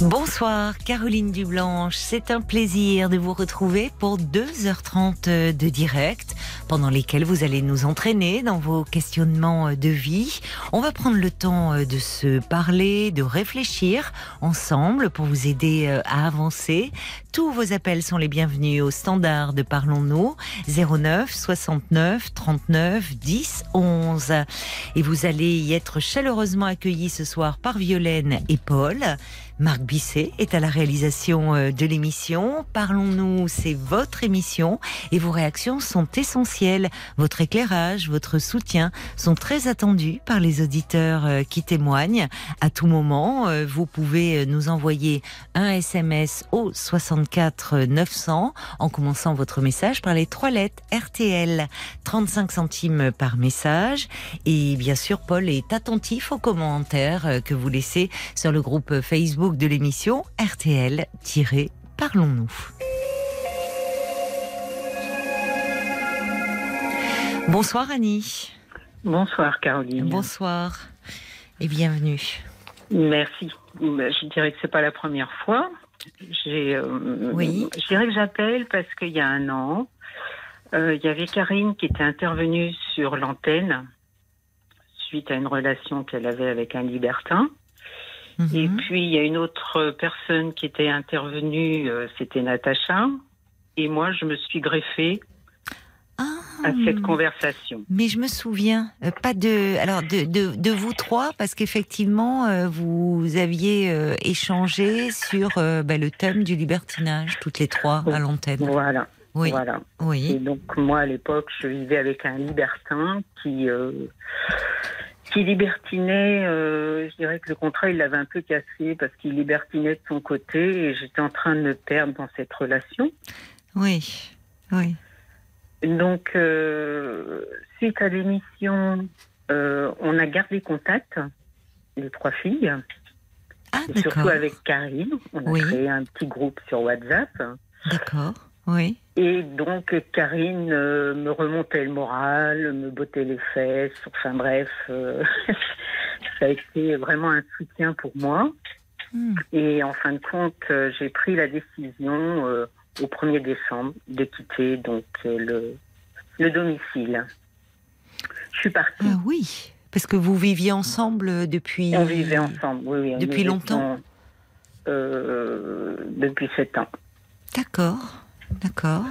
Bonsoir Caroline Dublanche, c'est un plaisir de vous retrouver pour 2h30 de direct pendant lesquels vous allez nous entraîner dans vos questionnements de vie. On va prendre le temps de se parler, de réfléchir ensemble pour vous aider à avancer. Tous vos appels sont les bienvenus au standard de Parlons-nous 09 69 39 10 11. Et vous allez y être chaleureusement accueillis ce soir par Violaine et Paul. Marc Bisset est à la réalisation de l'émission. Parlons-nous, c'est votre émission et vos réactions sont essentielles. Votre éclairage, votre soutien sont très attendus par les auditeurs qui témoignent. À tout moment, vous pouvez nous envoyer un SMS au 64 900 en commençant votre message par les trois lettres RTL. 35 centimes par message. Et bien sûr, Paul est attentif aux commentaires que vous laissez sur le groupe Facebook de l'émission RTL-Parlons-nous. Bonsoir Annie. Bonsoir Caroline. Bonsoir et bienvenue. Merci. Je dirais que c'est pas la première fois. J'ai, euh, Oui. Je dirais que j'appelle parce qu'il y a un an, euh, il y avait Karine qui était intervenue sur l'antenne suite à une relation qu'elle avait avec un libertin. Et Mhm. puis il y a une autre personne qui était intervenue, euh, c'était Natacha. Et moi, je me suis greffée Ah, à cette conversation. mais je me souviens euh, pas de alors de, de, de vous trois parce qu'effectivement euh, vous aviez échangé sur bah, le thème du libertinage toutes les trois à l'antenne. Voilà. Oui, Voilà. Et oui. donc moi à l'époque, je vivais avec un libertin qui euh, qui libertinait. euh, je dirais que le contrat il l'avait un peu cassé parce qu'il libertinait de son côté et j'étais en train de me perdre dans cette relation. Oui. Oui. Donc euh, suite à l'émission, euh, on a gardé contact les trois filles, Ah et surtout avec Karine. On a Oui. créé un petit groupe sur WhatsApp. D'accord. Oui. Et donc, Karine euh, me remontait le moral, me bottait les fesses, enfin bref, euh, ça a été vraiment un soutien pour moi. Hmm. Et en fin de compte, euh, j'ai pris la décision euh, au 1er décembre de quitter donc le, le domicile. Je suis partie. Ah oui. Parce que vous viviez ensemble depuis. On vivait ensemble, oui, oui. Depuis longtemps Depuis sept ans. D'accord. D'accord.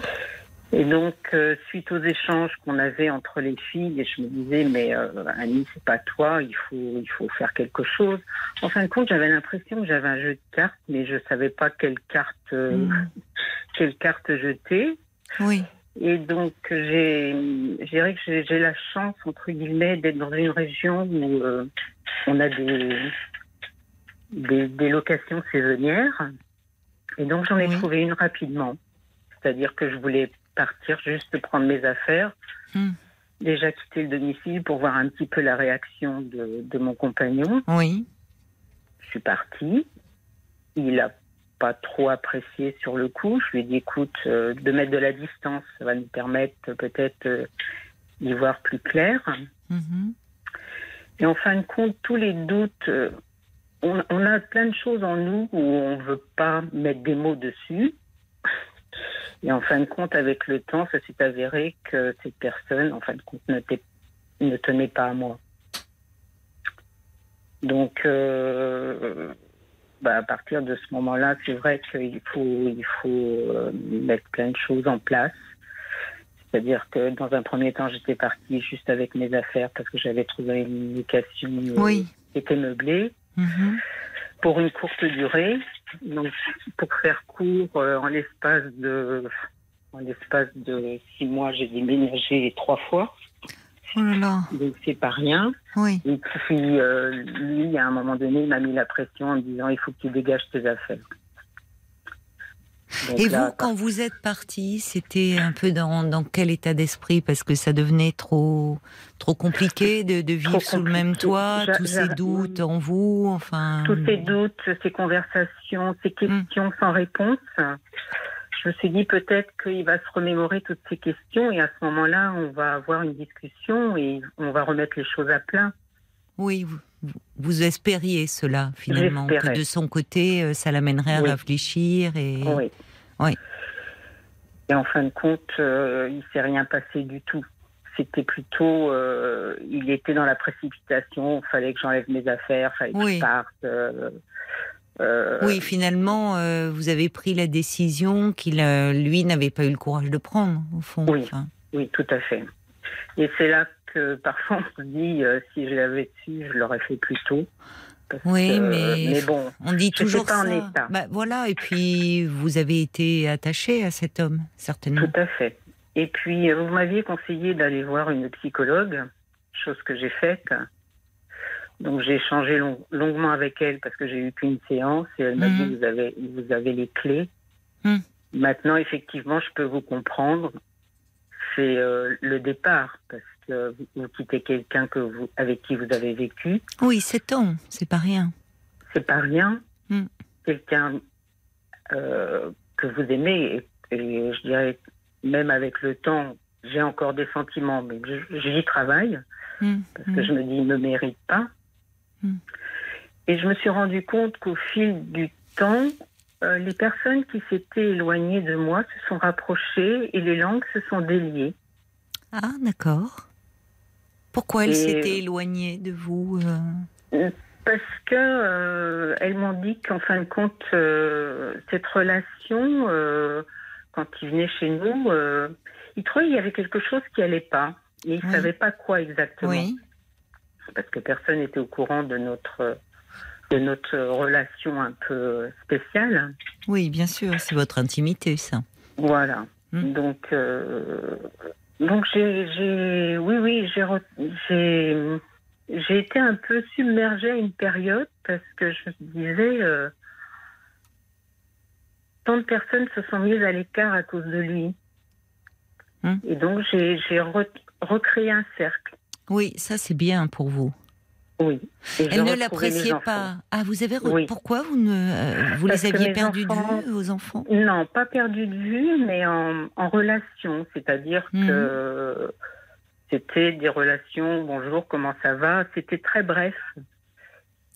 Et donc, euh, suite aux échanges qu'on avait entre les filles, je me disais, mais euh, Annie, c'est pas toi, il faut, il faut faire quelque chose. En fin de compte, j'avais l'impression que j'avais un jeu de cartes, mais je savais pas quelle carte, euh, Hmm. quelle carte jeter. Oui. Et donc, j'ai, je dirais que j'ai, la chance, entre guillemets, d'être dans une région où euh, on a des, des, des locations saisonnières. Et donc, j'en ai Oui. trouvé une rapidement. C'est-à-dire que je voulais partir juste prendre mes affaires, Hmm. déjà quitter le domicile pour voir un petit peu la réaction de, de mon compagnon. Oui. Je suis partie. Il a pas trop apprécié sur le coup. Je lui ai dit, écoute, euh, de mettre de la distance, ça va nous permettre peut-être euh, d'y voir plus clair. Mhm. Et en fin de compte, tous les doutes, euh, on, on a plein de choses en nous où on ne veut pas mettre des mots dessus. Et en fin de compte, avec le temps, ça s'est avéré que cette personne, en fin de compte, ne, tenait pas à moi. Donc, euh, bah, à partir de ce moment-là, c'est vrai qu'il faut, il faut euh, mettre plein de choses en place. C'est-à-dire que dans un premier temps, j'étais partie juste avec mes affaires parce que j'avais trouvé une location euh, Oui. qui était meublée Mhm. pour une courte durée. Donc, pour faire court, euh, en l'espace de en l'espace de six mois, j'ai déménagé trois fois, Oh là là. donc c'est pas rien. Oui. Et puis, euh, lui, à un moment donné, il m'a mis la pression en me disant il faut que tu dégages tes affaires. Donc Et là, vous, quand vous êtes parti, c'était un peu dans, dans quel état d'esprit? Parce que ça devenait trop, trop compliqué de, de vivre sous le même toit, tous ces doutes en vous, enfin. tous ces doutes, ces conversations, ces questions sans réponse, je me suis dit peut-être qu'il va se remémorer toutes ces questions et à ce moment-là, on va avoir une discussion et on va remettre les choses à plat. Oui, vous, espériez cela finalement, que de son côté, euh, ça l'amènerait à Oui. réfléchir et. Oui. Oui. Et en fin de compte, euh, il s'est rien passé du tout. C'était plutôt, euh, il était dans la précipitation. Il fallait que j'enlève mes affaires, fallait que je parte. euh, euh, Oui, finalement, vous avez pris la décision qu'il, lui, n'avait pas eu le courage de prendre, au fond. Oui. Enfin, Oui, tout à fait. Et c'est là que parfois on se dit, euh, si je l'avais su, je l'aurais fait plus tôt. Parce Oui, que- mais- mais bon, on dit toujours pas en ça. état. Bah, voilà, et puis vous avez été attaché à cet homme, certainement. tout à fait. Et puis, euh, vous m'aviez conseillé d'aller voir une psychologue, chose que j'ai faite. Donc, j'ai échangé long- longuement avec elle parce que j'ai eu qu'une séance et elle m'a Mhm. dit vous avez, vous avez les clés. Mhm. Maintenant, effectivement, je peux vous comprendre. C'est euh, le départ parce vous, quittez quelqu'un que vous, avec qui vous avez vécu. Oui, sept ans, c'est pas rien. c'est pas rien. Mm. Quelqu'un euh, que vous aimez, et, et je dirais, même avec le temps, j'ai encore des sentiments, mais j'y travaille, Hum, parce que je me dis, il ne mérite pas. Mm. Et je me suis rendu compte qu'au fil du temps, euh, les personnes qui s'étaient éloignées de moi se sont rapprochées et les langues se sont déliées. Ah, d'accord. Pourquoi elle Et- s'était éloignée de vous euh Parce que euh, elles m'ont dit qu'en fin de compte, euh, cette relation, euh, quand ils venaient chez nous, euh, ils trouvaient qu'il y avait quelque chose qui allait pas, mais ils Oui. savaient pas quoi exactement, Oui, parce que personne n'était au courant de notre de notre relation un peu spéciale. oui, bien sûr, c'est votre intimité, ça. Voilà. Mm. Donc, euh, donc j'ai, j'ai, oui, oui, j'ai, re- j'ai, j'ai été un peu submergée à une période parce que je me disais, euh, tant de personnes se sont mises à l'écart à cause de lui. Mm. Et donc j'ai, j'ai re- recréé un cercle. Oui, ça c'est bien pour vous. Oui. Elle ne l'appréciait pas. Ah, vous avez. Oui. Pourquoi vous ne. euh, vous Parce les aviez perdus enfants- de vue, vos enfants? Non, pas perdu de vue, mais en, en relation. C'est-à-dire Mhm. que c'était des relations, bonjour, comment ça va? C'était très bref.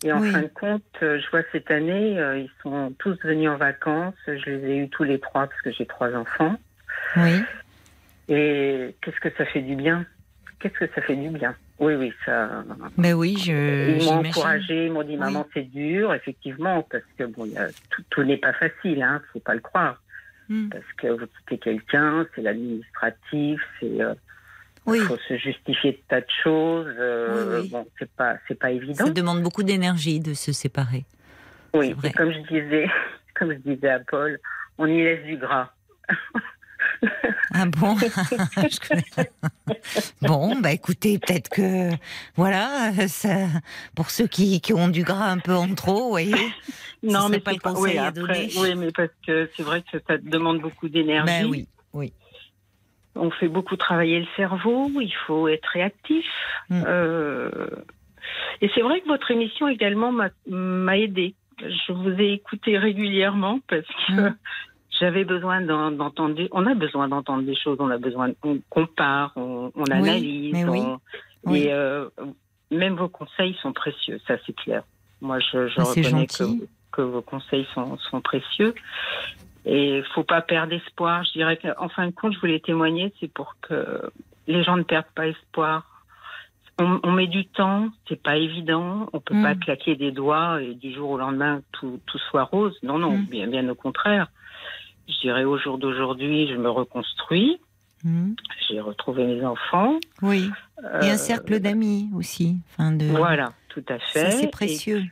Et en Oui. fin de compte, euh, je vois cette année, euh, ils sont tous venus en vacances. Je les ai eus tous les trois parce que j'ai trois enfants. Oui. Et qu'est-ce que ça fait du bien? Qu'est-ce que ça fait du bien? Oui, oui, ça. Ben oui, je. Ils m'ont encouragé, ils m'ont dit maman c'est dur, effectivement, parce que bon, il y a- tout, tout n'est pas facile, hein, faut pas le croire. Hmm. parce que vous quittez quelqu'un, c'est l'administratif, c'est euh, Oui, faut se justifier de tas de choses. euh, Oui. Bon, c'est pas c'est pas évident. ça demande beaucoup d'énergie de se séparer. Oui, et comme je disais, comme je disais à Paul, on y laisse du gras. Ah bon? Bon, bah écoutez, peut-être que voilà, ça, pour ceux qui, qui ont du gras un peu en trop, vous voyez. non, mais pas le conseil à donner. Oui, mais parce que c'est vrai que ça demande beaucoup d'énergie. Ben oui, oui. On fait beaucoup travailler le cerveau, il faut être réactif. Mm. Euh, et c'est vrai que votre émission également m'a- aidé. Je vous ai écouté régulièrement parce que Mm. J'avais besoin d'en- d'entendre. des- On a besoin d'entendre des choses, on a besoin, on compare, on, on analyse. mais oui. on- Oui. Et euh, même vos conseils sont précieux, ça c'est clair. Moi, je, je Ah, reconnais que, vos conseils sont, sont précieux. Et il faut pas perdre espoir. Je dirais qu'en fin de compte, je voulais témoigner, c'est pour que les gens ne perdent pas espoir. On, on met du temps, c'est pas évident. On peut Mm. pas claquer des doigts et du jour au lendemain tout, tout soit rose. Non, non, Mm. bien, bien au contraire. Je dirais au jour d'aujourd'hui, je me reconstruis. Hmm. J'ai retrouvé mes enfants. Oui. Et Euh, un cercle d'amis aussi. Enfin de... Voilà, tout à fait. Ça, c'est Et- précieux.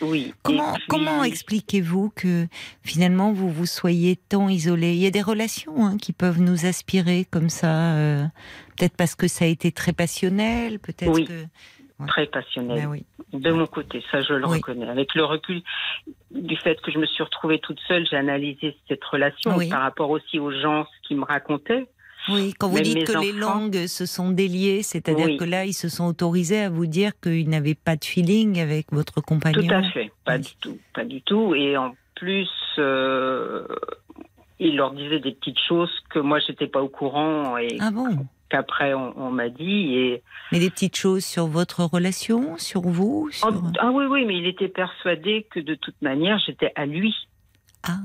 oui. Comment, Et puis- comment expliquez-vous que finalement vous vous soyez tant isolé? Il y a des relations hein, qui peuvent nous aspirer comme ça, euh, peut-être parce que ça a été très passionnel, peut-être Oui. que très passionnelle. Oui. De mon côté, ça je le Oui. reconnais. Avec le recul du fait que je me suis retrouvée toute seule, j'ai analysé cette relation Oui. par rapport aussi aux gens qu'ils me racontaient. Oui, quand vous Même dites que les langues se sont déliées, c'est-à-dire Oui. que là, ils se sont autorisés à vous dire qu'ils n'avaient pas de feeling avec votre compagnon. Tout à fait, pas Oui. du tout, pas du tout. Et en plus, euh, il leur disait des petites choses que moi j'étais pas au courant et Ah bon? Qu'après on, on m'a dit. Et Mais des petites choses sur votre relation, sur vous sur... Oh, ah oui, oui, mais il était persuadé que de toute manière j'étais à lui, Ah.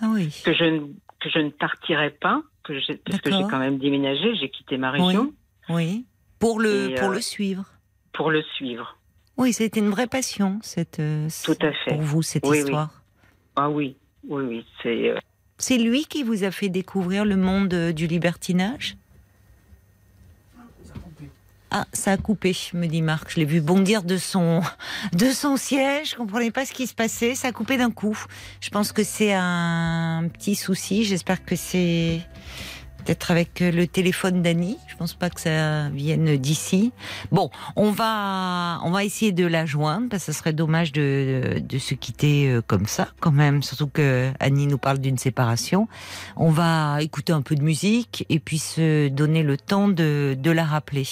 Ah oui. que je ne que je ne partirais pas, que parce que j'ai quand même déménagé, j'ai quitté ma région Oui. Pour le, Et, pour euh, le suivre. pour le suivre. Oui, c'était une vraie passion, cette, euh, Tout à fait. pour vous, cette Oui, oui. histoire. Ah oui, oui, oui, c'est. euh, C'est lui qui vous a fait découvrir le monde du libertinage? Ah, ça a coupé, me dit Marc. Je l'ai vu bondir de son, de son siège. Je comprenais pas ce qui se passait. Ça a coupé d'un coup. Je pense que c'est un petit souci. J'espère que c'est peut-être avec le téléphone d'Annie. Je pense pas que ça vienne d'ici. Bon, on va, on va essayer de la joindre parce que ce serait dommage de, de se quitter euh, comme ça, quand même. Surtout que Annie nous parle d'une séparation. On va écouter un peu de musique et puis se donner le temps de, de la rappeler.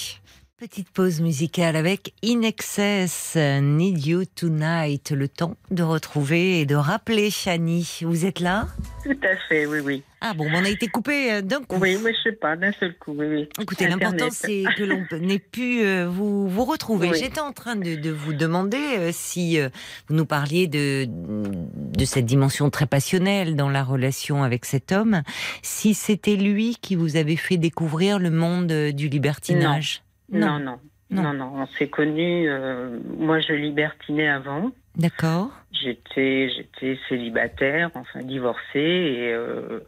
Petite pause musicale avec In Excess, Need You Tonight. Le temps de retrouver et de rappeler Annie. Vous êtes là? Tout à fait, oui, oui. Ah bon, on a été coupé euh, d'un coup. Oui, mais je sais pas, d'un seul coup, oui, oui. Écoutez, l'important c'est que l'on n'ait pu euh, vous, vous retrouver. Oui. J'étais en train de, de vous demander euh, si vous nous parliez de, de cette dimension très passionnelle dans la relation avec cet homme, si c'était lui qui vous avait fait découvrir le monde du libertinage. Non, non, Non. non, non. On s'est connus. euh, moi, je libertinais avant. D'accord. J'étais, j'étais célibataire, enfin divorcée, et euh,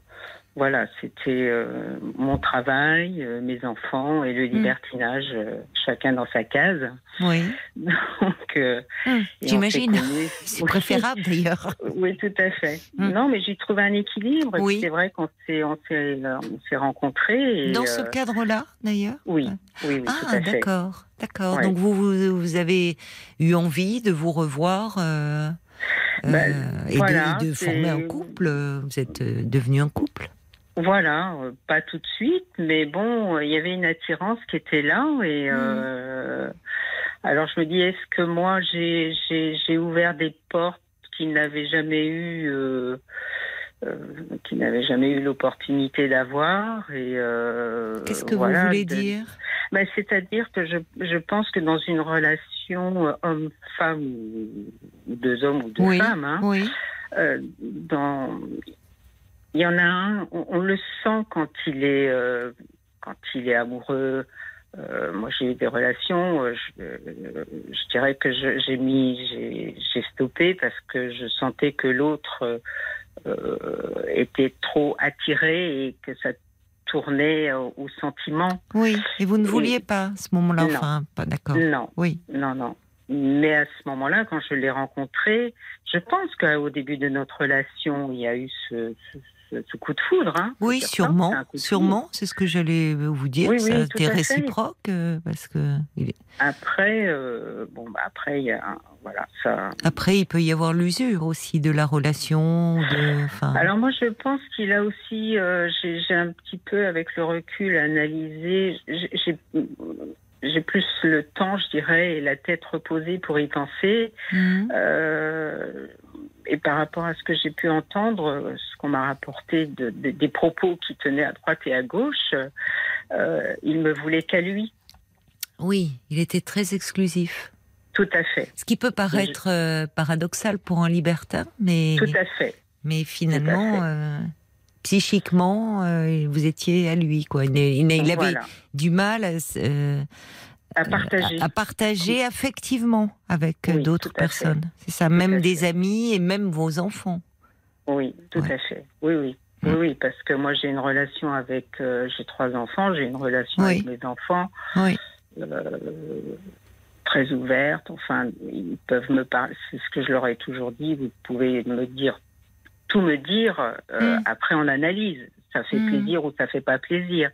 voilà, c'était euh, mon travail, euh, mes enfants et Mm. le libertinage, euh, chacun dans sa case. Oui. Donc, euh, Hum, on J'imagine. C'est préférable d'ailleurs. Oui, tout à fait. Mm. Non, mais j'ai trouvé un équilibre. Oui. C'est vrai qu'on s'est, on s'est, on s'est rencontrés. et, Dans ce euh, cadre-là, d'ailleurs. oui, oui, oui, tout Ah, à fait. d'accord, d'accord. Ouais. Donc vous, vous, vous avez eu envie de vous revoir euh, Bah, euh, et voilà, de, de former un couple. Vous êtes devenu un couple. Voilà, euh, pas tout de suite, mais bon, il y avait une attirance qui était là. Et Mm. euh, alors je me dis, est-ce que moi j'ai j'ai j'ai ouvert des portes qu'il n'avait jamais eu, euh, qu'il n'avait jamais eu l'opportunité d'avoir. Et euh, Qu'est-ce que voilà, vous voulez de- dire? Ben, C'est-à-dire que je, je pense que dans une relation homme-femme, ou deux hommes ou deux Oui, femmes, hein, oui. euh, dans... il y en a un, on, on le sent quand il est, euh, quand il est amoureux. Euh, moi, j'ai eu des relations. euh, je, je dirais que j'ai mis, j'ai stoppé parce que je sentais que l'autre était trop attiré et que ça tournait au, sentiment. Oui, et vous ne Et- vouliez pas à ce moment-là, Non. enfin, pas d'accord. Non, Oui, non, non. Mais à ce moment-là, quand je l'ai rencontré, je pense qu'au début de notre relation, il y a eu ce, ce- ce- ce coup de foudre. Hein, oui, sûrement, sûrement, c'est ce que j'allais vous dire. Oui, a été réciproque euh, parce que il est- Après, euh, bon, bah après, il y a, voilà, ça. après il peut y avoir l'usure aussi de la relation, de, Alors moi, je pense qu'il a aussi, euh, j'ai un petit peu avec le recul analysé. j'ai- plus le temps, je dirais, et la tête reposée pour y penser. Mhm. Euh, et par rapport à ce que j'ai pu entendre, ce qu'on m'a rapporté de- de- des propos qui tenaient à droite et à gauche, euh, il me voulait qu'à lui. oui, il était très exclusif. Tout à fait. Ce qui peut paraître euh, paradoxal pour un libertin, mais, Tout à fait. mais finalement, euh, psychiquement, euh, vous étiez à lui. Quoi. Il, il- il avait Voilà. du mal à, euh, À partager. à- à partager affectivement avec euh, Oui, d'autres personnes. C'est ça, même des fait. amis et même vos enfants. Oui, tout Ouais. à fait. Oui, oui. Mm. Oui, oui, parce que moi j'ai une relation avec, euh, j'ai trois enfants, j'ai une relation Oui. avec mes enfants Oui, euh, très ouverte. Enfin, ils peuvent me parler. C'est ce que je leur ai toujours dit. Vous pouvez me dire tout me dire. euh, Mm. Après, on analyse. Ça fait Mm. plaisir ou ça fait pas plaisir.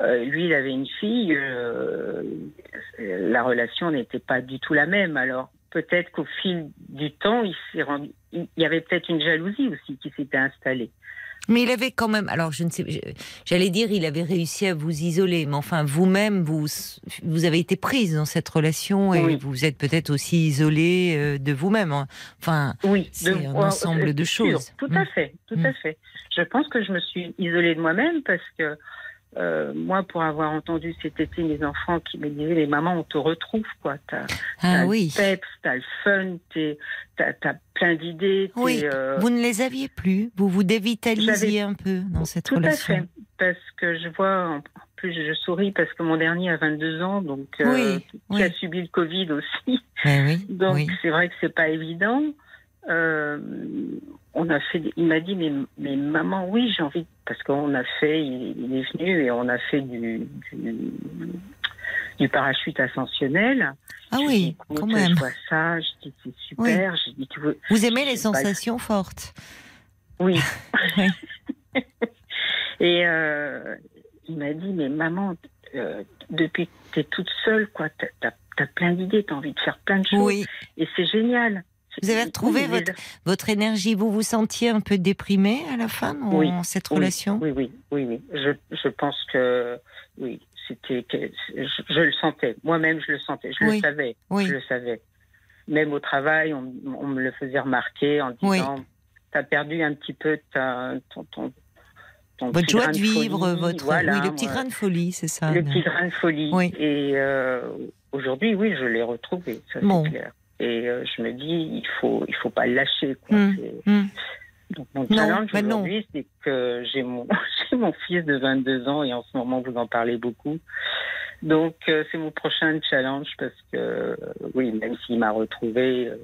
Mm. Euh, lui, il avait une fille. euh, la relation n'était pas du tout la même. Alors peut-être qu'au fil du temps, il s'est rendu. Il y avait peut-être une jalousie aussi qui s'était installée. Mais il avait quand même, alors je ne sais, j'allais dire, il avait réussi à vous isoler, mais enfin vous-même, vous, vous avez été prise dans cette relation et Oui. vous êtes peut-être aussi isolée euh, de vous-même. hein. Enfin, Oui, C'est un ensemble de sûr, choses. Tout Mm. à fait, tout Mm. à fait. Je pense que je me suis isolée de moi-même parce que euh, moi, pour avoir entendu cet été mes enfants qui me disaient, les mamans, on te retrouve, quoi. T'as ah le oui, peps, t'as le fun, t'as as plein d'idées. oui, euh, vous ne les aviez plus, vous vous dévitalisiez un peu dans cette Tout à relation. fait. Parce que je vois, en plus, je souris parce que mon dernier a 22 ans, donc euh, Oui, qui a subi le Covid aussi. Oui, Donc c'est vrai que c'est pas évident. Euh, on a fait, il m'a dit mais, mais maman oui j'ai envie parce qu'on a fait, il, il est venu et on a fait du du, du parachute ascensionnel. Ah Je oui, dis, quand même. Je vois ça, je dis c'est super. Tu veux, Vous aimez les pas. sensations fortes oui. Oui. et euh, il m'a dit mais maman euh, depuis que tu es toute seule quoi, t'as as, plein d'idées, t'as envie de faire plein de choses Oui. et c'est génial. Vous avez retrouvé Oui, votre, votre énergie. Vous vous sentiez un peu déprimé à la fin dans Oui, cette relation? Oui, oui, oui, oui. Je, je pense que oui, c'était que je, je le sentais. Moi-même, je le sentais. Je le savais. Je le savais. Même au travail, on, on me le faisait remarquer en disant "T'as perdu un petit peu ta, ton, ton, Votre joie de vivre, folie. votre Voilà, oui, le petit grain de folie, c'est ça. le petit grain de folie. Oui. Et euh, aujourd'hui, oui, je l'ai retrouvé. Ça, Bon. c'est clair. Et euh, je me dis, il faut, il faut pas le lâcher. Quoi. C'est- Hmm. donc mon Non, challenge bah aujourd'hui, c'est que j'ai mon, j'ai mon fils de 22 ans et en ce moment vous en parlez beaucoup. Donc euh, c'est mon prochain challenge parce que euh, oui, même s'il m'a retrouvé, euh,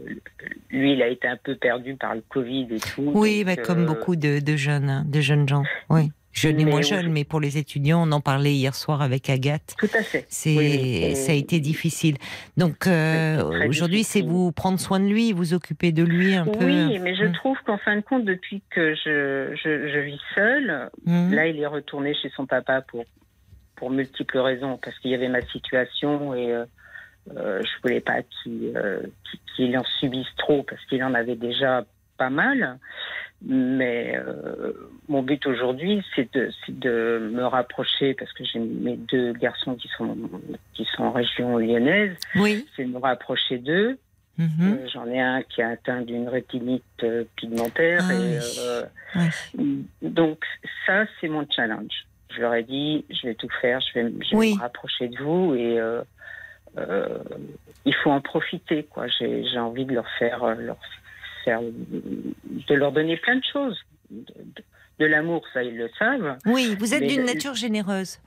lui il a été un peu perdu par le Covid et tout. Oui, donc, bah, comme beaucoup de, de jeunes, de jeunes gens. Oui, jeunes et Mais moins oui. jeunes, mais pour les étudiants, on en parlait hier soir avec Agathe. Tout à fait. C'est, Oui, ça a été difficile. Donc euh, aujourd'hui, c'est vous prendre soin de lui, vous occuper de lui un peu. Oui, mais je Hmm. trouve qu'en fin de compte, depuis que je, je, je vis seule, Hmm. Là, il est retourné chez son papa pour, pour multiples raisons, parce qu'il y avait ma situation et euh, euh, je voulais pas qu'il euh, en subisse trop, parce qu'il en avait déjà pas mal. Mais euh, mon but aujourd'hui, c'est de, me rapprocher, parce que j'ai mes deux garçons qui sont, qui sont en région lyonnaise, Oui. c'est de me rapprocher d'eux. Mhm. Euh, J'en ai un qui est atteint d'une rétinite euh, pigmentaire. Ah et, oui. Oui. donc ça, c'est mon challenge. Je leur ai dit, je vais tout faire, je vais, je vais Oui. me rapprocher de vous et il faut en profiter. quoi. J'ai envie de leur faire, leur faire, de leur donner plein de choses. De, de- de l'amour, ça ils le savent. Oui, vous êtes d'une nature généreuse.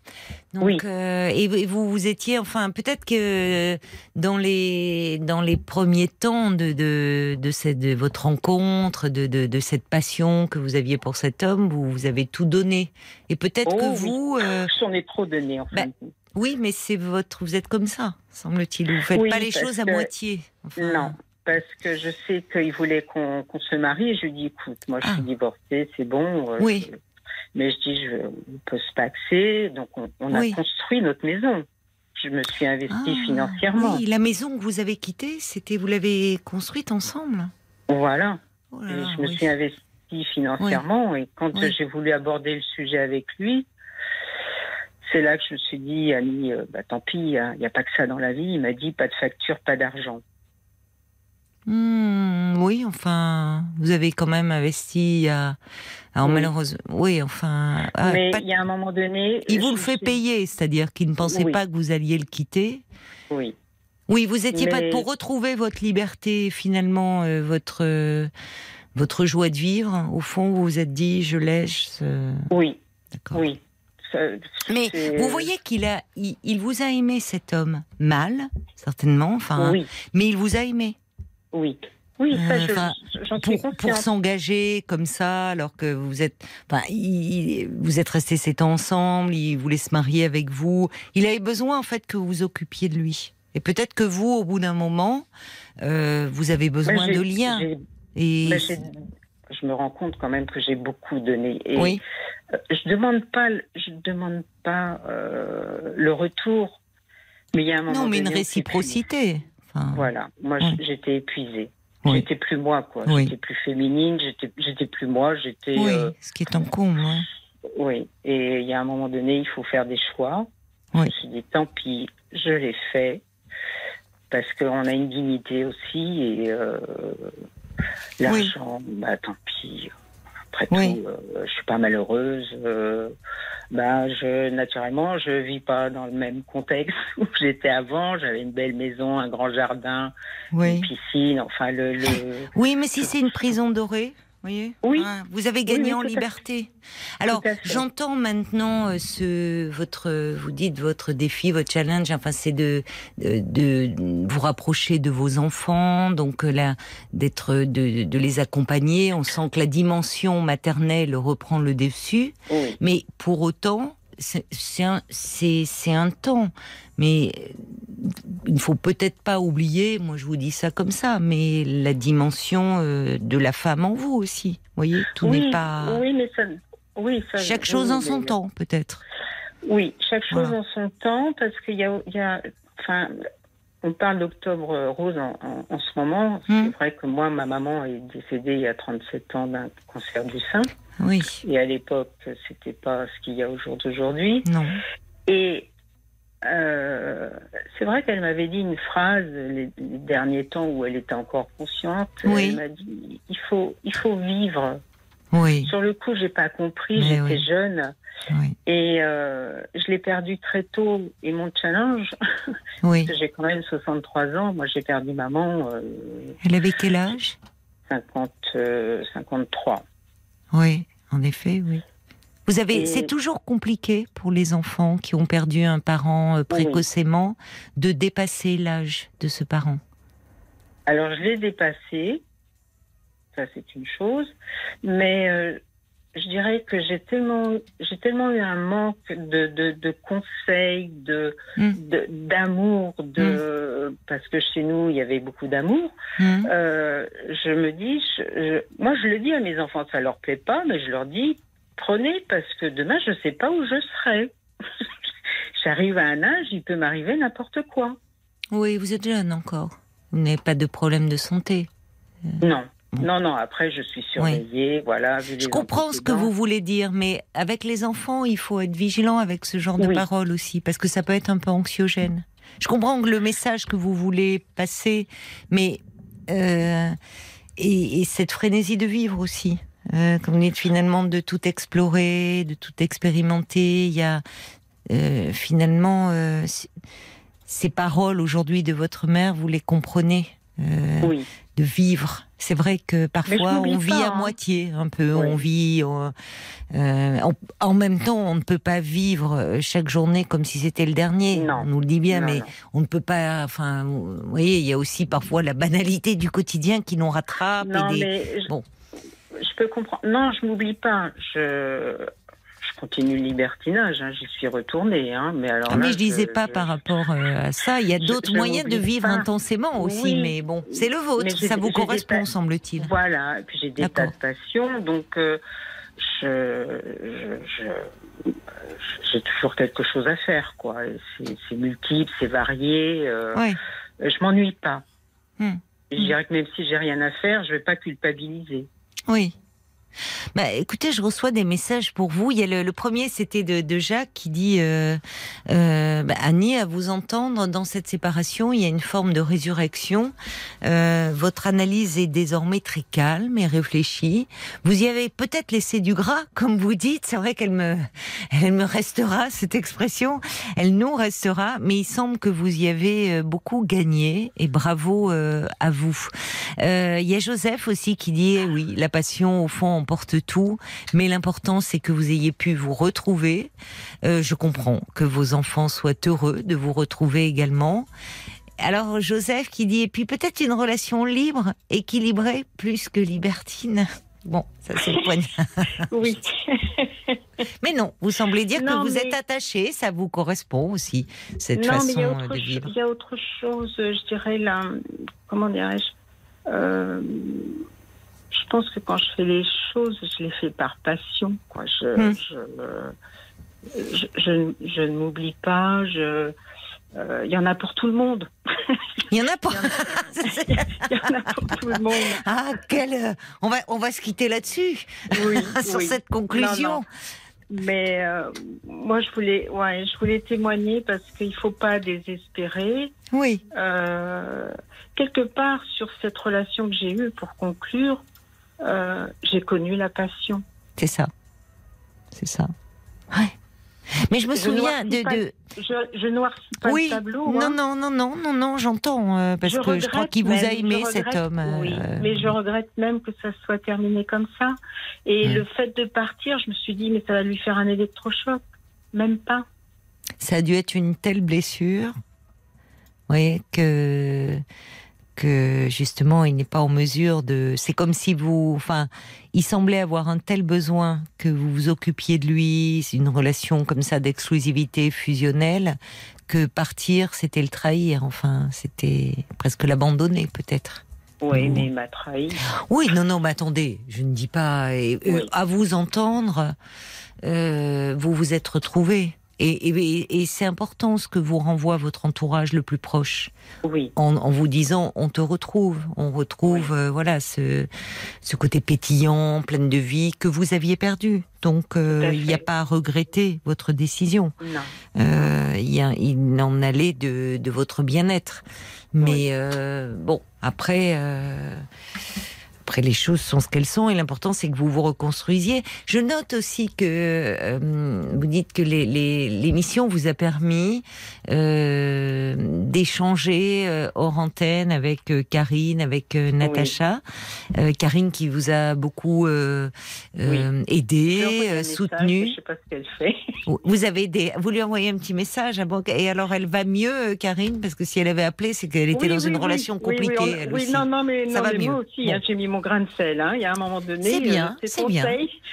Donc, Oui. euh, et vous- vous, étiez, enfin, peut-être que dans les dans les premiers temps de de de, cette, de votre rencontre, de, de cette passion que vous aviez pour cet homme, vous vous avez tout donné. Et peut-être Oh que oui. vous, euh, J'en ai trop donné en Bah, compte. oui, mais c'est votre, vous êtes comme ça, semble-t-il. Vous faites Oui, pas les choses à moitié. Enfin, Non, parce que je sais qu'il voulait qu'on se marie. Je lui dis, écoute, moi je Ah. suis divorcée, c'est bon. euh, Oui. je- mais je dis, je, on peut se paxer. Donc on, on Oui. a construit notre maison. Je me suis investie Ah, financièrement. Oui, la maison que vous avez quittée, c'était vous l'avez construite ensemble? Voilà. Oh là Et là, je me oui. suis investie financièrement. Et quand j'ai voulu aborder le sujet avec lui, c'est là que je me suis dit, Annie, euh, bah, tant pis, il n'y a, pas que ça dans la vie. Il m'a dit, pas de facture, pas d'argent. Hmm, oui, enfin, vous avez quand même investi à. Alors Oui. malheureusement, oui, enfin. ah, Mais il y a un moment donné. Il vous le fait suis- payer, c'est-à-dire qu'il ne pensait Oui. pas que vous alliez le quitter. Oui. Oui, vous étiez pas pour retrouver votre liberté, finalement, euh, votre euh, votre joie de vivre. Au fond, vous vous êtes dit, je euh, Oui. D'accord. Oui. Mais vous voyez qu'il a, il, il vous a aimé cet homme mal, certainement. Enfin, Oui, mais il vous a aimé. Oui. Oui, ça, Euh, je- enfin, j'en suis pour, s'engager comme ça, alors que vous êtes, enfin, il- vous êtes restés sept ans ensemble, il voulait se marier avec vous. Il avait besoin en fait que vous vous occupiez de lui. Et peut-être que vous, au bout d'un moment, euh, vous avez besoin de liens. Et je me rends compte quand même que j'ai beaucoup donné. Et Oui. euh, je demande pas, je demande pas euh, le retour, mais il y a un moment Non, mais une réciprocité. Enfin. Voilà, moi Ouais. j'étais épuisée. Oui. J'étais plus moi, quoi. Oui. J'étais plus féminine, j'étais, plus moi, j'étais. oui, euh, ce qui est un comble. hein. oui. Et il y a un moment donné, il faut faire des choix. Je Oui. me suis dit, tant pis, je l'ai fait. Parce qu'on a une dignité aussi. Et euh, l'argent, bah tant pis. Après Oui. tout, euh, je suis pas malheureuse. euh, bah, je, naturellement, je vis pas dans le même contexte où j'étais avant. J'avais une belle maison, un grand jardin, Oui. une piscine. Enfin, le. le... Oui, mais si c'est une prison dorée, voyez Oui. Hein, vous avez gagné Oui, oui, en liberté. Alors, j'entends maintenant euh, ce votre vous dites votre défi, votre challenge enfin c'est de, de de vous rapprocher de vos enfants, donc euh, là d'être de, de les accompagner, on sent que la dimension maternelle reprend le dessus, Oui. mais pour autant c'est un un temps mais il ne faut peut-être pas oublier, moi je vous dis ça comme ça, mais la dimension euh, de la femme en vous aussi. Vous voyez, tout oui, n'est pas Oui, mais ça. Oui, ça, chaque chose en son temps, peut-être. Oui, chaque chose Voilà. en son temps, parce qu'il y a, il y a, enfin, on parle d'octobre rose en, en- en ce moment. Hmm. C'est vrai que moi, ma maman est décédée il y a 37 ans d'un cancer du sein, Oui, et à l'époque, c'était pas ce qu'il y a au jour d'aujourd'hui. non. Et euh, c'est vrai qu'elle m'avait dit une phrase les, les derniers temps où elle était encore consciente. Oui. Elle m'a dit il faut, il faut vivre. Oui, Sur le coup, j'ai pas compris. J'étais oui. jeune. Oui, Et euh, je l'ai perdu très tôt. Et mon challenge, oui. j'ai quand même 63 ans. Moi, j'ai perdu maman euh, Elle avait quel âge? 50, euh, 53. Oui, en effet, oui. Vous avez, Et- c'est toujours compliqué pour les enfants qui ont perdu un parent euh, précocement de dépasser l'âge de ce parent? Alors, je l'ai dépassé. Ça, c'est une chose. Mais je dirais que j'ai tellement, j'ai tellement eu un manque de, de, de conseils, de, Hmm. d'amour, de, parce que chez nous, il y avait beaucoup d'amour. Hum, Euh, je me dis, je- je- moi je le dis à mes enfants, ça leur plaît pas, mais je leur dis, prenez parce que demain je sais pas où je serai. J'arrive à un âge, il peut m'arriver n'importe quoi. Oui, vous êtes jeune encore. Vous n'avez pas de problème de santé. Non, Bon. Non, non. Après, je suis surveillée, voilà. vu Je comprends ce que vous voulez dire, mais avec les enfants, il faut être vigilant avec ce genre de Oui. paroles aussi, parce que ça peut être un peu anxiogène. Je comprends que le message que vous voulez passer, mais euh, et, et cette frénésie de vivre aussi, euh, comme vous dites finalement de tout explorer, de tout expérimenter. Il y a euh, finalement euh, ces paroles aujourd'hui de votre mère, vous les comprenez. euh, Oui, de vivre. C'est vrai que parfois on vit pas, à hein. moitié, un peu. Oui. On vit. euh, euh, en, en même temps, on ne peut pas vivre euh, chaque journée comme si c'était le dernier. Non. On nous le dit bien, Non, mais non. on ne peut pas. Enfin, vous voyez, il y a aussi parfois la banalité du quotidien qui nous rattrape. non, et des- mais je, Bon. je peux comprendre. Non, je m'oublie pas. Je continue le libertinage. hein, J'y suis retournée, hein, mais alors. Ah, là, mais je disais je- pas je- par rapport euh, à ça. Il y a d'autres moyens de vivre pas. intensément aussi, Oui. mais bon, c'est le vôtre. Ça vous correspond, semble-t-il. Voilà, et puis j'ai des tas de passions, donc euh, je, j'ai toujours quelque chose à faire, quoi. C'est multiple, c'est varié. euh, Ouais. Je m'ennuie pas. Hmm. Je dirais que même si j'ai rien à faire, je vais pas culpabiliser. Oui. Bah, écoutez, je reçois des messages pour vous. Il y a le, le premier, c'était de, de Jacques qui dit euh, euh, bah, Annie, à vous entendre dans cette séparation, il y a une forme de résurrection. Euh, votre analyse est désormais très calme et réfléchie. Vous y avez peut-être laissé du gras, comme vous dites. C'est vrai qu'elle me, elle me restera cette expression. Elle nous restera, mais il semble que vous y avez euh, beaucoup gagné et bravo euh, à vous. Euh, Il y a Joseph aussi qui dit eh oui, la passion au fond emporte tout, mais l'important c'est que vous ayez pu vous retrouver. Euh, je comprends que vos enfants soient heureux de vous retrouver également. Alors Joseph qui dit et puis peut-être une relation libre, équilibrée plus que libertine. Bon, ça c'est le poignard. Oui. Mais non, vous semblez dire Non, que vous mais- êtes attaché, ça vous correspond aussi cette non, mais il y, a façon autre de vivre. il y a autre chose, je dirais là. Comment dirais-je Euh, Je pense que quand je fais les choses, je les fais par passion. Quoi. Je, Hmm. je, je, je- je ne m'oublie pas. Je, euh, il y en a pour tout le monde. Il y en a pas. Il y en a pour tout le monde. ah, quel. euh, On va, on va se quitter là-dessus, Oui, sur oui. cette conclusion. Non, non. Mais euh, moi, je voulais, ouais, je voulais témoigner parce qu'il faut pas désespérer. Oui. Euh, quelque part sur cette relation que j'ai eue, pour conclure, euh, j'ai connu la passion. C'est ça. C'est ça. Ouais. Mais je me Je souviens de. pas de... Je, je noircis pas Oui. le tableau. Non, hein. non, non, non, non, non, j'entends. euh, parce Je que je crois qu'il vous a aimé, cet homme. euh, Oui, mais je regrette même que ça soit terminé comme ça. Et le fait de partir, je me suis dit, mais ça va lui faire un électrochoc. Même pas. ça a dû être une telle blessure, oui, que que justement il n'est pas en mesure de. C'est comme si vous, enfin, il semblait avoir un tel besoin que vous vous occupiez de lui, c'est une relation comme ça d'exclusivité fusionnelle, que partir c'était le trahir. Enfin, c'était presque l'abandonner peut-être. Oui, mais il m'a trahi. Oui, non, non, mais attendez, je ne dis pas. et, euh, à vous entendre, euh, vous vous êtes retrouvés. Et, et- et c'est important ce que vous renvoie votre entourage le plus proche, Oui. en, en vous disant on te retrouve, on retrouve euh, voilà ce, ce côté pétillant, plein de vie que vous aviez perdu. Donc euh, il n'y a pas à regretter votre décision. Non. Euh, il, y a- il en allait de, de votre bien-être. Mais euh, bon, après, euh, après les choses sont ce qu'elles sont et l'important c'est que vous vous reconstruisiez. Je note aussi que euh, vous dites que l'émission vous a permis euh, d'échanger euh, hors antenne avec Karine, avec Natacha. Karine qui vous a beaucoup lui aidé, soutenu. Je sais pas ce qu'elle fait. Vous avez des, vous lui envoyez un petit message à et alors elle va mieux, Karine, parce que si elle avait appelé, c'est qu'elle était Oui, dans oui, une oui. relation Oui, oui, compliquée. on- elle oui, aussi. non, non, mais, Ça non, va mais mieux. moi aussi, Bon. hein, j'ai mis mon grain de sel. hein. Il y a un moment donné, C'est bien, euh, ces c'est bien.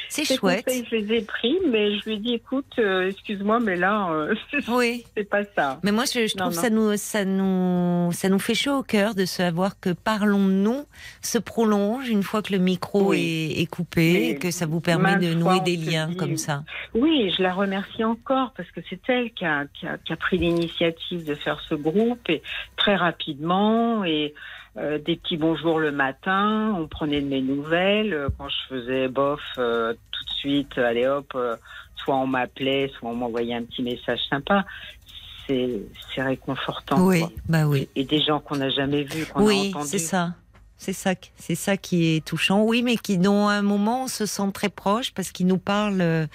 C'est ces chouette. conseils, je les ai pris, mais je lui ai dit, écoute, euh, excuse-moi, mais là, euh, Oui. c'est pas ça. Mais moi, je, je Non, trouve non. ça nous, ça nous, ça nous fait chaud au cœur de savoir que parlons-nous se prolonge une fois que le micro Oui. est, est coupé Mais et que ça vous permet de nouer des liens dit- comme ça. Oui, je la remercie encore parce que c'est elle qui a, qui a- qui a pris l'initiative de faire ce groupe et très rapidement et euh, des petits bonjours le matin, on prenait de mes nouvelles. Euh, Quand je faisais bof, euh, tout de suite, allez hop, euh, soit on m'appelait, soit on m'envoyait un petit message sympa. C'est c'est réconfortant. oui, quoi. bah oui. Et des gens qu'on n'a jamais vus, qu'on a Oui, entendus. c'est ça. C'est ça, qui- c'est ça qui est touchant. Oui, mais qui, à un moment, on se sent très proche parce qu'ils nous on parle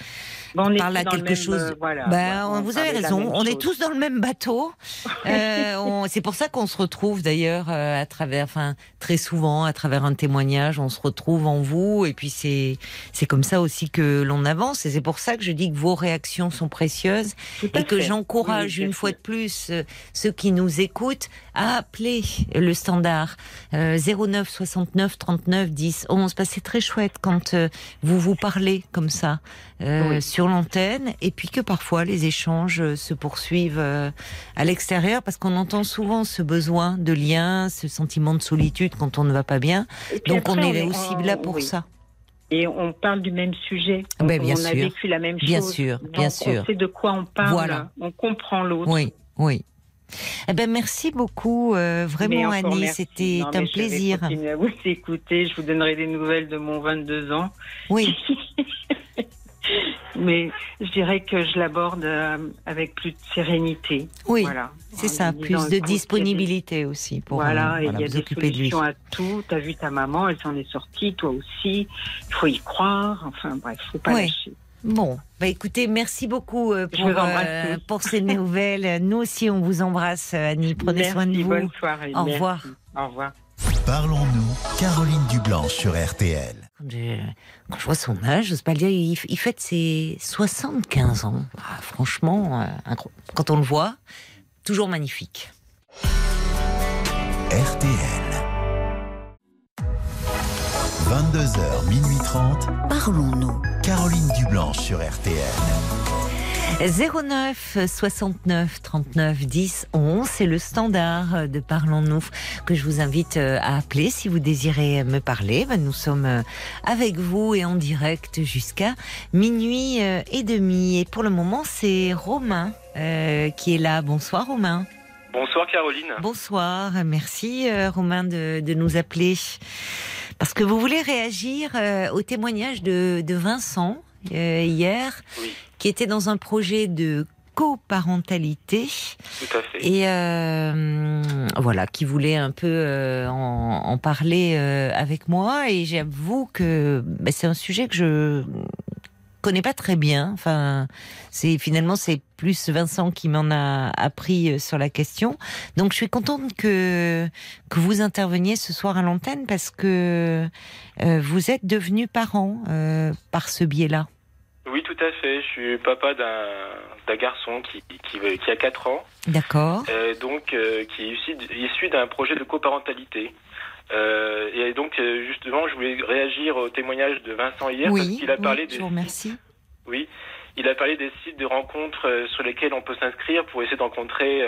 était à dans quelque chose. voilà, Ben, on vous avez raison. On est tous dans le même bateau. Euh, c'est pour ça qu'on se retrouve d'ailleurs euh, à travers, enfin très souvent à travers un témoignage, on se retrouve en vous. Et puis c'est c'est comme ça aussi que l'on avance. Et c'est pour ça que je dis que vos réactions sont précieuses et que j'encourage Oui, une fois de plus euh, ceux qui nous écoutent à appeler le standard euh, 09 69 39 10 11 parce que c'est très chouette quand euh, vous vous parlez comme ça euh, Oui. sur l'antenne et puis que parfois les échanges euh, se poursuivent euh, à l'extérieur parce qu'on entend souvent ce besoin de lien, ce sentiment de solitude quand on ne va pas bien. Donc on est aussi on- là pour oui. ça. Et on parle du même sujet. Ben, on bien on a sûr. vécu la même Bien chose. sûr, Donc, bien sûr. On sait de quoi on parle. Voilà. On comprend l'autre. Oui, oui. Eh ben merci beaucoup, euh, vraiment Annie, c'était un je vais plaisir. continuer à vous écouter. Je vous donnerai des nouvelles de mon 22 ans. Oui, Mais je dirais que je l'aborde euh, avec plus de sérénité. oui, Voilà. c'est En ça, plus de il disponibilité aussi pour voilà, euh, et il y a vous des occuper de lui. solutions à tout. T'as vu ta maman, elle s'en est sortie, toi aussi. Il faut y croire. Enfin bref, faut pas lâcher. Bon, bah écoutez, merci beaucoup euh, pour, euh, pour ces nouvelles. Nous aussi, on vous embrasse, Annie. Prenez Merci, soin de vous. Bonne soirée. Au Merci. revoir. Au revoir. Parlons-nous, Caroline Dublanche sur RTL. Quand je, quand je vois son âge, je sais pas le dire, il, il fête ses 75 ans. Ah, franchement, euh, quand on le voit, toujours magnifique. RTL. 22h, minuit 30. Parlons-nous. Caroline Dublanche sur RTL. 09 69 39 10 11, c'est le standard de Parlons-nous que je vous invite euh, à appeler si vous désirez me parler. Ben, nous sommes euh, avec vous et en direct jusqu'à minuit euh, et demi. Et pour le moment, c'est Romain qui est là. Bonsoir Romain. Bonsoir Caroline. Bonsoir, merci Romain de, de, nous appeler. Parce que vous voulez réagir au témoignage de, de Vincent hier. Oui qui était dans un projet de coparentalité. Tout à fait. Et euh, voilà, qui voulait un peu euh, en, parler euh, avec moi. Et j'avoue que bah, c'est un sujet que je connais pas très bien. Enfin, c'est finalement c'est plus Vincent qui m'en a appris sur la question. Donc je suis contente que que vous interveniez ce soir à l'antenne parce que vous êtes devenu parent par ce biais-là. Oui, tout à fait. Je suis papa d'un garçon qui, qui, qui, a 4 ans. D'accord. Euh, donc, euh, qui est issu, issu d'un projet de coparentalité. Euh, et donc, euh, justement, je voulais réagir au témoignage de Vincent hier oui, parce qu'il a parlé oui, des. Oui, il a parlé des sites de rencontres euh, sur lesquels on peut s'inscrire pour essayer de rencontrer,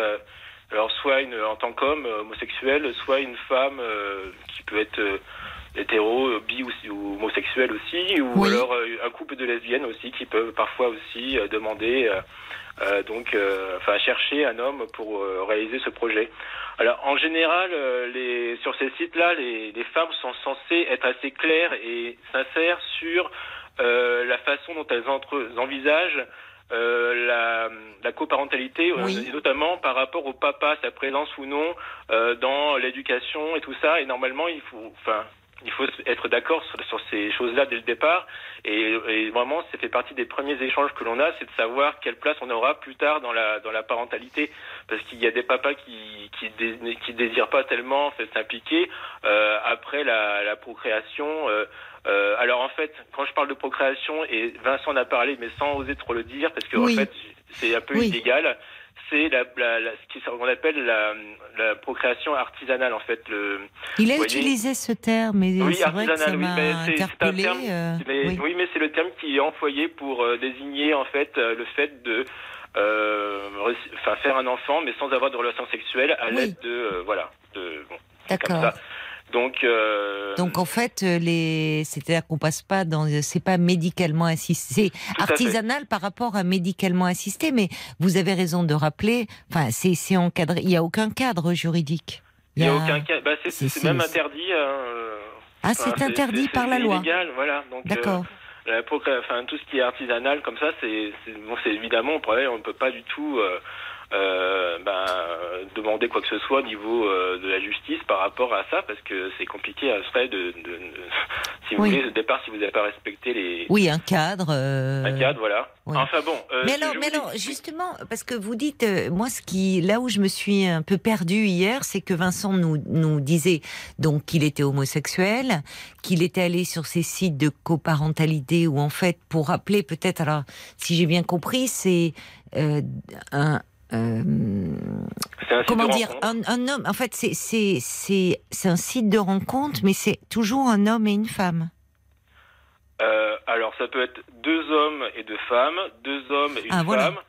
alors soit une en tant qu'homme homosexuel, soit une femme qui peut être hétéro, euh, bi ou, homosexuel aussi, ou alors euh, un couple de lesbiennes aussi qui peuvent parfois aussi euh, demander, donc, enfin, chercher un homme pour réaliser ce projet. Alors, en général, les, sur ces sites-là, les, les, femmes sont censées être assez claires et sincères sur la façon dont elles envisagent euh, la, la, coparentalité, oui. notamment par rapport au papa, sa présence ou non euh, dans l'éducation et tout ça. Et normalement, il faut, enfin, il faut être d'accord sur, sur, ces choses-là dès le départ. Et, et, vraiment, ça fait partie des premiers échanges que l'on a, c'est de savoir quelle place on aura plus tard dans la, dans la parentalité. Parce qu'il y a des papas qui, qui, dé, qui désirent pas tellement s'impliquer euh, après la, la procréation. Euh, alors en fait, quand je parle de procréation, et Vincent en a parlé, mais sans oser trop le dire, parce que oui. en fait, c'est un peu oui. illégal c'est la, la, la, ce qu'on appelle la, la, procréation artisanale en fait. Le, Il a utilisé ce terme, mais oui, c'est vrai que ça oui, interpellé. Terme, euh, mais, oui. oui. mais c'est le terme qui est employé pour euh, désigner en fait euh, le fait de euh, faire un enfant, mais sans avoir de relation sexuelle à l'aide de euh, voilà de bon, D'accord. Donc, euh... donc en fait, les, c'est-à-dire qu'on passe pas dans, c'est pas médicalement assisté, c'est artisanal par rapport à médicalement assisté. Mais vous avez raison de rappeler, enfin, c'est, c'est encadré. Il y a aucun cadre juridique. Il y a, aucun cadre. Bah, c'est, c'est, c'est même interdit. Euh... Ah, c'est enfin, interdit par la loi. Illégal, voilà. Donc, D'accord. Euh, enfin, tout ce qui est artisanal comme ça, c'est, c'est, bon, c'est évidemment, on ne peut pas du tout. Euh, ben, demander quoi que ce soit au niveau euh, de la justice par rapport à ça, parce que c'est compliqué à ce de, de, de, si vous oui. voulez, au départ, si vous n'avez pas respecté les... Oui, un cadre. Euh... Un cadre, voilà. Oui. Enfin bon... euh, mais alors, mais alors justement, parce que vous dites, euh, moi, ce qui, là où je me suis un peu perdue hier, c'est que Vincent nous, nous disait donc qu'il était homosexuel, qu'il était allé sur ces sites de coparentalité où, en fait, pour rappeler peut-être, alors, si j'ai bien compris, c'est euh, un, euh, comment dire un, un, homme en fait c'est c'est c'est c'est un site de rencontre mais c'est toujours un homme et une femme euh, alors ça peut être deux hommes et deux femmes deux hommes et une ah, voilà. femme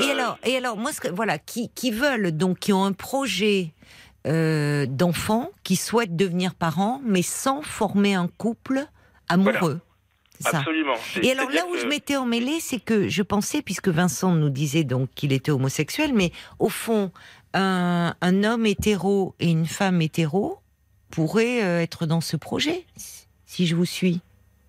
et euh... alors et alors moi ce que, voilà qui qui veulent donc qui ont un projet euh, d'enfants qui souhaitent devenir parents mais sans former un couple amoureux voilà. Ça. Absolument. Et alors là où que... je m'étais emmêlée, c'est que je pensais, puisque Vincent nous disait donc qu'il était homosexuel, mais au fond, un, un, homme hétéro et une femme hétéro pourraient euh, être dans ce projet, si je vous suis.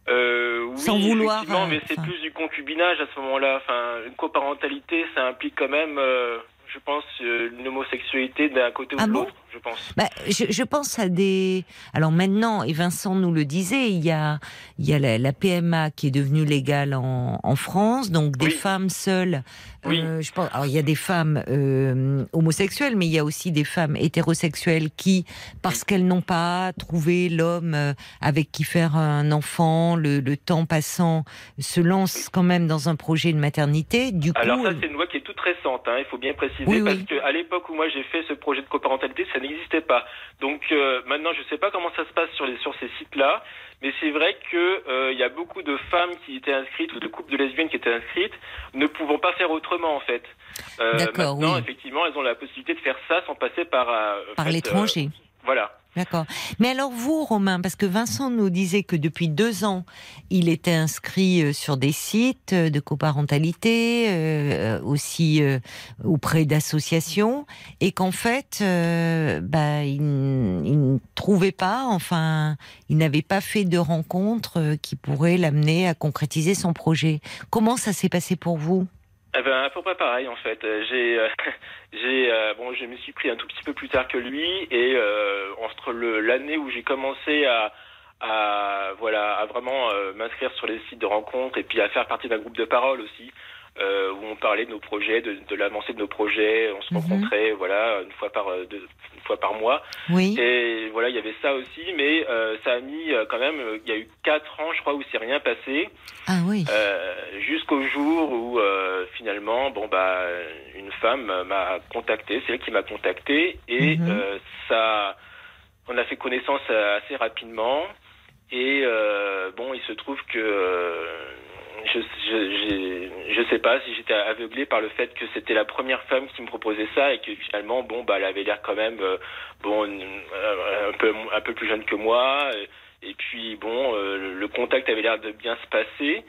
Euh, oui, Sans vouloir. Non, mais c'est enfin... plus du concubinage à ce moment-là. Enfin, une coparentalité, ça implique quand même. Euh je pense, euh, une homosexualité d'un côté ou ah de bon l'autre, je pense. Bah, je, je, pense à des. Alors maintenant, et Vincent nous le disait, il y a, il y a la, la PMA qui est devenue légale en, en France, donc des oui. femmes seules. Oui. Euh, je pense. Alors il y a des femmes euh, homosexuelles, mais il y a aussi des femmes hétérosexuelles qui, parce qu'elles n'ont pas trouvé l'homme euh, avec qui faire un enfant, le, le, temps passant, se lancent quand même dans un projet de maternité. Du Alors coup, ça, c'est une loi qui est toute récente. Hein, il faut bien préciser Oui, parce oui. qu'à l'époque où moi j'ai fait ce projet de coparentalité, ça n'existait pas. Donc euh, maintenant, je sais pas comment ça se passe sur les sur ces sites-là, mais c'est vrai que euh, il y a beaucoup de femmes qui étaient inscrites ou de couples de lesbiennes qui étaient inscrites, ne pouvant pas faire autrement en fait. Euh, Maintenant, oui. effectivement, elles ont la possibilité de faire ça sans passer par euh, Par fait, l'étranger. euh, voilà. D'accord. Mais alors vous, Romain, parce que Vincent nous disait que depuis deux ans, il était inscrit euh, sur des sites euh, de coparentalité, euh, aussi euh, auprès d'associations, et qu'en fait, euh, bah, il, il ne trouvait pas, enfin, il n'avait pas fait de rencontre euh, qui pourrait l'amener à concrétiser son projet. Comment ça s'est passé pour vous? Eh ben, peu près pareil en fait. Euh, J'ai, euh, j'ai, euh, bon, je me suis pris un tout petit peu plus tard que lui et euh, entre le l'année où j'ai commencé à, à voilà, à vraiment euh, m'inscrire sur les sites de rencontres et puis à faire partie d'un groupe de parole aussi. Euh, où on parlait de nos projets, de, de l'avancée de nos projets, on se Mhm. rencontrait, voilà, une fois par euh, deux, une fois par mois. Oui. Et voilà, il y avait ça aussi, mais euh, ça a mis quand même, il y a eu quatre ans, je crois, où c'est rien passé. Ah oui. Euh, jusqu'au jour où finalement, bon bah, une femme m'a contacté, c'est elle qui m'a contacté et Mhm. ça, on a fait connaissance assez rapidement et bon, il se trouve que je, je, j'ai- je sais pas si j'étais aveuglé par le fait que c'était la première femme qui me proposait ça et que finalement, bon bah, elle avait l'air quand même euh, bon euh, un peu un peu plus jeune que moi. Et puis bon, euh, le- contact avait l'air de bien se passer.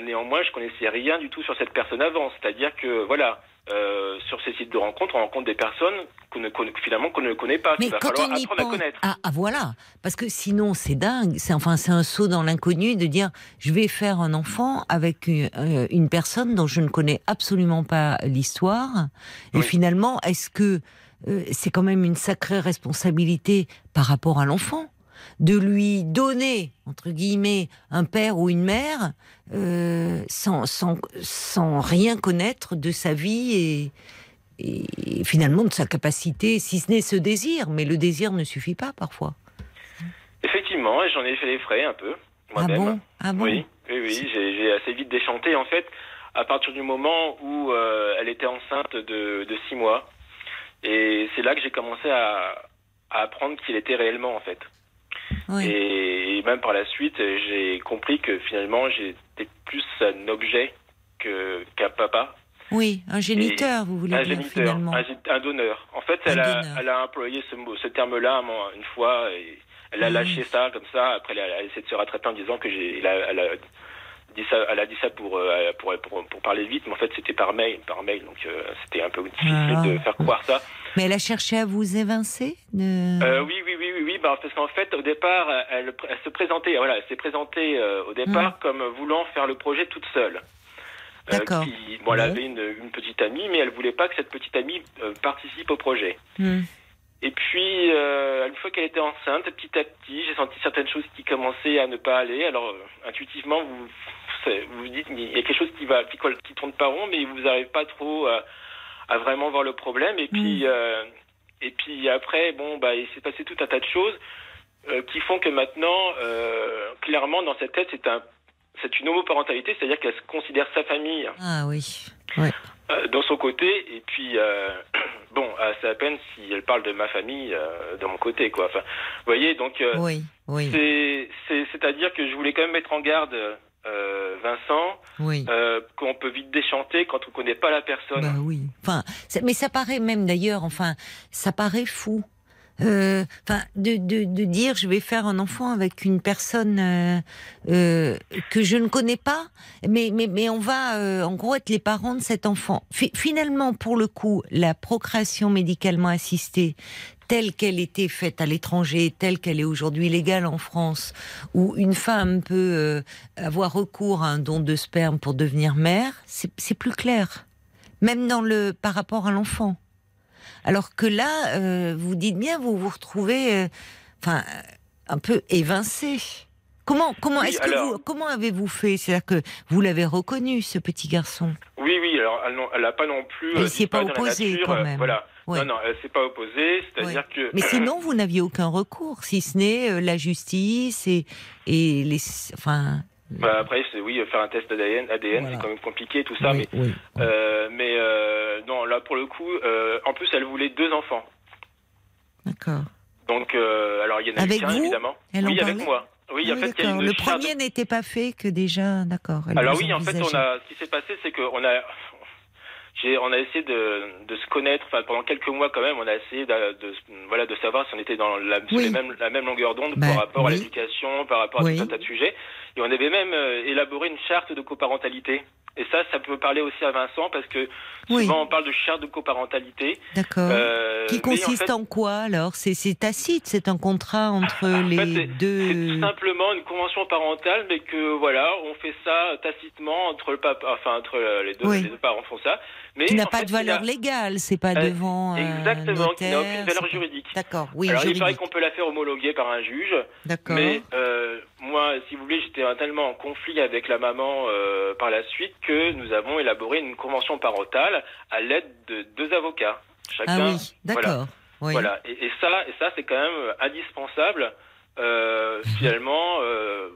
Néanmoins, je connaissais rien du tout sur cette personne avant. C'est-à-dire que voilà, euh, sur ces sites de rencontres, on rencontre des personnes qu'on ne connaît, finalement qu'on ne connaît pas. Mais Il va quand falloir on y apprendre à pense, connaître. ah, ah, voilà, parce que sinon c'est dingue. C'est enfin c'est un saut dans l'inconnu de dire je vais faire un enfant avec une, euh, une personne dont je ne connais absolument pas l'histoire. Et finalement, est-ce que euh, c'est quand même une sacrée responsabilité par rapport à l'enfant? De lui donner entre guillemets un père ou une mère euh, sans, sans sans rien connaître de sa vie et et finalement de sa capacité, si ce n'est ce désir, mais le désir ne suffit pas parfois. Effectivement, j'en ai fait les frais un peu Ah bon Ah bon Oui, oui, oui, j'ai assez vite déchanté en fait à partir du moment où euh, elle était enceinte de, de six mois. Et c'est là que j'ai commencé à, à apprendre qui elle était réellement en fait. Oui. Et, même par la suite, j'ai compris que finalement j'étais plus un objet qu'un papa, Oui, un géniteur, vous voulez un dire géniteur, finalement. un, donneur. En fait, elle a, donneur. elle a employé ce, terme-là une fois. Et elle a Ah lâché ça comme ça. Après, elle a, essayé de se rattraper en disant que j'ai, elle a, elle a dit ça, elle a dit ça pour, euh, pour, pour, pour parler vite, mais en fait, c'était par mail, par mail. Donc, euh, c'était un peu difficile Ah. de faire croire ça. Mais elle a cherché à vous évincer de... Euh, oui, oui, oui, oui, oui, bah, parce qu'en fait, au départ, elle, elle se présentait, voilà, elle s'est présentée euh, au départ comme voulant faire le projet toute seule. Euh, D'accord. qui- bon, elle Bon. avait une, une petite amie, mais elle voulait pas que cette petite amie participe au projet. Hmm. Et puis, une fois qu'elle était enceinte, petit à petit, j'ai senti certaines choses qui commençaient à ne pas aller. Alors, intuitivement, vous vous vous dites, il y a quelque chose qui va, qui, qui tourne pas rond, mais vous n'arrivez pas trop à, à vraiment voir le problème. Et puis, euh, et puis après, bon, bah, il s'est passé tout un tas de choses euh, qui font que maintenant, euh, clairement, dans cette tête, c'est un, c'est une homoparentalité, c'est-à-dire qu'elle considère sa famille Ah oui. euh, dans son côté, et puis euh, bon, euh, c'est à peine si elle parle de ma famille euh, de mon côté, quoi. Enfin, vous voyez, donc euh, Oui, oui, c'est, c'est, c'est-à-dire que je voulais quand même mettre en garde euh, Vincent oui. euh, qu'on peut vite déchanter quand on connaît pas la personne. Bah oui. Enfin, mais ça paraît même d'ailleurs, enfin, ça paraît fou. Euh, Enfin, de, de, de dire je vais faire un enfant avec une personne euh, euh, que je ne connais pas, mais mais mais on va en gros être les parents de cet enfant. Fi- finalement, pour le coup, la procréation médicalement assistée telle qu'elle était faite à l'étranger, telle qu'elle est aujourd'hui légale en France, où une femme peut euh, avoir recours à un don de sperme pour devenir mère, c'est plus clair même dans le par rapport à l'enfant. Alors que là, euh, vous dites bien, vous vous retrouvez, euh, enfin, un peu évincé. Comment comment Oui, est-ce que alors- vous comment avez-vous fait? C'est-à-dire que vous l'avez reconnu ce petit garçon? Oui, oui. Alors, elle, non- elle a pas non plus. Elle euh, s'y est pas opposée, nature, quand euh, même. Voilà. Ouais. Non, non, elle s'est pas opposée. C'est-à-dire que. Mais sinon, vous n'aviez aucun recours, si ce n'est euh, la justice et et les enfin Bah, après, c'est oui, faire un test ADN, ADN Voilà. c'est quand même compliqué tout ça, oui, mais oui, oui. euh, mais euh, non, là pour le coup, euh, en plus elle voulait deux enfants. D'accord. Donc euh, alors il y en a eu Avec qu'un vous? évidemment. Elle en avec moi. Oui, en oui, fait, il y a une Le premier n'était pas fait que déjà, d'accord. Alors oui, en fait, on a, ce qui s'est passé, c'est qu'on a, on a essayé de, de se connaître. Enfin, pendant quelques mois, quand même, on a essayé de, de- voilà, de savoir si on était dans la, sur Oui. les mêmes, la même longueur d'onde Bah, par rapport à l'éducation, par rapport à tout un tas de sujets. Et on avait même euh, élaboré une charte de coparentalité. Et ça, ça peut parler aussi à Vincent parce que souvent on parle de charte de coparentalité. D'accord. euh, Qui en consiste fait, en quoi alors? C'est tacite, c'est un contrat entre En les fait, deux. C'est tout simplement une convention parentale, mais que voilà, on fait ça tacitement entre le papa, enfin entre euh, les deux, les deux parents font ça. Mais qui n'a pas fait, de il a- valeur légale, c'est pas Euh, devant. un Exactement, qui n'a aucune notaire, valeur juridique. D'accord, oui, Alors il paraît juridique. qu'on peut la faire homologuer par un juge, D'accord. mais euh, moi, si vous voulez, j'étais tellement en conflit avec la maman euh, par la suite que nous avons élaboré une convention parentale à l'aide de deux avocats. Chacun, Ah oui, d'accord. Oui. Voilà, et, et ça, et ça c'est quand même indispensable. Euh, finalement, euh,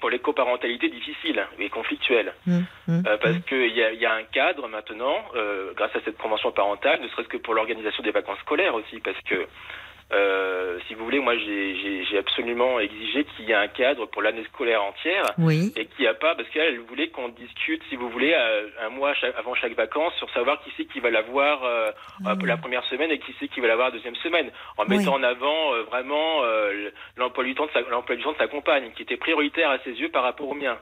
pour les coparentalités difficiles et conflictuelles, Hum, hum, Euh, parce hum. qu'il y a, y a un cadre maintenant, euh, grâce à cette convention parentale, ne serait-ce que pour l'organisation des vacances scolaires aussi, parce que euh, si vous voulez, moi j'ai- absolument exigé qu'il y ait un cadre pour l'année scolaire entière Oui, et qu'il n'y a pas, parce qu'elle elle voulait qu'on discute, si vous voulez, euh, un mois chaque- avant chaque vacances sur savoir qui c'est qui va l'avoir euh, pour la première semaine et qui c'est qui va l'avoir la deuxième semaine, en Oui. mettant en avant euh, vraiment euh, l'emploi du temps de sa l'emploi du temps de sa compagne, qui était prioritaire à ses yeux par rapport au mien.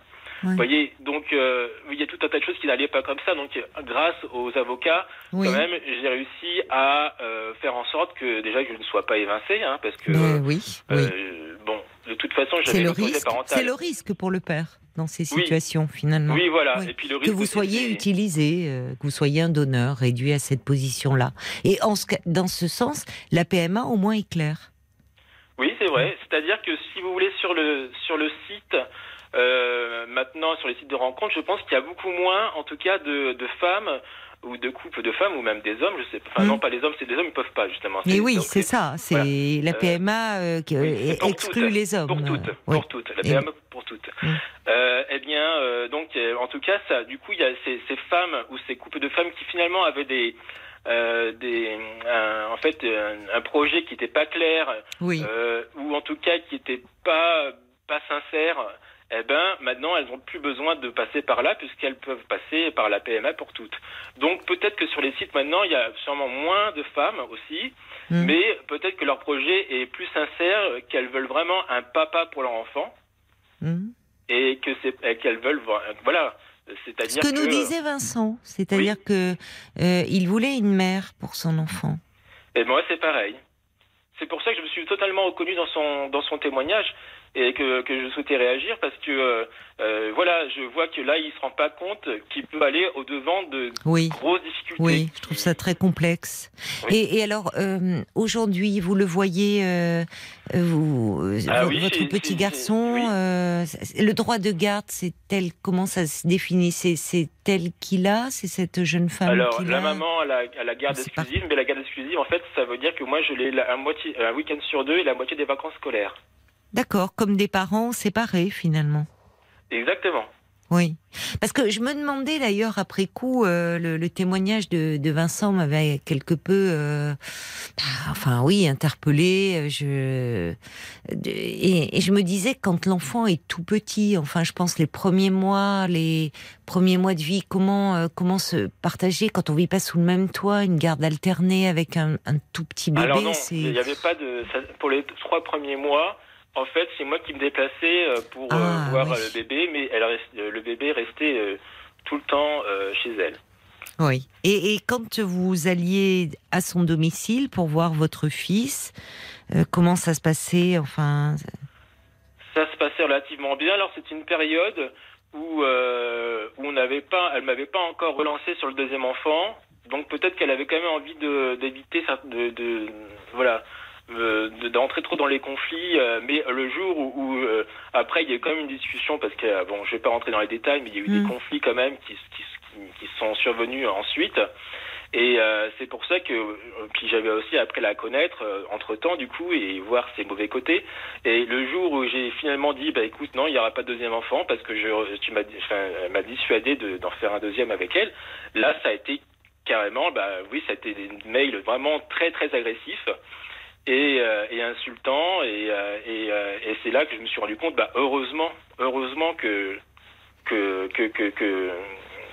Oui. Vous voyez, donc euh, il y a tout un tas de choses qui n'allaient pas comme ça. Donc, grâce aux avocats, oui. quand même, j'ai réussi à euh, faire en sorte que déjà que je ne sois pas évincé, hein, parce que oui, oui. euh, bon, de toute façon, j'avais le l'autorité parentale. C'est le risque pour le père dans ces Oui. situations finalement. Oui, voilà. Oui. Et puis le que risque vous aussi, soyez utilisé, euh, que vous soyez un donneur réduit à cette position-là. Et en ce dans ce sens, la PMA au moins est claire. Oui, c'est vrai. C'est-à-dire que si vous voulez sur le sur le site euh, maintenant sur les sites de rencontres, je pense qu'il y a beaucoup moins, en tout cas, de, de femmes ou de couples de femmes ou même des hommes. Je sais. Enfin Mm. non, pas les hommes, c'est des hommes, ils peuvent pas justement. Mais oui, c'est ça. C'est voilà. la Euh, PMA euh, qui oui, exclut toutes, les hommes. Pour toutes, oui. pour toutes, la Et- PMA pour toutes. Mm. Euh, eh bien, euh, donc, en tout cas, ça, du coup, il y a ces, ces femmes ou ces couples de femmes qui finalement avaient des, des, un- en fait, un, un projet qui n'était pas clair, Oui. ou en tout cas qui n'était pas pas sincère. Eh ben, maintenant, elles n'ont plus besoin de passer par là puisqu'elles peuvent passer par la PMA pour toutes. Donc, peut-être que sur les sites maintenant, il y a sûrement moins de femmes aussi, Mm. mais peut-être que leur projet est plus sincère, qu'elles veulent vraiment un papa pour leur enfant Mm. et que c'est qu'elles veulent voir- voilà Ce c'est-à-dire que nous disait Vincent, c'est-à-dire Oui. que euh, il voulait une mère pour son enfant. et moi c'est pareil c'est pour ça que je me suis totalement reconnu dans son dans son témoignage et que, que je souhaitais réagir parce que euh, euh, voilà je vois que là il se rend pas compte qu'il peut aller au devant de Oui. grosses difficultés Oui, je trouve ça très complexe. Oui. Et, et alors, euh, aujourd'hui, vous le voyez, euh, euh, vous, Ah oui, votre petit garçon, euh, le droit de garde, c'est tel, comment ça se définit? C'est tel qu'il a? C'est cette jeune femme Alors, la a? maman a la, a garde C'est pas- exclusive, mais la garde exclusive, en fait, ça veut dire que moi, je l'ai la- un, moitié, un week-end sur deux et la moitié des vacances scolaires. D'accord, comme des parents séparés finalement. Exactement. Oui, parce que je me demandais d'ailleurs après coup, euh, le, le témoignage de, de Vincent m'avait quelque peu, euh, bah, enfin oui, interpellé. Je de- et, et je me disais quand l'enfant est tout petit, enfin je pense les premiers mois, les premiers mois de vie, comment euh, comment se partager quand on vit pas sous le même toit, une garde alternée avec un, un tout petit bébé, Alors non, il n'y avait pas de... ça- pour les trois premiers mois, en fait, c'est moi qui me déplaçais euh, pour euh, Ah, voir oui. euh, le bébé, mais elle reste- le bébé restait tout le temps chez elle. Oui. Et, et quand vous alliez à son domicile pour voir votre fils, euh, comment ça se passait Enfin, Ça se passait relativement bien. Alors c'est une période où, euh, où on n'avait pas, elle m'avait pas encore relancé sur le deuxième enfant, donc peut-être qu'elle avait quand même envie d'éviter de, de voilà d'entrer trop dans les conflits. euh, mais le jour où, où, euh, après il y a eu quand même une discussion parce que euh, bon je vais pas rentrer dans les détails, mais il y a eu des conflits quand même qui qui, qui, qui sont survenus ensuite. Et euh, c'est pour ça que puis j'avais aussi appris à la connaître entre temps du coup et voir ses mauvais côtés. Et le jour où j'ai finalement dit bah écoute non il n'y aura pas de deuxième enfant parce que je tu m'as enfin, m'a dissuadé d'en faire un deuxième avec elle. Là ça a été carrément bah oui ça a été des mails vraiment très très agressifs et, euh, et insultant et, euh, et, euh, et c'est là que je me suis rendu compte bah heureusement heureusement que que que que que,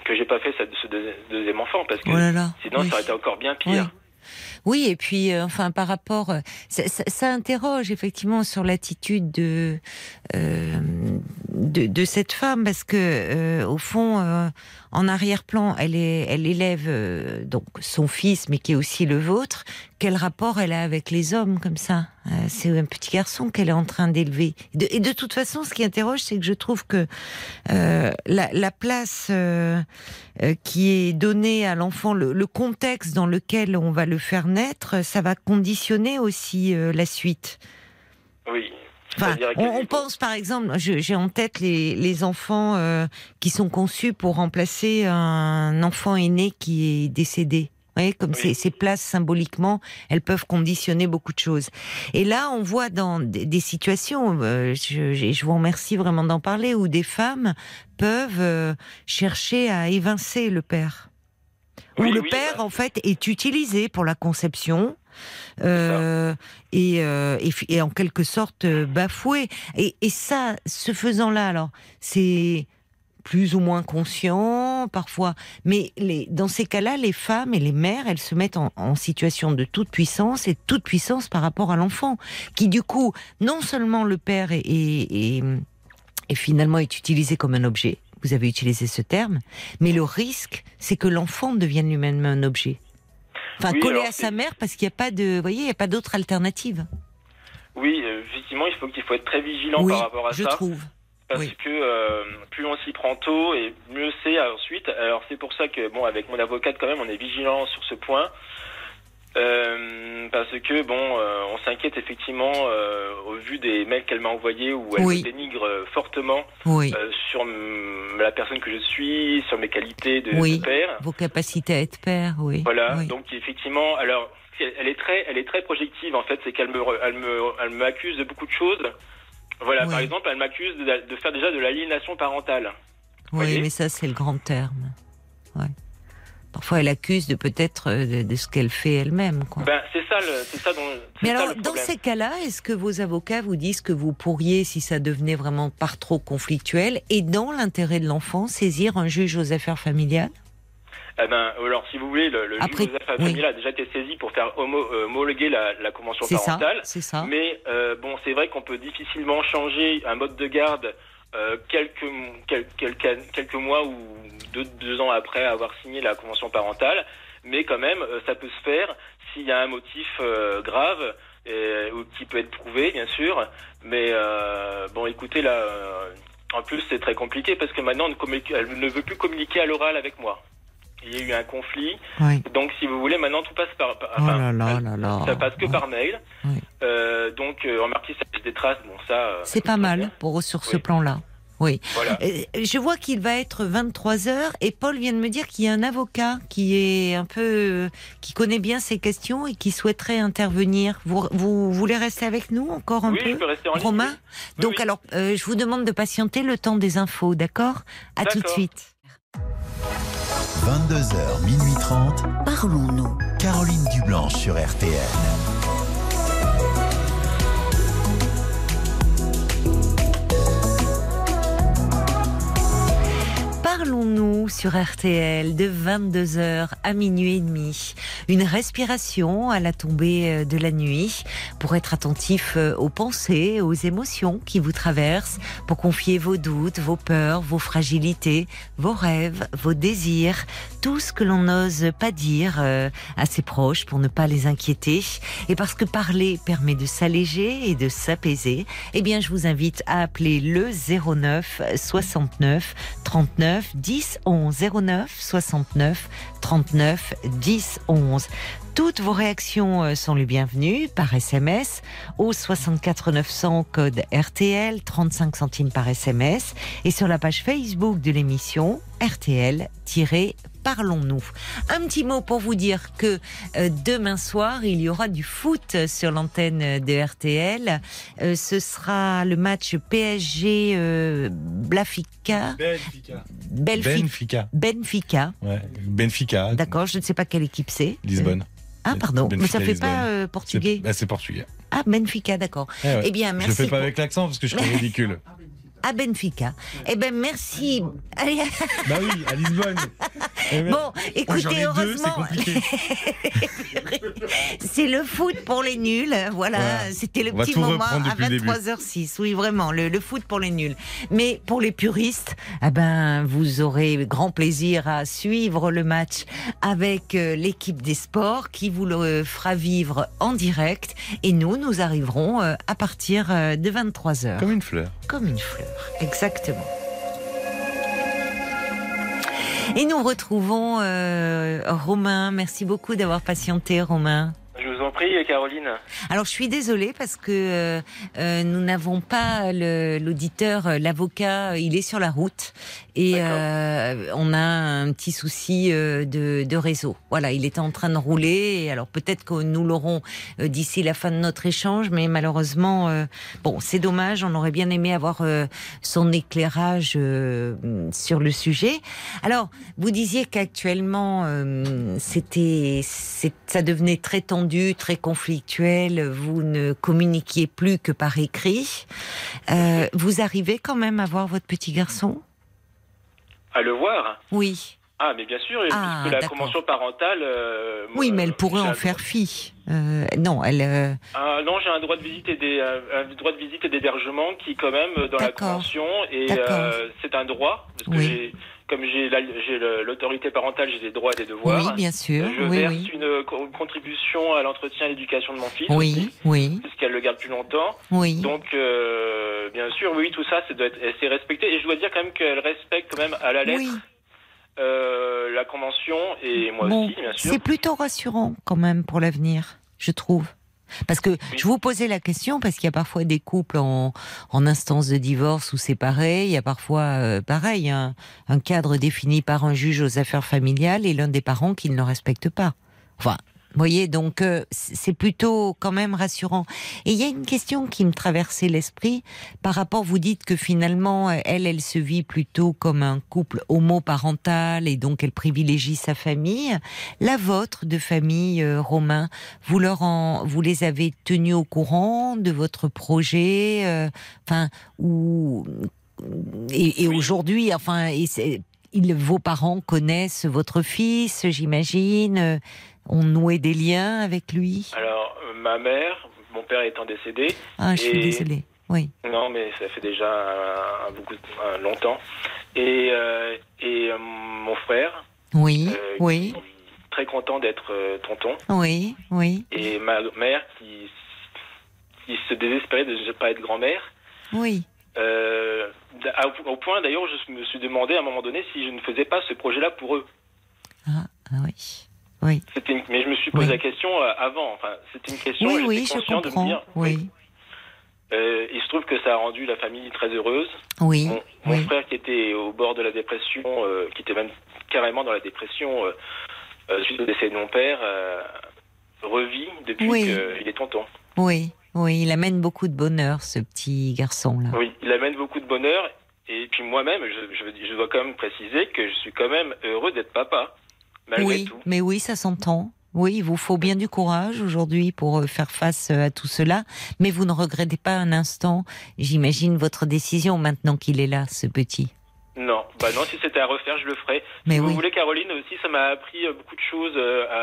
que j'ai pas fait ce deuxième enfant parce que oh sinon ça aurait été encore bien pire. Oui. et puis, enfin, par rapport, ça, ça, interroge effectivement sur l'attitude de, euh, de, de cette femme, parce que au fond, en arrière-plan, elle, est, elle élève euh, donc son fils, mais qui est aussi le vôtre. Quel rapport elle a avec les hommes comme ça euh, C'est un petit garçon qu'elle est en train d'élever. Et de toute façon, ce qui interroge, c'est que je trouve que euh, la, place qui est donnée à l'enfant, le, contexte dans lequel on va le faire naître, ça va conditionner aussi la suite. Oui, on, pense par exemple, j'ai en tête les, enfants euh, qui sont conçus pour remplacer un enfant aîné qui est décédé. Vous voyez, comme ces, places symboliquement, elles peuvent conditionner beaucoup de choses. Et là, on voit dans des, situations, euh, je, je, vous remercie vraiment d'en parler, où des femmes peuvent euh, chercher à évincer le père. où le père, en fait, est utilisé pour la conception, euh, et, euh, et, en quelque sorte euh, bafoué. Et, ça, ce faisant-là, alors, c'est plus ou moins conscient parfois, mais dans ces cas-là, les femmes et les mères, elles se mettent en, situation de toute puissance et toute puissance par rapport à l'enfant, qui du coup, non seulement le père est, est, est finalement est utilisé comme un objet, vous avez utilisé ce terme, mais le risque, c'est que l'enfant devienne lui-même un objet. Enfin, coller à sa mère parce qu'il n'y a pas de, voyez, il n'y a pas d'autre alternative. Oui, euh, effectivement, il faut qu'il faut être très vigilant par rapport à je ça. Je trouve. Parce que euh, plus on s'y prend tôt et mieux c'est ensuite. Alors c'est pour ça que bon, avec mon avocate quand même, on est vigilant sur ce point. Euh, parce que bon, euh, on s'inquiète effectivement euh, au vu des mails qu'elle m'a envoyés où elle me dénigre fortement sur la personne que je suis, sur mes qualités de, père, vos capacités à être père, oui. Voilà, donc effectivement, alors elle est très, elle est très projective en fait, c'est qu'elle me, elle me, elle m'accuse de beaucoup de choses. Voilà, par exemple, elle m'accuse de, de, faire déjà de l'aliénation parentale. Oui, mais ça c'est le grand terme. Ouais. Parfois, elle accuse de peut-être euh, de, ce qu'elle fait elle-même. Ben, c'est ça, c'est ça dont. Mais alors, dans ces cas-là, est-ce que vos avocats vous disent que vous pourriez, si ça devenait vraiment par trop conflictuel, et dans l'intérêt de l'enfant, saisir un juge aux affaires familiales? Eh ben, alors, si vous voulez, le, juge aux affaires familiales a déjà été saisi pour faire euh, homologuer la, convention parentale. C'est ça. Mais euh, bon, c'est vrai qu'on peut difficilement changer un mode de garde quelques, quelques, quelques mois ou deux, ans après avoir signé la convention parentale, mais quand même, euh, ça peut se faire s'il y a un motif euh, grave ou qui peut être prouvé, bien sûr. Mais euh, bon, écoutez, là, en plus, c'est très compliqué parce que maintenant, elle ne veut plus communiquer à l'oral avec moi. Il y a eu un conflit. Donc, si vous voulez, maintenant, tout passe par. oh Ça passe que par mail. donc, remarquez, ça laisse des traces. Bon, ça. C'est pas mal pour, sur ce plan-là. Oui. Je vois qu'il va être 23 heures et Paul vient de me dire qu'il y a un avocat qui est un peu, qui connaît bien ces questions et qui souhaiterait intervenir. Vous, vous voulez rester avec nous encore un peu, je peux rester en Romain Donc alors, euh, je vous demande de patienter le temps des infos, d'accord? À tout de suite. 22h, minuit 30. Parlons-nous. Caroline Dublanche sur RTN. Parlons-nous sur RTL de 22h à minuit et demi. Une respiration à la tombée euh, de la nuit pour être attentif euh, aux pensées, aux émotions qui vous traversent, pour confier vos doutes, vos peurs, vos fragilités, vos rêves, vos désirs, tout ce que l'on n'ose pas dire euh, à ses proches pour ne pas les inquiéter. Et parce que parler permet de s'alléger et de s'apaiser, eh bien je vous invite à appeler le 09 69 39 10 11 09 69 39 10 11. Toutes vos réactions euh, sont les bienvenues par SMS au 64 900 code RTL 35 centimes par SMS et sur la page Facebook de l'émission RTL parlons-nous. Un petit mot pour vous dire que euh, demain soir, il y aura du foot sur l'antenne de RTL. Euh, ce sera le match PSG euh, Blafika. Benfica. Belfi- Benfica. Benfica. Ouais. Benfica. D'accord, je ne sais pas quelle équipe c'est. Lisbonne. Ah, pardon, mais ça Benfica, fait Lisbonne. pas euh, C'est portugais. bah, c'est portugais. Ah, Benfica, d'accord. Eh ouais. Eh bien, Je le merci. fais pas pour- avec l'accent parce que je suis ridicule. À Benfica. Eh ben, merci. Allez, bah oui, à Lisbonne. Eh ouais. bon, Oh, écoutez, heureusement, c'est le foot pour les nuls. Voilà, Voilà. c'était le On petit moment à depuis le début. 23h06. Oui, vraiment, le, le foot pour les nuls. Mais pour les puristes, eh ben, vous aurez grand plaisir à suivre le match avec euh, l'équipe des sports qui vous le fera vivre en direct. Et nous, nous arriverons euh, à partir euh, de 23h. Comme une fleur. Comme une fleur, exactement. Et nous retrouvons euh, Romain. Merci beaucoup d'avoir patienté, Romain. Je vous en prie, Caroline. Alors je suis désolée parce que euh, euh, nous n'avons pas l'auditeur, l'avocat, il est sur la route et euh, on a un petit souci euh, de, de réseau. Voilà, il était en train de rouler alors peut-être que nous l'aurons euh, d'ici la fin de notre échange, mais malheureusement, euh, bon, c'est dommage. On aurait bien aimé avoir euh, son éclairage euh, sur le sujet. Alors, vous disiez qu'actuellement, euh, c'était, c'est- ça devenait très tendu, très conflictuel. Vous ne communiquiez plus que par écrit. Euh, vous arrivez quand même à voir votre petit garçon? À le voir Oui. Ah, mais bien sûr, Ah, puisque la convention parentale. euh, Oui, mais elle pourrait en faire fi. Euh, non, elle. euh, Ah, non, j'ai un droit de visite et des, un droit de visite et d'hébergement qui, quand même, dans la convention, et c'est un droit. Parce Oui. Comme j'ai, l'autorité parentale, j'ai des droits et des devoirs. oui, bien sûr. Je Oui, verse oui. une co- contribution à l'entretien et l'éducation de mon fils. Oui, aussi, oui, puisqu'elle le garde plus longtemps. oui. Donc, euh, bien sûr, oui, tout ça, c'est, respecté. Et je dois dire quand même qu'elle respecte quand même à la lettre Oui. euh, la convention et moi Bon, aussi, bien sûr. c'est plutôt rassurant quand même pour l'avenir, je trouve. Parce que je vous posais la question parce qu'il y a parfois des couples en, en instance de divorce ou séparés. Il y a parfois, euh, pareil, un, un cadre défini par un juge aux affaires familiales et l'un des parents qui ne le respecte pas. Enfin, vous voyez, donc euh, c'est plutôt quand même rassurant. Et il y a une question qui me traversait l'esprit par rapport, vous dites que finalement, euh, elle, elle se vit plutôt comme un couple homoparental et donc elle privilégie sa famille. La vôtre de famille, euh, Romain, vous leur en, vous les avez tenus au courant de votre projet, euh, enfin, ou et, et aujourd'hui, enfin, et vos parents connaissent votre fils, j'imagine, ont noué des liens avec lui. Alors, euh, ma mère, mon père étant décédé, Ah, je suis désolée. Oui, non, mais ça fait déjà un, un beaucoup un longtemps, et, euh, et euh, mon frère, oui, euh, oui, très content d'être tonton, oui, oui, et ma mère qui, qui se désespérait de ne pas être grand-mère. oui. Au point d'ailleurs, je me suis demandé à un moment donné si je ne faisais pas ce projet-là pour eux. Ah, ah oui, oui. C'était une- mais je me suis posé Oui. la question euh, avant. Enfin, c'était une question. Oui, oui, je conscient de me comprends. dire, Oui, Euh, il se trouve que ça a rendu la famille très heureuse. oui, Mon, mon oui. frère qui était au bord de la dépression, euh, qui était même carrément dans la dépression euh, suite au décès de mon père, revit depuis Oui. qu'il est tonton. Oui, oui, il amène beaucoup de bonheur, ce petit garçon-là. Oui, il amène beaucoup de bonheur. Et puis moi-même, je, je, je dois quand même préciser que je suis quand même heureux d'être papa, malgré oui, tout. mais oui, ça s'entend. Oui, il vous faut bien du courage aujourd'hui pour euh, faire face euh, à tout cela, mais vous ne regrettez pas un instant, j'imagine, votre décision maintenant qu'il est là, ce petit. Non, bah non, si c'était à refaire, je le ferais. Mais si oui. vous voulez, Caroline, aussi, ça m'a appris euh, beaucoup de choses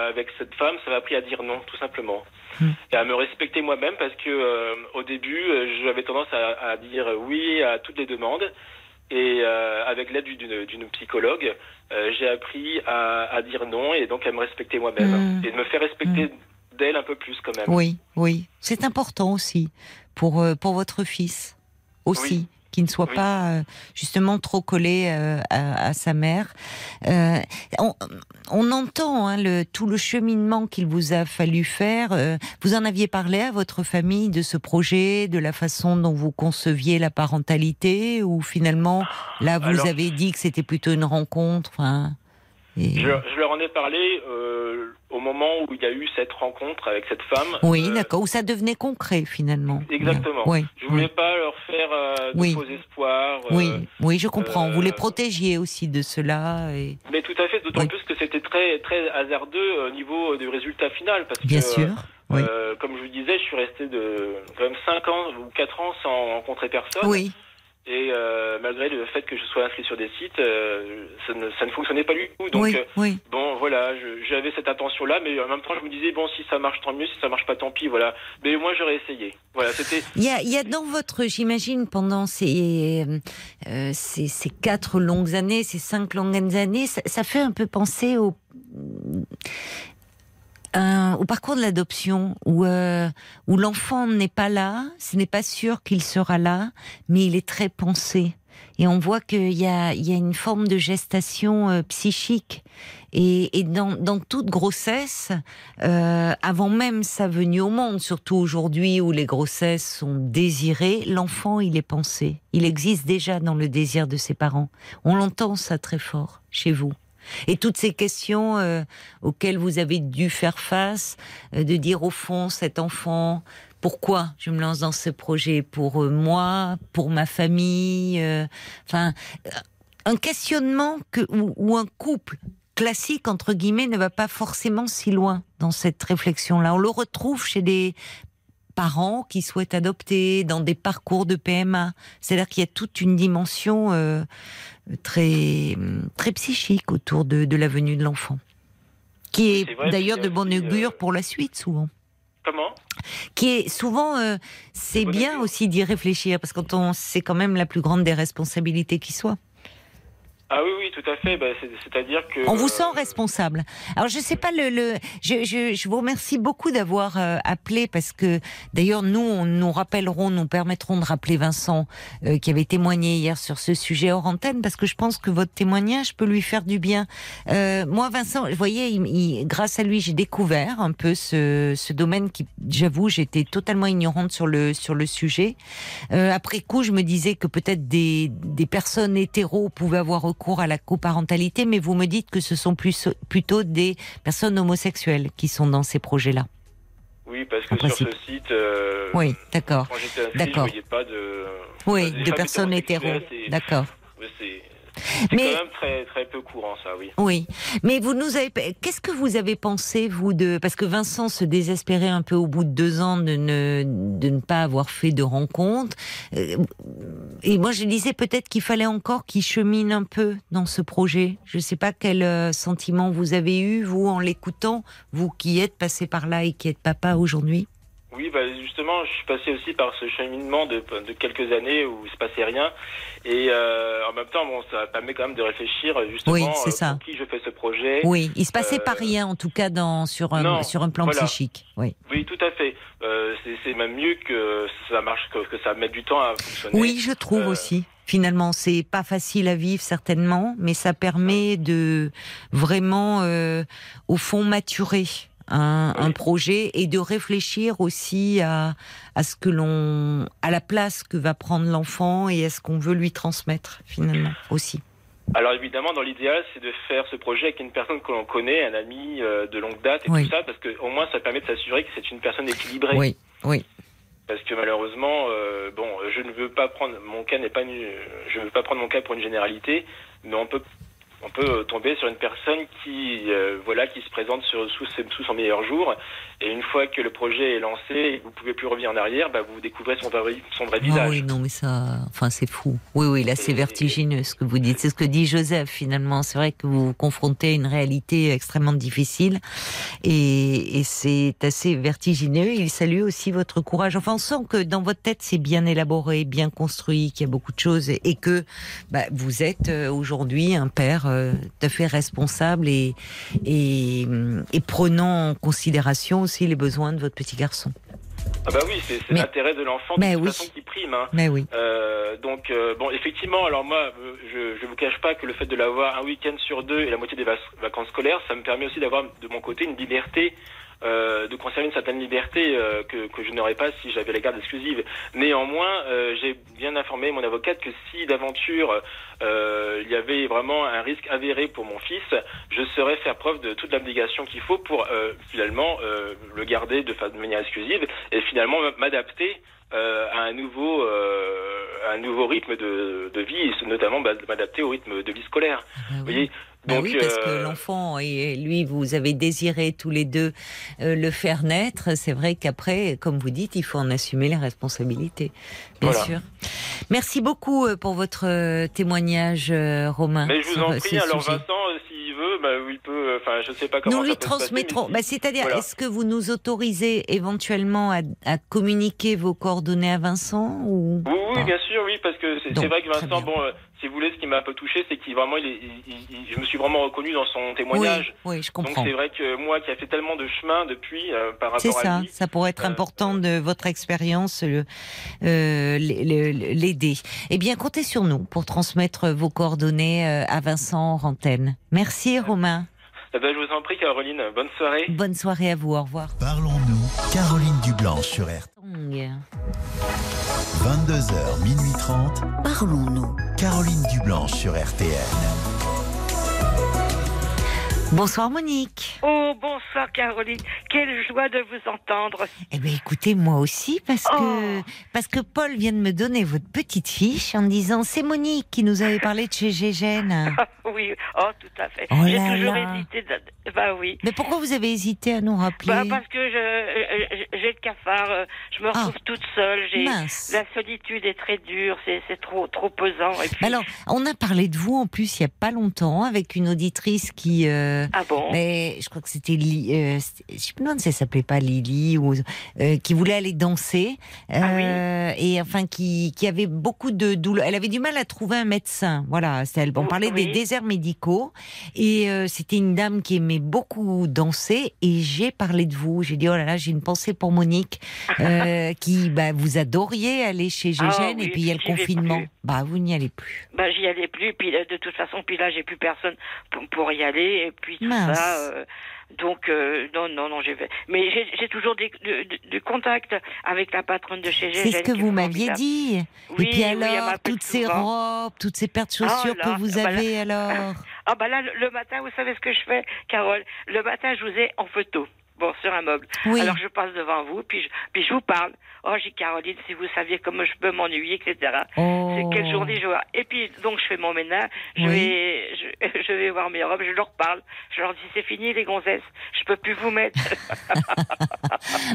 avec cette femme. Ça m'a appris à dire non, tout simplement. Hmm. Et à me respecter moi-même parce que euh, au début, j'avais tendance à, à dire oui à toutes les demandes. Et euh, avec l'aide d'une psychologue, euh, j'ai appris à, à dire non et donc à me respecter moi-même. Hmm. Et de me faire respecter d'elle un peu plus quand même. Oui, oui, c'est important aussi pour euh, pour votre fils aussi. Oui. Qui ne soit Oui. pas euh, justement trop collé euh, à, à sa mère. Euh, on, on entend hein, le, tout le cheminement qu'il vous a fallu faire. Euh, vous en aviez parlé à votre famille de ce projet, de la façon dont vous conceviez la parentalité, ou finalement là vous Alors- avez dit que c'était plutôt une rencontre. Et- Je, je leur en ai parlé euh, au moment où il y a eu cette rencontre avec cette femme. Oui, Euh, d'accord. Où ça devenait concret finalement. Exactement. Oui. Je voulais pas leur faire euh, de Oui. faux espoirs. Oui, oui, je comprends. Vous les protégiez aussi de cela. Et... Mais tout à fait, d'autant Oui. plus que c'était très très hasardeux au niveau du résultat final. Parce Bien que, sûr. Oui. comme je vous disais, je suis resté de quand même 5 ans ou 4 ans sans rencontrer personne. Oui, Et euh, malgré le fait que je sois inscrit sur des sites, euh, ça, ne, ça ne fonctionnait pas du tout. Donc oui, euh, oui. bon, voilà, j'avais cette intention-là, mais en même temps, je me disais bon, si ça marche, tant mieux. Si ça marche pas, tant pis. Voilà. Mais moi, j'aurais essayé. Voilà, c'était. Il y a, il y a dans votre, j'imagine, pendant ces, euh, ces, ces quatre longues années, ces cinq longues années, ça, ça fait un peu penser au, au parcours de l'adoption, où, euh, où l'enfant n'est pas là, ce n'est pas sûr qu'il sera là, mais il est très pensé. Et on voit qu'il y a, y a une forme de gestation euh, psychique. Et, et dans, dans toute grossesse, euh, avant même sa venue au monde, surtout aujourd'hui où les grossesses sont désirées, l'enfant, il est pensé. Il existe déjà dans le désir de ses parents. On l'entend ça très fort chez vous. Et toutes ces questions euh, auxquelles vous avez dû faire face, euh, de dire au fond, cet enfant, pourquoi je me lance dans ce projet? Pour euh, moi, pour ma famille Enfin, un questionnement que, ou, un couple classique, entre guillemets, ne va pas forcément si loin dans cette réflexion-là. On le retrouve chez des parents qui souhaitent adopter, dans des parcours de PMA. C'est-à-dire qu'il y a toute une dimension très, très psychique autour de, de la venue de l'enfant. Qui est d'ailleurs de a aussi, augure euh, pour la suite, souvent Comment? Qui est souvent euh, c'est bien augure. aussi d'y réfléchir parce que c'est quand même la plus grande des responsabilités qui soit. Ah oui, oui, tout à fait. Bah, c'est- C'est-à-dire que. On vous euh, sent responsable. Alors je sais pas le, le je, je, je vous remercie beaucoup d'avoir euh, appelé parce que d'ailleurs nous on nous rappellerons nous permettrons de rappeler Vincent euh, qui avait témoigné hier sur ce sujet hors antenne parce que je pense que votre témoignage peut lui faire du bien. Euh, moi Vincent, vous voyez, il- il- grâce à lui j'ai découvert un peu ce, ce domaine qui j'avoue j'étais totalement ignorante sur le sur le sujet. Après coup, je me disais que peut-être des, des personnes hétéros pouvaient avoir recours à la coparentalité, mais vous me dites que ce sont plus, plutôt des personnes homosexuelles qui sont dans ces projets-là. Oui, parce que sur ce site. euh, Oui, d'accord. Je D'accord. voyais pas de. Oui, des de personnes hétéros. D'accord. C'est c'est Mais- quand même très, très peu courant, ça, oui. Oui, mais vous nous avez. Qu'est-ce que vous avez pensé vous de parce que Vincent se désespérait un peu au bout de deux ans de ne de ne pas avoir fait de rencontre. Euh, Et moi je disais peut-être qu'il fallait encore qu'il chemine un peu dans ce projet. Je ne sais pas quel euh, sentiment vous avez eu vous en l'écoutant, vous qui êtes passé par là et qui êtes papa aujourd'hui. Oui, bah, justement, je suis passé aussi par ce cheminement de, de quelques années où il se passait rien. Et euh, en même temps, bon, ça permet quand même de réfléchir justement Oui, euh, ça. pour qui je fais ce projet. Oui, il se passait Euh, pas rien en tout cas dans sur un non, sur un plan voilà. psychique. Oui. Oui, tout à fait. Euh, c'est- même mieux que ça marche, que, que ça mette du temps à fonctionner. Oui, je trouve Euh, aussi. Finalement, c'est pas facile à vivre certainement, mais ça permet de vraiment, euh, au fond, maturer un, Oui. un projet et de réfléchir aussi à, à ce que l'on, à la place que va prendre l'enfant et à ce qu'on veut lui transmettre finalement aussi. Alors évidemment, dans l'idéal, c'est de faire ce projet avec une personne que l'on connaît, un ami euh, de longue date et Oui. tout ça, parce que au moins ça permet de s'assurer que c'est une personne équilibrée. Oui, oui, Parce que malheureusement, euh, bon, je ne veux pas prendre mon cas n'est pas, une- je ne veux pas prendre mon cas pour une généralité, mais on peut, on peut euh, tomber sur une personne qui, euh, voilà, qui se présente sur, sous, sous son meilleur jour, et une fois que le projet est lancé, et que vous pouvez plus revenir en arrière, bah, vous découvrez son vrai, son vrai Ah visage. oui, non, mais ça, enfin, c'est fou. Oui, oui, là, c'est vertigineux ce que vous dites. C'est ce que dit Joseph finalement. C'est vrai que vous vous confrontez à une réalité extrêmement difficile et, et c'est assez vertigineux. Il salue aussi votre courage. Enfin, on sent que dans votre tête, c'est bien élaboré, bien construit, qu'il y a beaucoup de choses et, et que bah, vous êtes euh, aujourd'hui un père euh, tout à fait responsable et, et, et prenant en considération aussi les besoins de votre petit garçon. Ah bah oui, c'est l'intérêt de l'enfant de Mais toute oui. façon qui prime. Hein. Mais oui. Euh, donc euh, bon, effectivement, alors moi, je je vous cache pas que le fait de l'avoir un week-end sur deux et la moitié des vac- vacances scolaires, ça me permet aussi d'avoir de mon côté une liberté euh, de conserver une certaine liberté euh, que, que je n'aurais pas si j'avais la garde exclusive. Néanmoins, euh, j'ai bien informé mon avocate que si d'aventure euh, il y avait vraiment un risque avéré pour mon fils, je saurais faire preuve de toute l'abnégation qu'il faut pour euh, finalement euh, le garder de, de manière exclusive et finalement m'adapter euh, à un nouveau euh, à un nouveau rythme de, de vie et notamment bah, m'adapter au rythme de vie scolaire. Ah Vous oui. voyez Bah oui, parce que euh, l'enfant et lui, vous avez désiré tous les deux euh, le faire naître. C'est vrai qu'après, comme vous dites, il faut en assumer les responsabilités, bien Voilà. sûr. Merci beaucoup euh, pour votre témoignage, Romain. Mais je vous en prie, alors sujet. Vincent, s'il veut, bah, il peut, enfin, je sais pas comment Nous lui transmettrons. Bah, C'est-à-dire, voilà. est-ce que vous nous autorisez éventuellement à, à communiquer vos coordonnées à Vincent ou Oui, oui, bien sûr, oui, parce que c'est Donc, vrai que Vincent, bon, euh, si vous voulez, ce qui m'a un peu touché, c'est qu'il vraiment, il est, il- il- je me suis vraiment reconnu dans son témoignage. Oui, oui, je Donc comprends. c'est vrai que moi, qui a fait tellement de chemin depuis euh, par C'est rapport à ça, lui, ça pourrait être Euh, important de votre expérience, euh, euh, l'aider. Eh bien, comptez sur nous pour transmettre vos coordonnées euh, à Vincent Rantaine. Merci Romain. Eh ben, je vous en prie, Caroline, bonne soirée. Bonne soirée à vous, au revoir. Parlons-nous. Caroline Dublanche sur RTL. 22h, minuit 30. Parlons-nous. Caroline Dublanche sur RTL. Bonsoir Monique. Oh, bonsoir Caroline. Quelle joie de vous entendre. Eh bien, écoutez, moi aussi, parce que, Oh. parce que Paul vient de me donner votre petite fiche en me disant c'est Monique qui nous avait parlé de chez Gégène. Ah, oui, oh, tout à fait. Oh J'ai toujours là. hésité. de- Bah oui. Mais pourquoi vous avez hésité à nous rappeler Bah, parce que j'ai le cafard, euh, je me retrouve toute seule, Ah. La solitude est très dure, c'est c'est trop trop pesant. Et puis, Mais alors, on a parlé de vous en plus il y a pas longtemps avec une auditrice qui. euh, ah bon? Mais je crois que c'était. Euh, je sais plus si ça s'appelait pas Lily ou euh, qui voulait aller danser Ah oui. euh, et enfin qui, qui avait beaucoup de douleurs. Elle avait du mal à trouver un médecin. Voilà, elle. On Oui. parlait des déserts médicaux et euh, c'était une dame qui aimait beaucoup danser et j'ai parlé de vous. J'ai dit oh là là, j'ai une pensée pour Monique euh, qui bah, vous adoriez aller chez Ah Gégène oui, et puis il y a le confinement. plus. Bah vous n'y allez plus. Bah j'y allais plus, puis euh, de toute façon, puis là j'ai plus personne pour, pour y aller, et puis tout Mince. ça. euh, donc euh, non, non, non, j'ai fait. Mais j'ai toujours des, de- de- du contact avec la patronne de chez C'est Gégène. ce que vous m'aviez dit. Oui, et puis oui, elle alors, m'appelle toutes ces robes, toutes ces paires de Ah chaussures que vous bah là- avez alors. Ah bah là, le, le matin, vous savez ce que je fais, Carole? Le matin, je vous ai en photo. Bon, sur un meuble. Oui. Alors je passe devant vous, puis je, puis je vous parle. Oh, j'ai Caroline, si vous saviez comment je peux m'ennuyer, etc. Oh. C'est quelle journée je vois. Et puis donc je fais mon ménage, je Oui. vais je, je vais voir mes robes, je leur parle, je leur dis c'est fini les gonzesses, je peux plus vous mettre.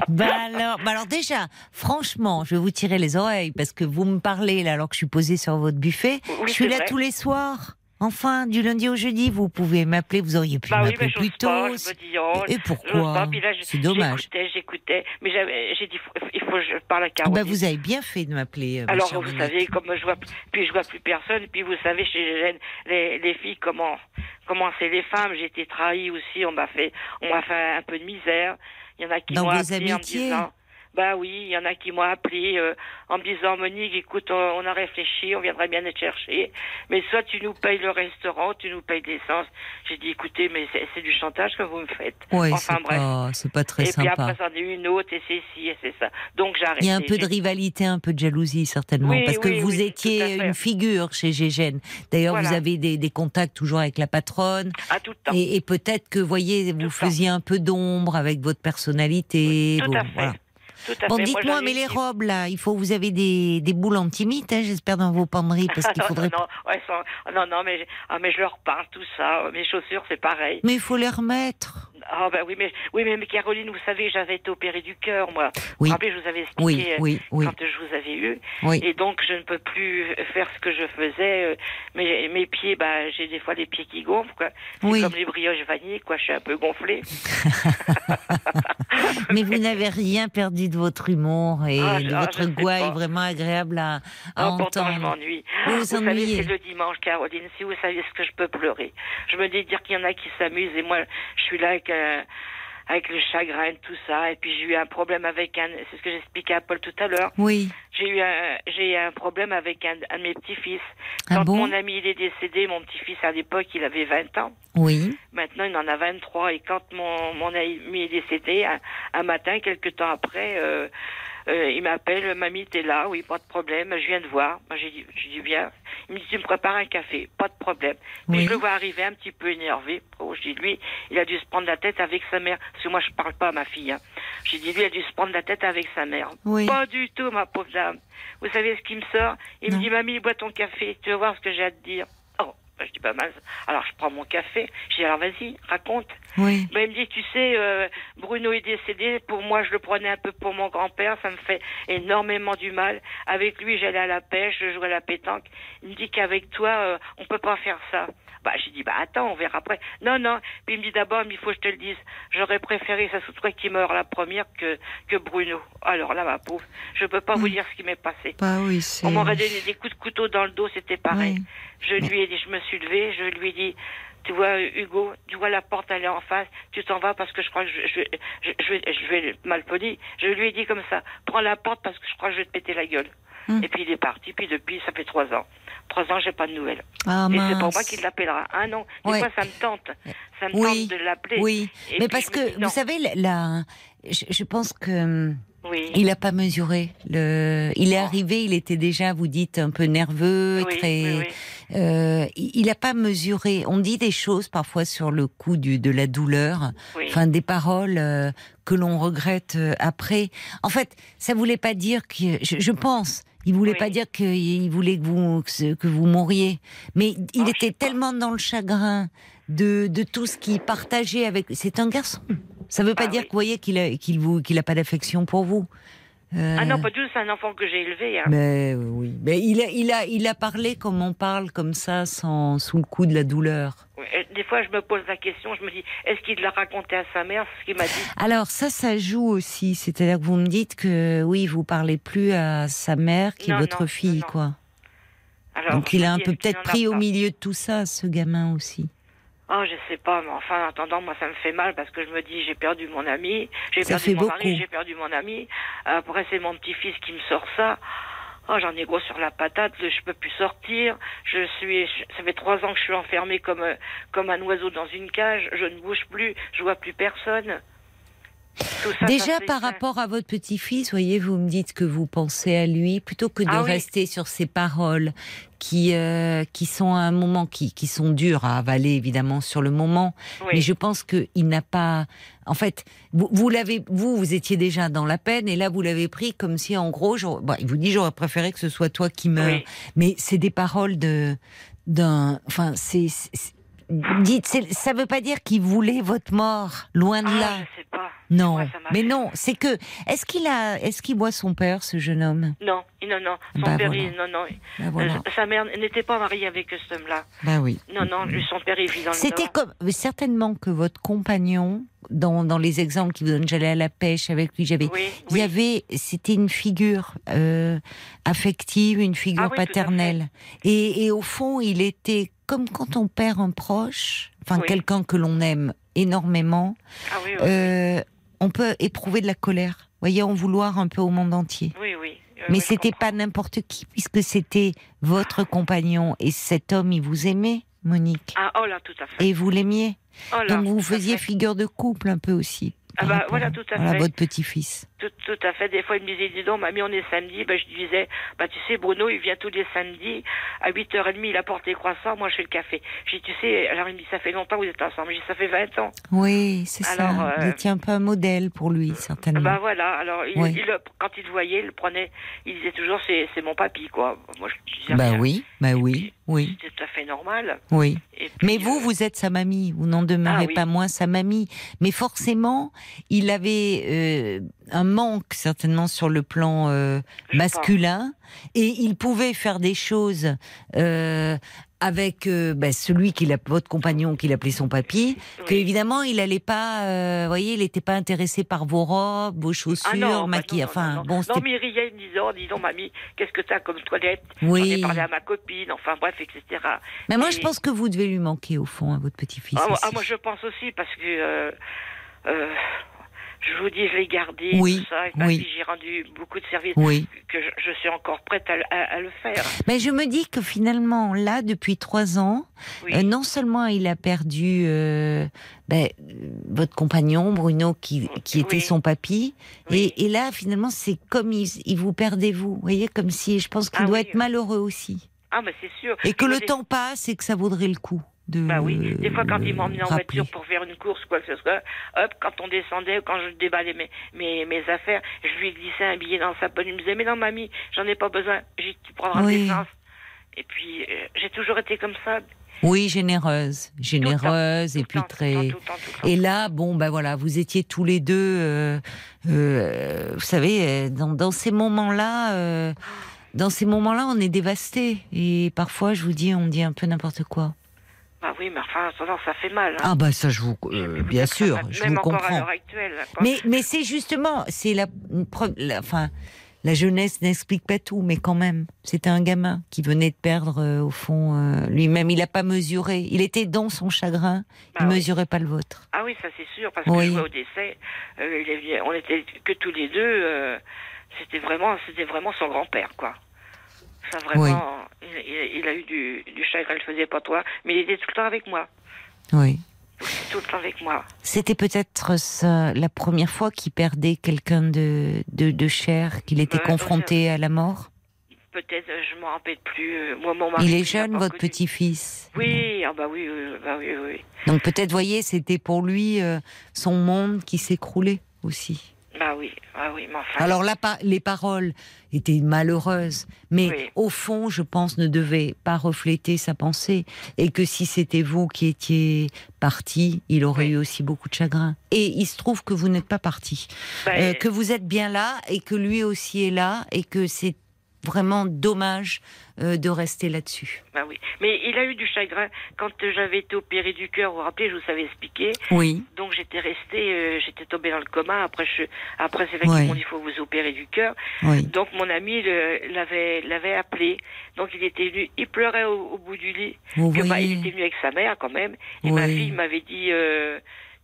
Bah alors, bah alors déjà, franchement, je vais vous tirer les oreilles parce que vous me parlez là alors que je suis posée sur votre buffet. Oui, je suis là vrai. tous les soirs. Enfin, du lundi au jeudi, vous pouvez m'appeler. Vous auriez pu bah m'appeler plus pas, tôt. je me dis oh, Et pourquoi pas. Puis là, je- C'est dommage. J'écoutais, j'écoutais, mais j'ai dit il faut que je parle à Ah Caroline. bah vous avez bien fait de m'appeler. euh, Alors, vous savez, comme je vois, puis je vois plus personne, puis vous savez, chez Gégène, les, les filles, comment, comment c'est les femmes. J'ai été trahie aussi, on m'a fait, on m'a fait un peu de misère. Il y en a qui m'ont appelé en me amitiés disant, bah oui, il y en a qui m'ont appelé euh, en me disant, Monique, écoute, on, on a réfléchi, on viendrait bien te chercher, mais soit tu nous payes le restaurant, tu nous payes l'essence. J'ai dit, écoutez, mais c'est du chantage que vous me faites. Ouais, enfin c'est bref. pas, c'est pas très et puis sympa. après, c'en est une autre, et c'est ci, et c'est ça. Donc j'ai arrêté. Il y a un peu de rivalité, un peu de jalousie certainement, Oui, parce que oui, vous oui, étiez une figure chez Gégène. D'ailleurs, vous avez des, des contacts toujours avec la patronne, À tout le temps. et, et peut-être que, voyez, vous temps. faisiez un peu d'ombre avec votre personnalité. Tout vos- à fait. voilà. Tout à Bon, dites-moi, mais les robes là, il faut, vous avez des, des boules anti-mythes, hein, j'espère dans vos penderies, parce qu'il non, faudrait. non, non, ouais, non, non, mais, ah, mais je leur parle tout ça. Mes chaussures, c'est pareil. Mais il faut les remettre. Ah ben oui, mais oui, mais, Caroline, vous savez, j'avais été opérée du cœur, moi. Oui. vous rappelez, je vous avais expliqué Oui, euh, oui, quand je vous avais eu, oui. et donc je ne peux plus faire ce que je faisais. euh, Mes, mes pieds, bah, j'ai des fois les pieds qui gonflent, quoi. C'est Oui. comme les brioches vanillées, quoi. Je suis un peu gonflée. Mais vous n'avez rien perdu de votre humour et Ah, de je- ah, votre je gouaille pas. vraiment agréable à, à Ah, pourtant, je entendre. m'ennuie. Vous vous Vous savez, c'est le dimanche, Caroline. Si vous saviez ce que je peux pleurer. Je me dis dire qu'il y en a qui s'amusent et moi, je suis là avec un, avec le chagrin, tout ça. Et puis j'ai eu un problème avec un, c'est ce que j'expliquais à Paul tout à l'heure. Oui. J'ai eu un, j'ai eu un problème avec un, un de mes petits-fils. Ah Quand bon mon ami il est décédé, mon petit-fils à l'époque, il avait 20 ans. Oui. Maintenant, il en a 23. Et quand mon, mon ami est décédé, un, un matin, quelques temps après, euh, euh, il m'appelle, mamie, t'es là Oui, pas de problème. Je viens de voir. Moi, j'ai dit, j'ai dit, viens. Il me dit, tu me prépares un café. Pas de problème. Puis Oui. je le vois arriver un petit peu énervé. Oh, je dis, lui, il a dû se prendre la tête avec sa mère. Parce que moi, je parle pas à ma fille. Hein. J'ai dit, lui, il a dû se prendre la tête avec sa mère. Oui. Pas du tout, ma pauvre dame. Vous savez ce qui me sort? Il Non. me dit, mamie, bois ton café. Tu vas voir ce que j'ai à te dire. Ben, je dis, pas mal. Alors, je prends mon café. Je dis, alors vas-y, raconte. Oui. Ben, il me dit, tu sais, euh, Bruno est décédé. Pour moi, je le prenais un peu pour mon grand-père. Ça me fait énormément du mal. Avec lui, j'allais à la pêche, je jouais à la pétanque. Il me dit qu'avec toi, euh, on peut pas faire ça. Bah, j'ai dit, bah attends, on verra après. Non, non. Puis il me dit d'abord, il faut que je te le dise. J'aurais préféré, ça soit toi qui meurt la première que, que Bruno. Alors là, ma pauvre, je peux pas vous dire ce qui m'est passé. Bah oui. On m'aurait donné des coups de couteau dans le dos, c'était pareil. Oui. Je lui ai dit, je me suis levée, je lui ai dit, tu vois, Hugo, tu vois la porte, elle est en face, tu t'en vas parce que je crois que je, je, je, je vais, je vais mal poli. Je lui ai dit comme ça, prends la porte parce que je crois que je vais te péter la gueule. Hum. Et puis il est parti, puis depuis, ça fait trois ans. Trois ans, j'ai pas de nouvelles. Ah, Et c'est pour moi qu'il l'appellera. Ah non, des Ouais. fois, ça me tente. Ça me Oui, tente de l'appeler. Oui, Et mais parce que vous savez, la, je, je pense que hum, Oui. il n'a pas mesuré. Le, il est Oh. arrivé, il était déjà, vous dites, un peu nerveux, Oui, très. oui, euh, il n'a pas mesuré. On dit des choses parfois sur le coup du, de la douleur, Oui. enfin des paroles euh, que l'on regrette euh, après. En fait, ça voulait pas dire que. Je, je pense. Il voulait Oui. pas dire qu'il voulait que vous que, vous mouriez, mais il Oh, je était tellement dans le chagrin de, de tout ce qu'il partageait avec. C'est un garçon. Ça veut pas Ah dire oui. que vous voyez qu'il a qu'il vous qu'il a pas d'affection pour vous. Euh, Ah non, pas du tout, c'est un enfant que j'ai élevé. Hein. mais oui, mais il a, il a, il a parlé comme on parle comme ça, sans sous le coup de la douleur. Des fois, je me pose la question, je me dis, est-ce qu'il l'a raconté à sa mère, ce qu'il m'a dit? Alors ça, ça joue aussi. C'est-à-dire que vous me dites que oui, vous parlez plus à sa mère qui est votre non, fille, non, quoi. Alors, Donc il a un peu peut-être pris au milieu de tout ça, ce gamin aussi. Oh, je sais pas, mais enfin, en attendant, moi, ça me fait mal parce que je me dis, j'ai perdu mon ami, j'ai Ça perdu fait mon beaucoup. mari, j'ai perdu mon ami. Après, c'est mon petit-fils qui me sort ça. Oh, j'en ai gros sur la patate, je peux plus sortir. Je suis, ça fait trois ans que je suis enfermée comme, comme un oiseau dans une cage. Je ne bouge plus, je vois plus personne. Ça, Déjà par ça. rapport à votre petit-fils, voyez, vous me dites que vous pensez à lui plutôt que de Ah oui. rester sur ces paroles qui euh, qui sont à un moment qui qui sont dures à avaler évidemment sur le moment. Oui. Mais je pense que il n'a pas. En fait, vous, vous l'avez, vous, vous étiez déjà dans la peine, et là, vous l'avez pris comme si, en gros, bon, il vous dit, j'aurais préféré que ce soit toi qui meure. Oui. Mais c'est des paroles de, d'un, enfin, c'est- dites, ça veut pas dire qu'il voulait votre mort, loin de Ah, là. je sais pas. Non, Moi, mais non, c'est que, est-ce qu'il a, est-ce qu'il voit son père, ce jeune homme? Non, non, non. Son Bah, père, voilà. il- non, non. Voilà. Euh, sa mère n'était pas mariée avec cet homme-là. Ben oui. Non, non, lui, son père, il vit dans C'était comme certainement que votre compagnon, dans, dans les exemples qu'il vous donne, j'allais à la pêche avec lui, j'avais, Oui, il oui. y avait, c'était une figure euh, affective, une figure Ah oui, paternelle, et, et au fond, il était comme quand on perd un proche, enfin Oui. quelqu'un que l'on aime énormément, Ah oui, oui. euh, on peut éprouver de la colère, voyez, en vouloir un peu au monde entier. oui, oui. Euh, Mais c'était pas n'importe qui, puisque c'était votre compagnon et cet homme, il vous aimait, Monique, Ah, oh là, tout à fait. et vous l'aimiez. Oh là, Donc vous faisiez figure de couple un peu aussi. Ah bah, voilà, tout à voilà, fait. votre petit-fils. Tout, tout à fait. Des fois, il me disait, dis donc, mamie, on est samedi. Ben, je lui disais, bah, tu sais, Bruno, il vient tous les samedis. À 8h30, il apporte les croissants. Moi, je fais le café. Je dis, tu sais, alors il me dit, ça fait longtemps que vous êtes ensemble. Je dis, ça fait 20 ans. Oui, c'est ça. euh, Vous étiez un peu un modèle pour lui, certainement. Bah voilà, alors il, Oui. il le- quand il le voyait, il le prenait, il disait toujours c'est c'est mon papy quoi. Moi je bah rien. oui, bah oui, oui, C'était tout à fait normal. oui. Puis, Mais vous, euh, vous êtes sa mamie, vous n'en demeurez Ah oui. pas moins sa mamie. Mais forcément, il avait euh, un manque certainement sur le plan euh, masculin, et il pouvait faire des choses euh, avec euh, bah, celui qui votre compagnon, qu'il appelait son papy, que oui. évidemment il allait pas, euh, vous voyez, il n'était pas intéressé par vos robes, vos chaussures, Ah non, bah maquillage. non, enfin, non, bon, non, mais il riait, il me disait, oh, dis donc, mamie, qu'est-ce que t'as comme toilette J'en ai oui. parlé à ma copine, enfin bref, etc. Mais moi, je pense que vous devez lui manquer au fond à votre petit-fils. Ah, ah, moi, je pense aussi, parce que euh, je vous dis, je l'ai gardé, Oui, tout ça. Et oui. j'ai rendu beaucoup de services Oui. que je, je suis encore prête à, à- à le faire. Mais je me dis que finalement, là, depuis trois ans, euh, non seulement il a perdu euh, ben, votre compagnon, Bruno, qui, qui était son papy, et, et là, finalement, c'est comme il, il vous perdait vous. Vous voyez, comme si, je pense qu'il Ah doit être malheureux aussi. Ah, mais c'est sûr. Et que Je le dis- temps passe et que ça vaudrait le coup de. Bah oui, des fois quand il m'emmenait en voiture pour faire une course, quoi que ce soit, hop, quand on descendait, quand je déballais mes, mes, mes affaires, je lui glissais un billet dans sa poche. Il me disait, mais non, mamie, j'en ai pas besoin, J'ai dit, tu prendras Oui. de l'essence. Et puis, euh, j'ai toujours été comme ça. Oui, généreuse, généreuse tout et puis temps, très. temps, tout le temps, tout le temps. Et là, bon, ben voilà, vous étiez tous les deux, euh, euh, vous savez, euh, dans, dans ces moments-là, euh, dans ces moments-là, on est dévasté. Et parfois, je vous dis, on dit un peu n'importe quoi. Bah oui, mais enfin, ça, ça fait mal. hein. Ah bah ça, je vous, euh, bien ça sûr, je Même vous encore à comprends. l'heure actuelle. quoi. Mais, mais c'est justement, c'est la, la- enfin, la jeunesse n'explique pas tout, mais quand même, c'était un gamin qui venait de perdre, euh, au fond, euh, lui-même. Il n'a pas mesuré. Il était dans son chagrin. Bah il oui. mesurait pas le vôtre. Ah oui, ça c'est sûr, parce Oui. que je vois au décès, il est venu- on était que tous les deux. c'était vraiment, c'était vraiment son grand-père, quoi. Ça vraiment, il, il- il a eu du, du chagrin, il le faisait pas toi, mais il était tout le temps avec moi, Oui. tout le temps avec moi. C'était peut-être la première fois qu'il perdait quelqu'un de, de, de cher, qu'il était Ouais, confronté à la mort? Peut-être, je m'en rappelle plus. euh, moi, mon mari, Il est jeune, votre petit-fils. Oui, ah bah oui, oui, bah oui, oui. Donc peut-être, voyez, c'était pour lui euh, son monde qui s'écroulait aussi. Bah oui, ah oui, mais enfin. Alors là, les paroles étaient malheureuses, mais Oui. au fond, je pense, ne devaient pas refléter sa pensée. Et que si c'était vous qui étiez parti, il aurait Oui. eu aussi beaucoup de chagrin. Et il se trouve que vous n'êtes pas parti. bah, Euh, que vous êtes bien là et que lui aussi est là et que c'est vraiment dommage euh, de rester là-dessus. bah oui. Mais il a eu du chagrin quand j'avais été opérée du cœur. Vous vous rappelez, je vous avais expliqué. Oui. Donc j'étais restée, euh, j'étais tombée dans le coma. Après, je, après c'est vrai Ouais. qu'ils m'ont dit faut vous opérer du cœur. Oui. Donc mon ami l'avait l'avait appelé. Donc il était venu, il pleurait au, au bout du lit. Vous Que, bah, il était venu avec sa mère quand même. Et ma Oui. fille m'avait dit euh,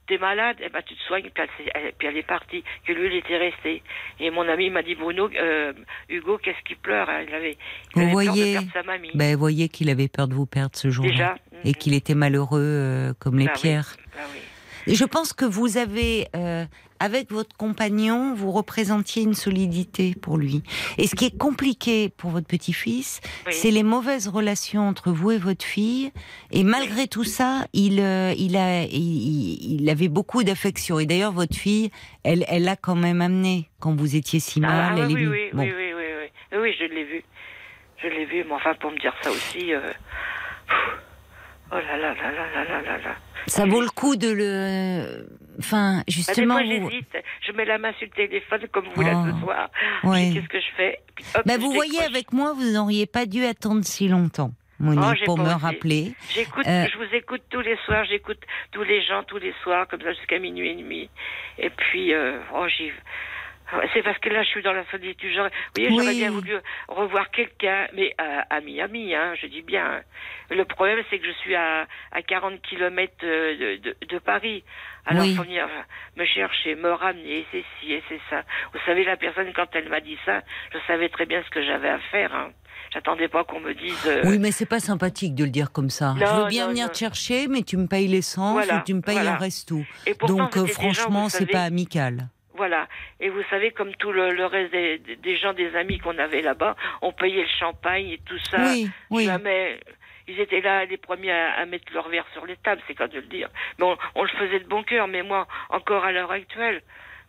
t'es malade, eh ben, tu te soignes. Puis elle, s'est- elle- puis elle est partie. Que lui il était resté. Et mon ami m'a dit Bruno, euh, Hugo, qu'est-ce qu'il pleure hein Il avait, il Vous peur de perdre sa mamie. Ben, voyez qu'il avait peur de vous perdre ce jour-là. Et qu'il était malheureux euh, comme les Bah oui. pierres. Bah oui. Et Je pense que vous avez, euh, avec votre compagnon, vous représentiez une solidité pour lui. Et ce qui est compliqué pour votre petit-fils, Oui. c'est les mauvaises relations entre vous et votre fille. Et malgré tout ça, il, euh, il, a, il, il avait beaucoup d'affection. Et d'ailleurs, votre fille, elle, elle l'a quand même amené quand vous étiez si mal. Ah, elle oui, est oui, Bon. oui, oui, oui, oui. Oui, je l'ai vu. Je l'ai vu, mais enfin, pour me dire ça aussi. euh, Oh là là là là là là là. Ça vaut le coup de le. Enfin, bah, justement. Bah, vous... j'hésite. Je mets la main sur le téléphone comme vous oh. là ce oh, soir. Qu'est-ce que je fais? Bah, vous voyez, avec moi, vous n'auriez pas dû attendre si longtemps. Monique, oh, pour me rappeler. J'écoute, euh, je vous écoute tous les soirs, j'écoute tous les gens tous les soirs, comme ça jusqu'à minuit et demi. Et puis, euh, oh, j'y vais. C'est parce que là, je suis dans la solitude. J'aurais- Vous voyez, j'aurais Oui. bien voulu revoir quelqu'un, mais à, à Miami, hein, je dis bien. Le problème, c'est que je suis à, à 40 kilomètres euh, de, de, de Paris. Alors, Oui. faut venir me chercher, me ramener, c'est ci et c'est ça. Vous savez, la personne, quand elle m'a dit ça, je savais très bien ce que j'avais à faire. Hein. J'attendais pas qu'on me dise. euh, Oui, mais c'est pas sympathique de le dire comme ça. je veux bien non, venir non. te chercher, mais tu me payes l'essence Voilà, ou tu me payes voilà. un resto. et pourtant, Donc, euh, franchement, c'est pas amical. Voilà. Et vous savez, comme tout le, le reste des, des gens, des amis qu'on avait là-bas, on payait le champagne et tout ça. oui, oui. Jamais. Ils étaient là les premiers à, à mettre leur verre sur les tables, c'est quand de le dire. Mais on, on le faisait de bon cœur. Mais moi, encore à l'heure actuelle,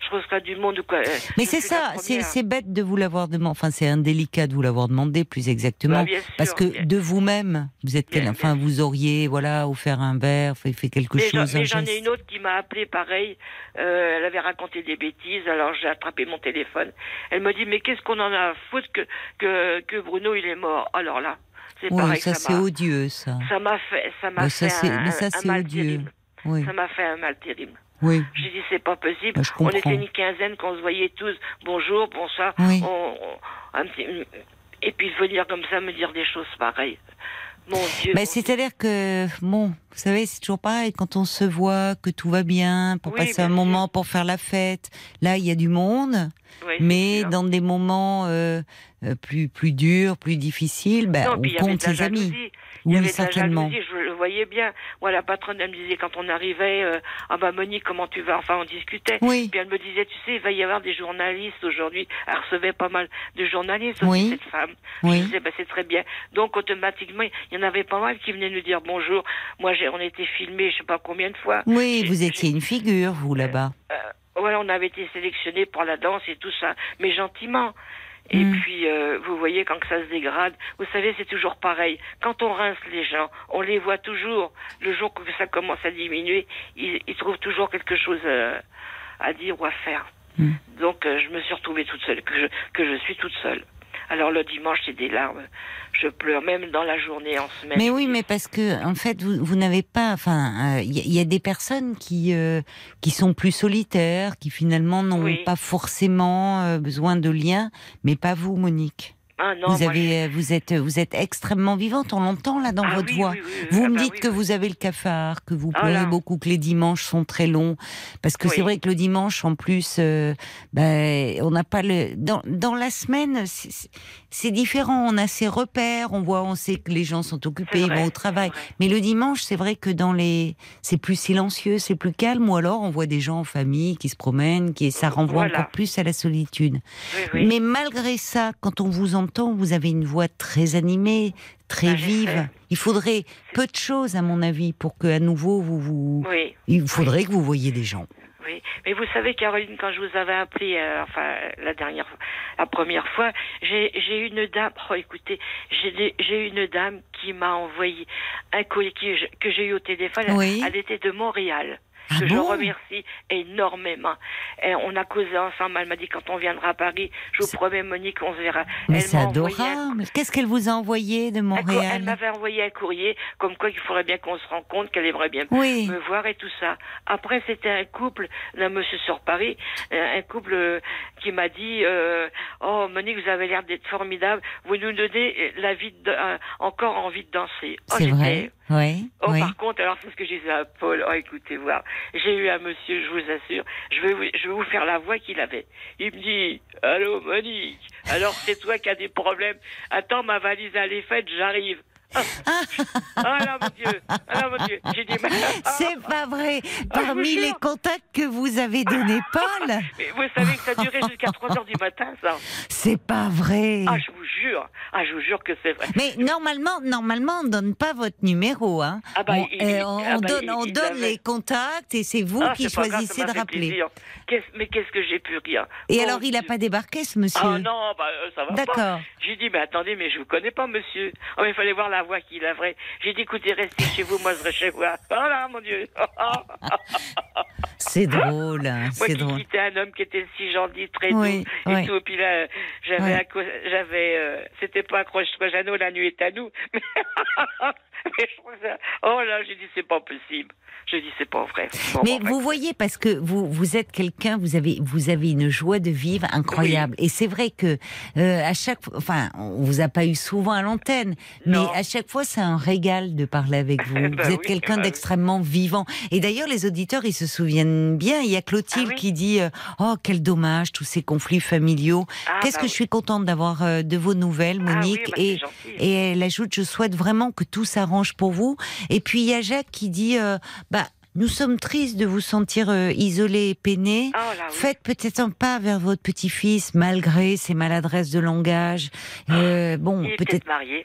je reçois du monde. ou Quoi, euh, Mais c'est ça, c'est bête de vous l'avoir demandé. Enfin, c'est indélicat de vous l'avoir demandé, plus exactement. Bah, sûr, parce que bien- de vous-même, vous êtes quel, enfin, bien vous auriez, voilà, offert un verre, fait, fait quelque Mais chose, mais j'en ai une autre qui m'a appelé pareil. Euh, elle avait raconté des bêtises, alors j'ai attrapé mon téléphone. Elle me dit mais qu'est-ce qu'on en a à foutre que, que, que Bruno il est mort? Alors là, c'est Oui, pareil. ça, ça c'est odieux, ça. Ça m'a fait, ça m'a Bah, fait un, mais ça, un mal odieux. terrible. Oui, Ça m'a fait un mal terrible. Oui. J'ai dit c'est pas possible. Bah, on était une quinzaine qu'on se voyait tous. Bonjour, bonsoir. Oui. On- on- un petit- et puis venir comme ça me dire des choses pareilles. Mon Dieu. Bah, mon C'est-à-dire que, bon, Vous savez, c'est toujours pareil quand on se voit, que tout va bien, pour Oui, passer un sûr. moment, pour faire la fête. Là, il y a du monde, mais dans des moments euh, plus plus durs, plus difficiles, ben, Non, on puis compte ses amis. Il y avait certainement. jalousie, je le voyais bien. Moi, la patronne, elle me disait quand on arrivait, euh, ah bah Monique, comment tu vas? Enfin, on discutait. Oui. Puis elle me disait, tu sais, il va y avoir des journalistes aujourd'hui. Elle recevait pas mal de journalistes aussi, Oui. cette femme. Je Oui. disais, bah, c'est très bien. Donc, automatiquement, il y en avait pas mal qui venaient nous dire bonjour. Moi, on était filmés, je sais pas combien de fois. Oui, vous étiez une figure, vous, là-bas. euh, voilà, on avait été sélectionnés pour la danse et tout ça, mais gentiment. Et Mm. puis, euh, vous voyez, quand que ça se dégrade, vous savez, c'est toujours pareil. Quand on rince les gens, on les voit toujours. Le jour que ça commence à diminuer, ils, ils trouvent toujours quelque chose euh, à dire ou à faire. Mm. Donc, euh, je me suis retrouvée toute seule, que je, que je suis toute seule. Alors, le dimanche, c'est des larmes. Je pleure, même dans la journée, en semaine. Mais oui, mais parce que en fait, vous, vous n'avez pas. Enfin, il y, a- y a des personnes qui euh, qui sont plus solitaires, qui finalement n'ont Oui. pas forcément euh, besoin de liens, mais pas vous, Monique. Ah non, vous avez, euh, vous êtes, vous êtes extrêmement vivante. On l'entend là dans Ah votre oui, voix. oui, oui, oui. Vous Ah me bah dites que vous avez le cafard, que vous Ah pleurez beaucoup, que les dimanches sont très longs, parce que c'est vrai que le dimanche, en plus, euh, ben, on n'a pas le. Dans, dans la semaine, c'est- différent. On a ses repères, on voit, on sait que les gens sont occupés, ils vont au travail. Mais le dimanche, c'est vrai que dans les, c'est plus silencieux, c'est plus calme, ou alors on voit des gens en famille qui se promènent, qui ça renvoie Voilà. encore plus à la solitude. Oui, oui. Mais malgré ça, quand on vous entend, vous avez une voix très animée, très Ah, vive. Il faudrait peu de choses, à mon avis, pour que à nouveau vous vous. Oui. Il faudrait que vous voyiez des gens. Oui, mais vous savez, Caroline, quand je vous avais appelé, euh, enfin la dernière, fois- la première fois, j'ai j'ai une dame. Oh, écoutez, j'ai une dame qui m'a envoyé un colis que j'ai eu au téléphone. Oui. Elle était de Montréal. Ah que je remercie énormément. Et on a causé ensemble. Elle m'a dit quand on viendra à Paris, je vous promets, Monique, on se verra. Mais Elle c'est un-. Qu'est-ce qu'elle vous a envoyé de co- Elle Montréal m'avait envoyé un courrier comme quoi il faudrait bien qu'on se rencontre, qu'elle aimerait bien Oui. me voir et tout ça. Après, c'était un couple d'un monsieur sur Paris, euh, un couple euh, qui m'a dit euh, Oh, Monique, vous avez l'air d'être formidable. Vous nous donnez la vie de- euh, encore envie de danser. Oh, C'est vrai. Oui. Oh, oui. par contre, alors c'est ce que je disais à Paul. Oh, écoutez, voir, j'ai eu un monsieur, je vous assure, je vais, vous, je vais vous faire la voix qu'il avait. Il me dit, allô, Monique, alors c'est toi qui as des problèmes. Attends, ma valise elle est faite, j'arrive. Ah, ah là, mon Dieu, ah là, mon Dieu. J'ai dit, mais, ah, C'est pas vrai. Ah, Parmi les contacts que vous avez donnés, Paul, mais vous savez que ça durait jusqu'à 3 heures du matin, ça. c'est pas vrai. Ah, je vous jure, ah, je vous jure que c'est vrai. Mais normalement, normalement, on donne pas votre numéro, hein. Ah bah, on, il- euh, on ah bah, donne, il- on il donne les contacts et c'est vous Ah, qui grave, choisissez de rappeler. mais qu'est-ce que j'ai pu rire? Et alors, il a Dieu. pas débarqué, ce monsieur? Ah non, bah, euh, ça va pas. D'accord. J'ai dit, mais attendez, mais je vous connais pas, monsieur. Oh, mais il fallait voir la voix qu'il avait. J'ai dit, écoutez, restez chez vous, moi je serai chez vous. Oh là, mon Dieu. C'est drôle, hein, moi c'est qui drôle. quittais un homme qui était si gentil, très Oui, doux et oui. tout. Puis là, j'avais, co- j'avais, euh, c'était pas accroche-toi, Jeannot, la nuit est à nous. Je oh là, j'ai dit, c'est pas possible. J'ai dit, c'est pas vrai. Bon, Mais bon, vous voyez, parce que vous, vous êtes quelqu'un, vous avez, vous avez une joie de vivre incroyable. Et c'est vrai que euh, à chaque, enfin, on vous a pas eu souvent à l'antenne, mais à chaque fois, c'est un régal de parler avec vous. Bah vous êtes oui, quelqu'un bah oui. d'extrêmement vivant. Et d'ailleurs, les auditeurs, ils se souviennent bien. Il y a Clotilde Ah qui dit, euh, oh quel dommage tous ces conflits familiaux. Ah, Qu'est-ce bah que je suis contente d'avoir euh, de vos nouvelles, Ah Monique. bah, et et elle ajoute, je souhaite vraiment que tout s'arrange pour vous. Et puis il y a Jacques qui dit, euh, bah, nous sommes tristes de vous sentir euh, isolé et peiné. Oh là, oui. Faites peut-être un pas vers votre petit-fils, malgré ses maladresses de langage. Euh, bon, peut-être. marié.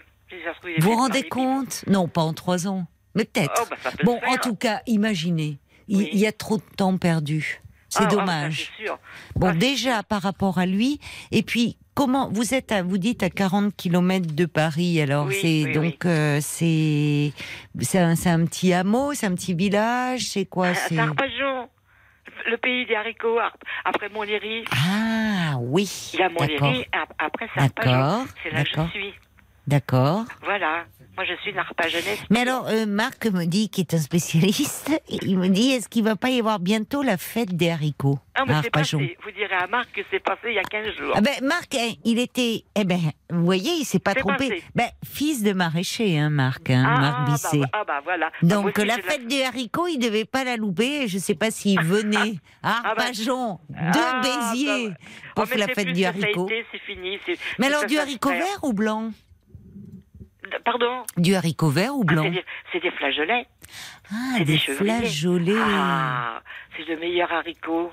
Vous rendez marié, compte? Non, pas en trois ans, mais peut-être. Oh, bah, peut bon, en tout cas, imaginez. Il Oui. il y a trop de temps perdu. C'est Ah, ça, dommage. sûr. Bon, Ah, déjà par rapport à lui, et puis comment vous êtes, à, vous dites à 40 km de Paris, alors Oui, c'est oui, donc euh, c'est c'est un, un petit hameau, c'est un petit village, c'est quoi Ah, C'est. Le pays des haricots. ap- Après Montlhéry, ah oui, il y a d'accord, Montlhéry. ap- Après, c'est Arpajon. d'accord, C'est là que je suis. D'accord. Voilà. Moi, je suis une harpageonnaise. Mais alors, euh, Marc me dit, qui est un spécialiste, il me dit, est-ce qu'il va pas y avoir bientôt la fête des haricots? Ah, mais c'est passé. Vous direz à Marc que c'est passé il y a 15 jours. Ah ben, Marc, hein, il était, eh ben, vous voyez, il s'est pas trompé. passé. Ben, fils de maraîcher, hein, Marc, hein, ah, Marc bah, Bisset. ah, bah voilà. Donc aussi, la fête des haricots, il devait pas la louper. Je sais pas s'il venait à Ah bah- Arpajon Ah, de Béziers bah, pour Oh, la fête du haricot. été, C'est fini. Mais alors du haricot vert ou blanc? Pardon Du haricot vert ou Ah, blanc c'est des- des flageolets. Ah, c'est des des flageolets. Ah, c'est le meilleur haricot.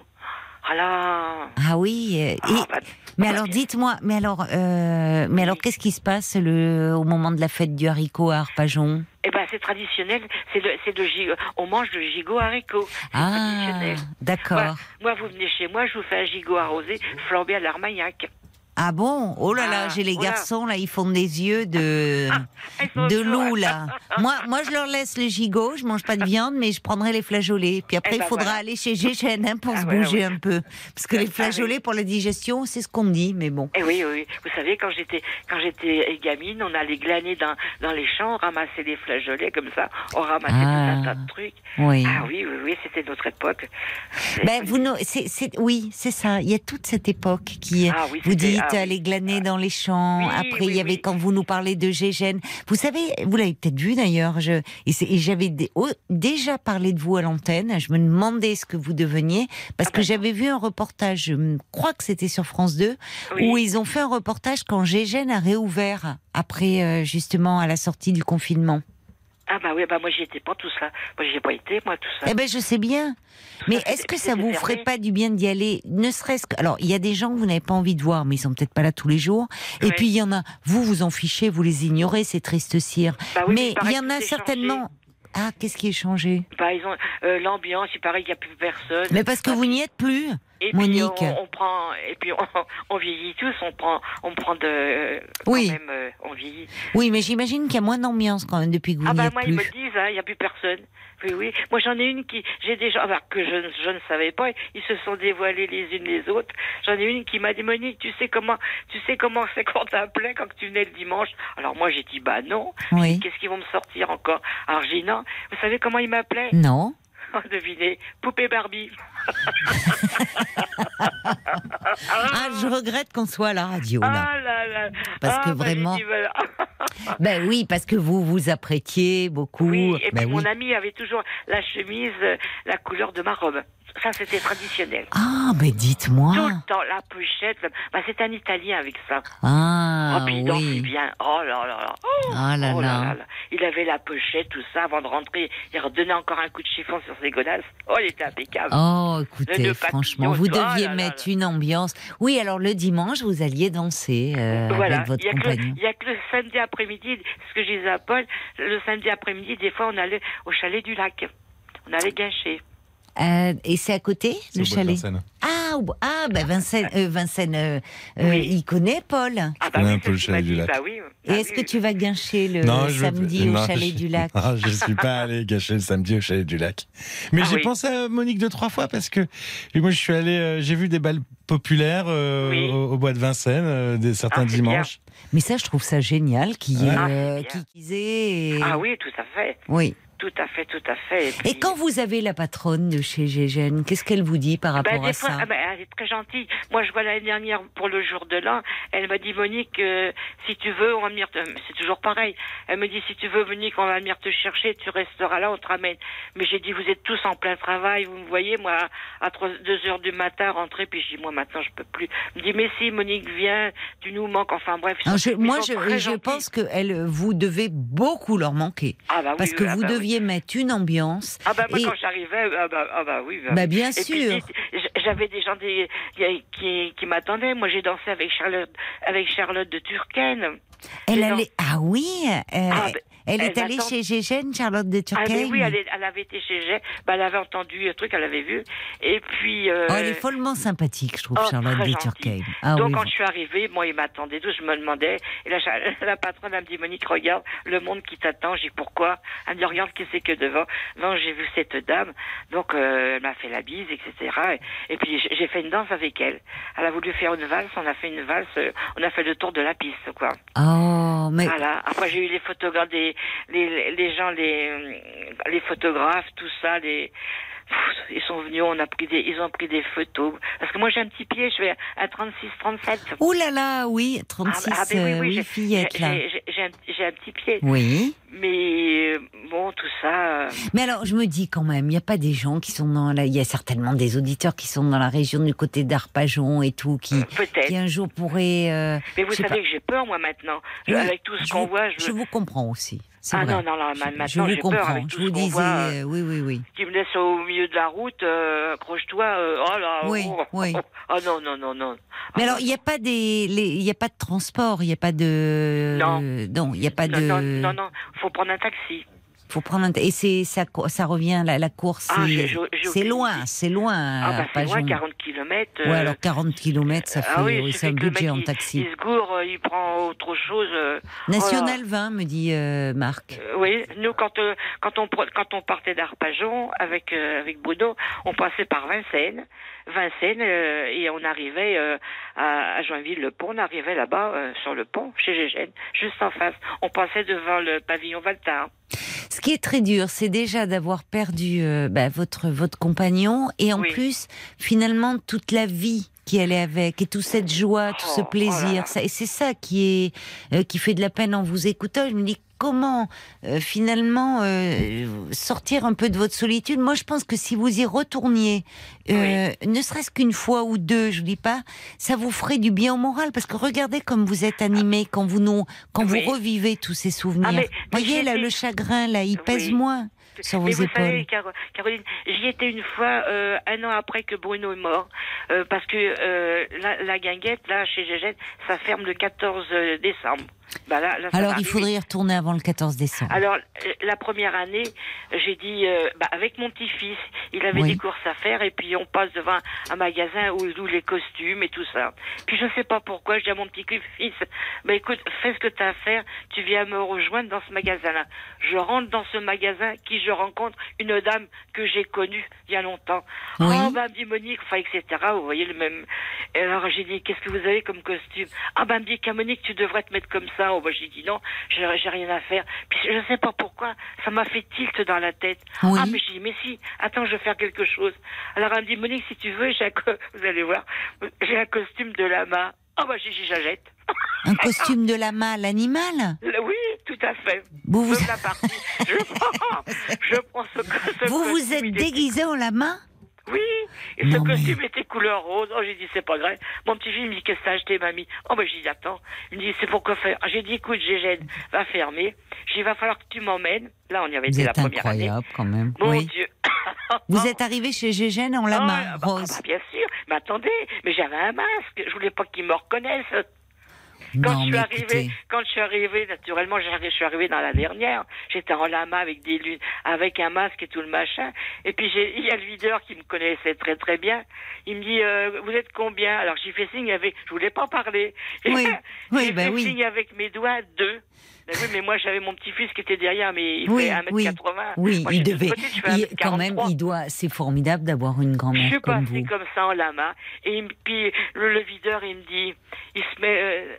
Ah là. Ah oui. euh, et- Ah, bah, mais bah, alors bien. dites-moi, mais alors, euh, mais alors qu'est-ce qui se passe le, au moment de la fête du haricot à Arpajon? Eh ben, c'est traditionnel. C'est le, c'est gigot. On mange le gigot haricot. Ah, d'accord. Moi, vous venez chez moi, je vous fais un gigot arrosé flambé à l'armagnac. Ah bon Oh là là, Ah, j'ai les garçons là, ils font des yeux de sont de loup là. moi, moi je leur laisse le gigot, je mange pas de viande, mais je prendrai les flageolets. Puis après, Eh il ben faudra voilà. aller chez Gégène hein, pour Ah se ouais, bouger ouais. un peu, parce que les Ah oui. flageolets pour la digestion, c'est ce qu'on me dit, mais bon. Eh oui, oui. Vous savez, quand j'étais quand j'étais gamine, on allait glaner dans, dans les champs, on ramassait des flageolets comme ça, on ramassait Ah. tout un tas de trucs. Oui. Ah oui, oui, oui, c'était notre époque. Ben, vous, c'est, oui, c'est ça. Il y a toute cette époque qui, Ah oui, vous dites, ah oui. aller glaner dans les champs. Oui, Après, il y avait oui. quand vous nous parlez de Gégène. Vous savez, vous l'avez peut-être vu d'ailleurs. Je, et, j'avais oh, déjà parlé de vous à l'antenne. Je me demandais ce que vous deveniez parce Ah que ben. j'avais vu un reportage. Je crois que c'était sur France 2 Oui. où ils ont fait un reportage quand Gégène a réouvert après euh, justement à la sortie du confinement. Ah bah oui, bah moi j'y étais pas tout ça. Moi j'y ai pas été, moi tout ça. Eh ben, je sais bien. Tout Mais est-ce que ça vous ferait pas du bien d'y aller, ne serait-ce que... Alors, il y a des gens que vous n'avez pas envie de voir, mais ils sont peut-être pas là tous les jours. Et puis, il y en a, vous vous en fichez, vous les ignorez, ces tristes cires. Bah oui, mais il y en a certainement... Ah, qu'est-ce qui est changé? Bah ils ont euh, l'ambiance, il paraît qu'il n'y a plus personne. Mais parce que vous n'y êtes plus, Et Monique. puis on, on prend et puis on, on vieillit tous, on prend on prend de quand Oui. même euh, on vieillit. Oui, mais j'imagine qu'il y a moins d'ambiance quand même depuis que vous Ah bah moi ils me disent, hein, il n'y a plus personne. Oui, oui. Moi j'en ai une qui, j'ai des gens alors, que je, ne- je ne savais pas, ils se sont dévoilés les unes les autres. J'en ai une qui m'a dit Monique, tu sais comment, tu sais comment c'est qu'on t'appelait quand tu venais le dimanche? Alors moi j'ai dit bah non. Oui. Qu'est-ce qu'ils vont me sortir encore? Alors j'ai dit non. Vous savez comment ils m'appelaient? Non. Oh, Devinez, poupée Barbie. Ah, je regrette qu'on soit à la radio, là. Ah là là. Parce Ah, que bah, j'ai vraiment- dit, voilà. Ben oui, parce que vous vous apprêtiez beaucoup. Oui, et Ben puis mon oui. ami avait toujours la chemise, euh, la couleur de ma robe. Ça, c'était traditionnel. Ah, ben dites-moi. Tout le temps, la pochette. Bah, c'est un Italien avec ça. Ah, oh, puis il dansait oui. bien. Oh là là là. Oh, Ah là oh là. Il avait la pochette, tout ça, avant de rentrer. Il redonnait encore un coup de chiffon sur ses godasses. Oh, il était impeccable. Oh, Le écoutez, franchement, vous. Ah deviez là là mettre là. une ambiance. Oui, alors le dimanche, vous alliez danser euh, voilà, avec votre il y a que le- compagnon. il y a que le samedi après-midi, ce que je disais à Paul, le samedi après-midi, des fois, on allait au chalet du lac. On allait gâcher. Euh, et c'est à côté, le chalet. Ah, ou- ah ben Vincennes, euh, Vincennes euh, euh, Oui. il connaît Paul. Ah un oui, peu le chalet du lac. Bah oui. Et bah est-ce oui. que tu vas gâcher le Non, je veux- samedi au non, chalet je- du lac Non, je suis pas allé gâcher le samedi au chalet du lac. Mais Ah j'ai oui. pensé à Monique deux trois fois parce que moi je suis allé, euh, j'ai vu des balles populaires euh, Oui. au, au bois de Vincennes, euh, des certains Ah, c'est bien. dimanches. Mais ça, je trouve ça génial qu'il y ait Ah, euh, Ah oui, tout à fait. Oui. Tout à fait, tout à fait. puis- Et quand vous avez la patronne de chez Gégène, qu'est-ce qu'elle vous dit par Ben, rapport à fois, ça ah ben, elle est très gentille. Moi, je vois l'année dernière pour le jour de l'an, elle m'a dit Monique, euh, si tu veux, on va venir. Te... C'est toujours pareil. Elle me dit si tu veux, Monique, on va venir te chercher. Tu resteras là, on te ramène. Mais j'ai dit vous êtes tous en plein travail. Vous me voyez, moi, à 3, 2 heures du matin, rentrer. Puis je dis moi maintenant, je peux plus. Elle me dit mais si, Monique, viens, tu nous manques. Enfin bref. Non, je- moi, je, je pense que elle, vous devez beaucoup leur manquer. Ah bah oui, Parce que ah vous bah oui. deviez mettre une ambiance. Ah bah moi et- quand j'arrivais, ah bah, ah bah oui. bah Bah, bien Et sûr. j'avais des gens des, qui, qui m'attendaient. Moi j'ai dansé avec Charlotte, avec Charlotte de Turquenne. Elle allait. Ah oui euh, Ah, ben, Elle est allée chez Gégène, Charlotte de Ah Turckheim. mais oui, elle, est- elle avait été chez Gé, bah, elle avait entendu un truc, elle avait vu. Et puis. euh, Oh, elle est follement sympathique, je trouve, oh, Charlotte de. Turckheim. Ah Donc oui, quand bon. je suis arrivée, moi il m'attendait je me demandais. Et la, la patronne elle me dit Monique, regarde le monde qui t'attend. J'ai dit pourquoi? Elle me dit regarde qui c'est que devant. Non, j'ai vu cette dame. Donc euh, elle m'a fait la bise, etc. Et, et puis j'ai- j'ai fait une danse avec elle. Elle a voulu faire une valse, on a fait une valse, euh, on a fait le tour de la piste, quoi. Ah Oh, Voilà. Après, j'ai eu les photographes, des, les, les gens, les, les photographes, tout ça, les, ils sont venus, on a pris des, ils ont pris des photos. Parce que moi, j'ai un petit pied, je fais un 36, 37. Ouh là là, oui, 36, Ah, ah, ben oui, euh, oui, oui, j'ai- fillette, là. J'ai un, j'ai un petit pied. Oui. Mais euh, bon, tout ça. euh, Mais alors, je me dis quand même, il n'y a pas des gens qui sont dans la... Il y a certainement des auditeurs qui sont dans la région du côté d'Arpajon et tout, qui, qui un jour pourraient... euh, Mais vous savez pas. que j'ai peur, moi, maintenant. Oui, avec tout ce je qu'on vous- voit, je, Je vous comprends aussi. Ah vrai. non, non, non, Je- maintenant, je vous peur comprends. Je vous disais, voit. euh, oui, oui, oui. qui me laisse au milieu de la route, euh, accroche-toi. euh, oh là, Oui, oh, oui. Oh non, non, non, non. Mais alors, il n'y a pas des, il y a pas de transport, il n'y a pas de, Non. non, il n'y a pas non, de, non, non, non, faut prendre un taxi. Faut prendre un, et c'est, ça, ça revient, la, la course, Ah, c'est, loin, c'est loin, Ah bah c'est loin, Arpajon. 40 km. Ouais, alors 40 km, ça fait, ah oui, oui, c'est un budget en il- taxi. Il se gourre, euh, il prend autre chose. euh, National 20, me dit euh, Marc. Euh, oui, nous quand euh, quand on quand on partait d'Arpajon avec euh, avec Bruno, on passait par Vincennes, Vincennes euh, et on arrivait euh, à, à Joinville-le-Pont, on arrivait là-bas euh, sur le pont chez Gégène, juste en face. On passait devant le pavillon Valtin. Ce qui est très dur, c'est déjà d'avoir perdu euh, bah, votre votre compagnon et en Oui. plus finalement toute la vie qui allait avec et toute cette joie, tout ce Oh, oh plaisir. là. ça, et c'est ça qui est euh, qui fait de la peine en vous écoutant. Je me dis comment euh, finalement euh, sortir un peu de votre solitude? Moi, je pense que si vous y retourniez, euh, ne serait-ce qu'une fois ou deux, je vous dis pas, ça vous ferait du bien au moral parce que regardez comme vous êtes animé quand vous nous, quand Oui. vous revivez tous ces souvenirs. Ah, mais- mais Voyez là le chagrin là, il pèse moins Mais vous savez, Caro- Caroline, j'y étais une fois, euh, un an après que Bruno est mort, euh, parce que euh, la, la guinguette, là, chez Gégène, ça ferme le 14 décembre. Bah là, là, ça Alors il arriver. faudrait y retourner avant le 14 décembre. Alors, euh, la première année, j'ai dit, euh, bah, avec mon petit-fils, il avait Oui. des courses à faire, et puis on passe devant un magasin où il loue les costumes et tout ça. Puis je sais pas pourquoi, je dis à mon petit-fils, bah écoute, fais ce que tu as à faire, tu viens me rejoindre dans ce magasin-là. Je rentre dans ce magasin, qui je rencontre une dame que j'ai connue il y a longtemps. Oui. Oh, bah, me dit Monique, enfin, etc. Vous voyez le même. Alors j'ai dit, qu'est-ce que vous avez comme costume? Ah, bah, me dit Monique, tu devrais te mettre comme ça. Oh, bah, j'ai dit non, j'ai rien à faire. Puis je sais pas pourquoi, ça m'a fait tilt dans la tête. Oui. Ah, mais j'ai dit, mais si, attends, je vais faire quelque chose. Alors elle me dit, Monique, si tu veux, j'ai vous allez voir, j'ai un costume de lama. Ah, bah, j'ai dit, j'achète. Un costume de lama, l'animal? Oui, tout à fait. Vous vous. Je prends, je prends ce, ce vous, vous êtes déguisé en lama? Oui, et ce Non, mais- costume était couleur rose. Oh, j'ai dit, c'est pas grave. Mon petit fils me dit, qu'est-ce que t'as acheté, mamie Oh, ben, j'ai dit, attends. Il me dit, c'est pour quoi faire J'ai dit, écoute, Gégène, va fermer. J'ai dit, va falloir que tu m'emmènes. Là, on y avait Vous été la êtes première année. incroyable quand même. Mon oui. Dieu. Vous êtes arrivé chez Gégène en Ah, bah, rose. bah, bien sûr. Mais attendez, mais j'avais un masque. Je voulais pas qu'ils me reconnaissent. Quand non je suis arrivée, quand je suis arrivée, naturellement, je suis arrivée dans la dernière. J'étais en lama avec des lunes, avec un masque et tout le machin. Et puis il y a le videur qui me connaissait très très bien. Il me dit, euh, vous êtes combien? Alors j'ai fait signe avec, je voulais pas parler. Oui, oui, j'ai bah fait oui. signe avec mes doigts deux. Ben oui, mais moi j'avais mon petit-fils qui était derrière, mais il Oui, fait 1m80. oui, Moi, il devait. je il- quand même, 1m43. il doit. C'est formidable d'avoir une Je grand-mère suis comme passée vous. comme ça en lama. Et il me- puis le, le videur, il me dit, il se met euh,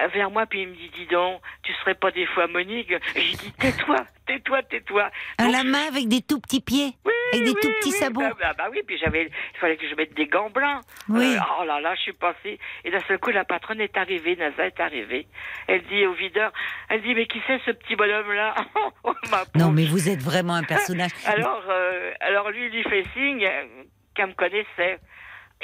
euh, vers moi, puis il me dit, dis donc, tu serais pas des fois Monique? J'ai dit, tais-toi, tais-toi, tais-toi. Un Donc, lama avec des tout petits pieds, oui, avec des oui, tout petits oui, sabots. Bah, bah, bah oui, puis j'avais, il fallait que je mette des gants blancs. Oui. Euh, oh là là, je suis passée. Et d'un seul coup, la patronne est arrivée, Nasa est arrivée. Elle dit au videur, elle dit, mais qui c'est ce petit bonhomme-là? Oh, Non, mais vous êtes vraiment un personnage. Alors, euh, alors lui, il lui fait signe qu'elle me connaissait.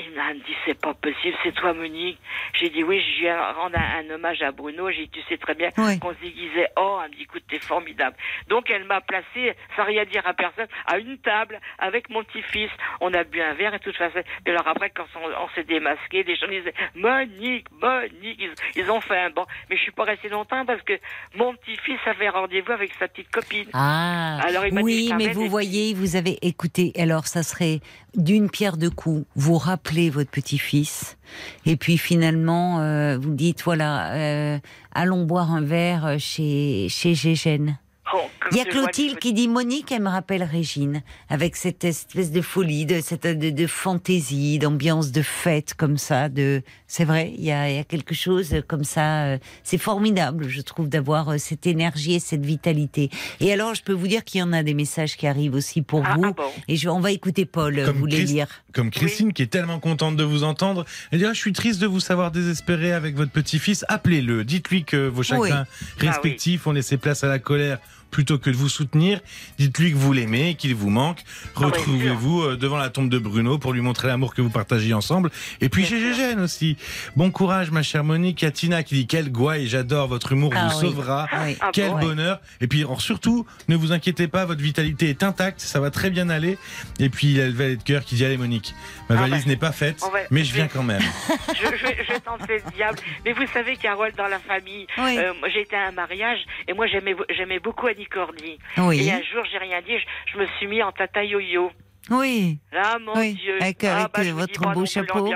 Il m'a dit, c'est pas possible, c'est toi, Monique. J'ai dit, oui, je viens rendre un, un hommage à Bruno. J'ai dit, tu sais très bien Oui. qu'on se déguisait. Oh, elle me dit, écoute, t'es formidable. Donc, elle m'a placé, sans rien dire à personne, à une table avec mon petit-fils. On a bu un verre et tout ça. Et alors après, quand on, on s'est démasqué, les gens disaient, Monique, Monique. Ils, ils ont fait un banc. Mais je suis pas restée longtemps parce que mon petit-fils avait rendez-vous avec sa petite copine. Ah, Alors, il m'a dit, oui, je mais vous et- voyez, vous avez écouté. Alors, ça serait d'une pierre deux coups. Vous rappelez votre petit-fils, et puis finalement, euh, vous dites voilà, euh, allons boire un verre chez chez Gégène. Oh, Il y a Clotilde qui dit Monique, elle me rappelle Régine, avec cette espèce de folie, de cette de, de fantaisie, d'ambiance de fête comme ça. De, c'est vrai, il y a, il y a quelque chose comme ça. euh, C'est formidable, je trouve, d'avoir euh, cette énergie et cette vitalité. Et alors, je peux vous dire qu'il y en a des messages qui arrivent aussi pour Ah, vous. ah bon. Et je, on va écouter Paul, Comme vous les Christ- lire. Comme Christine qui est tellement contente de vous entendre. Elle dit Ah, Je suis triste de vous savoir désespéré avec votre petit-fils. Appelez-le. Dites-lui que vos chagrins oui. respectifs ont laissé place à la colère plutôt que de vous soutenir. Dites-lui que vous l'aimez, qu'il vous manque. Ah Retrouvez-vous euh, devant la tombe de Bruno pour lui montrer l'amour que vous partagez ensemble. Et puis chez. Gégène aussi. Bon courage, ma chère Monique. Il y a Tina qui dit Quel gouaille, j'adore votre humour, Ah vous oui. sauvera. Oui. Ah Quel bon, bonheur. Et puis alors, surtout, ne vous inquiétez pas, votre vitalité est intacte, ça va très bien aller. Et puis il y a le valet de cœur qui dit Allez Monique, ma Ah valise bah, n'est pas faite, va- mais je viens quand même. je, je, je tentais le diable. Mais vous savez, Carole, dans la famille, Oui. euh, moi, j'ai été à un mariage et moi j'aimais beaucoup Cordy. Oui. Et un jour, j'ai rien dit, je, je me suis mis en tata yo-yo. Oui. Là, mon Oui, Dieu. avec- Ah, avec, bah, je votre beau chapeau.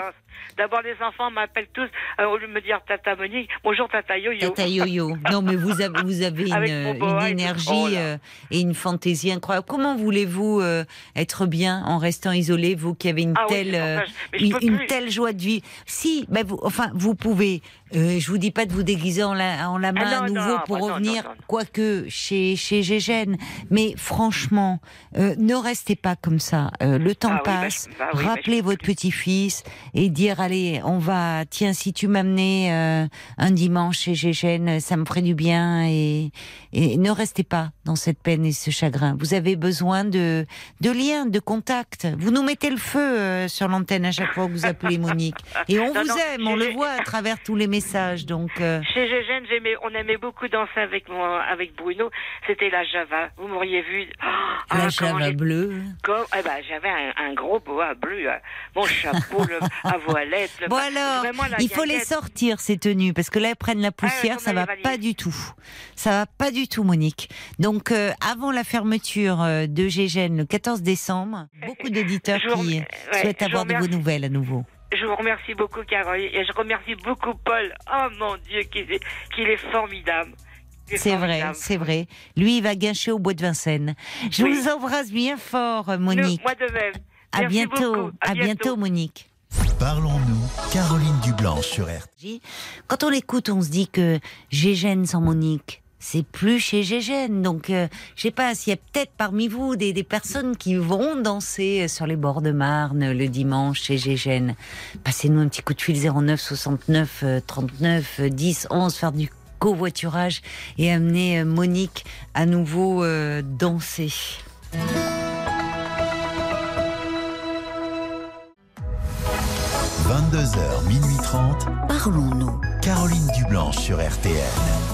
D'abord, les enfants m'appellent tous, euh, au lieu de me dire Tata Monique, bonjour Tata Yo-Yo. Tata yo-yo. Non, mais vous avez, vous avez une, énergie Oh euh, et une fantaisie incroyable. Comment voulez-vous euh, être bien en restant isolé, vous qui avez une Ah telle, une, telle joie de vie? Si, ben vous, enfin, vous pouvez. Euh, je vous dis pas de vous déguiser en la, en la main Ah non, à nouveau non, pour bah revenir, quoique chez chez Gégène. Mais franchement, euh, ne restez pas comme ça. Euh, le temps Ah oui, bah, passe. je- bah oui, bah, Rappelez je votre petit-fils et dire allez, on va. Tiens, si tu m'amenais euh, un dimanche chez Gégène, ça me ferait du bien et, et ne restez pas dans cette peine et ce chagrin. Vous avez besoin de de liens, de contacts. Vous nous mettez le feu euh, sur l'antenne à chaque fois que vous appelez Monique et on Non, vous aime, on le voit à travers tous les messages. Donc euh, Chez Gégène, on aimait beaucoup danser avec moi, avec Bruno. C'était la Java. Vous m'auriez vu. Ah, la comment Java bleue. comme- eh ben, j'avais un, un gros boa bleu, hein. mon chapeau le, à voilette. le- Bon alors, il faut les sortir ces tenues parce que là elles prennent la poussière, j'en ça va valises. pas du tout. Ça va pas du tout, Monique. Donc euh, avant la fermeture euh, de Gégène le 14 décembre, beaucoup vous qui ouais, souhaitent avoir de vos nouvelles à nouveau. Je vous remercie beaucoup, Carole, et je remercie beaucoup Paul. Oh mon Dieu, qu'il est, qu'il est formidable. C'est vrai, c'est vrai. Lui, il va guincher au bois de Vincennes. Je Oui. vous embrasse bien fort, Nous, Monique. moi de même. À bientôt. À bientôt, Monique. Parlons-nous, Caroline Dublanche sur RTL. Quand on l'écoute, on se dit que Gégène sans Monique, c'est plus chez Gégène. Donc, euh, je sais pas, s'il y a peut-être parmi vous des, des personnes qui vont danser sur les bords de Marne le dimanche chez Gégène. Passez-nous un petit coup de fil 09 69 euh, 39 euh, 10 11, faire du covoiturage et amener euh, Monique à nouveau euh, danser. 22h, minuit 30, Parlons-nous. Caroline Dublanche sur RTL.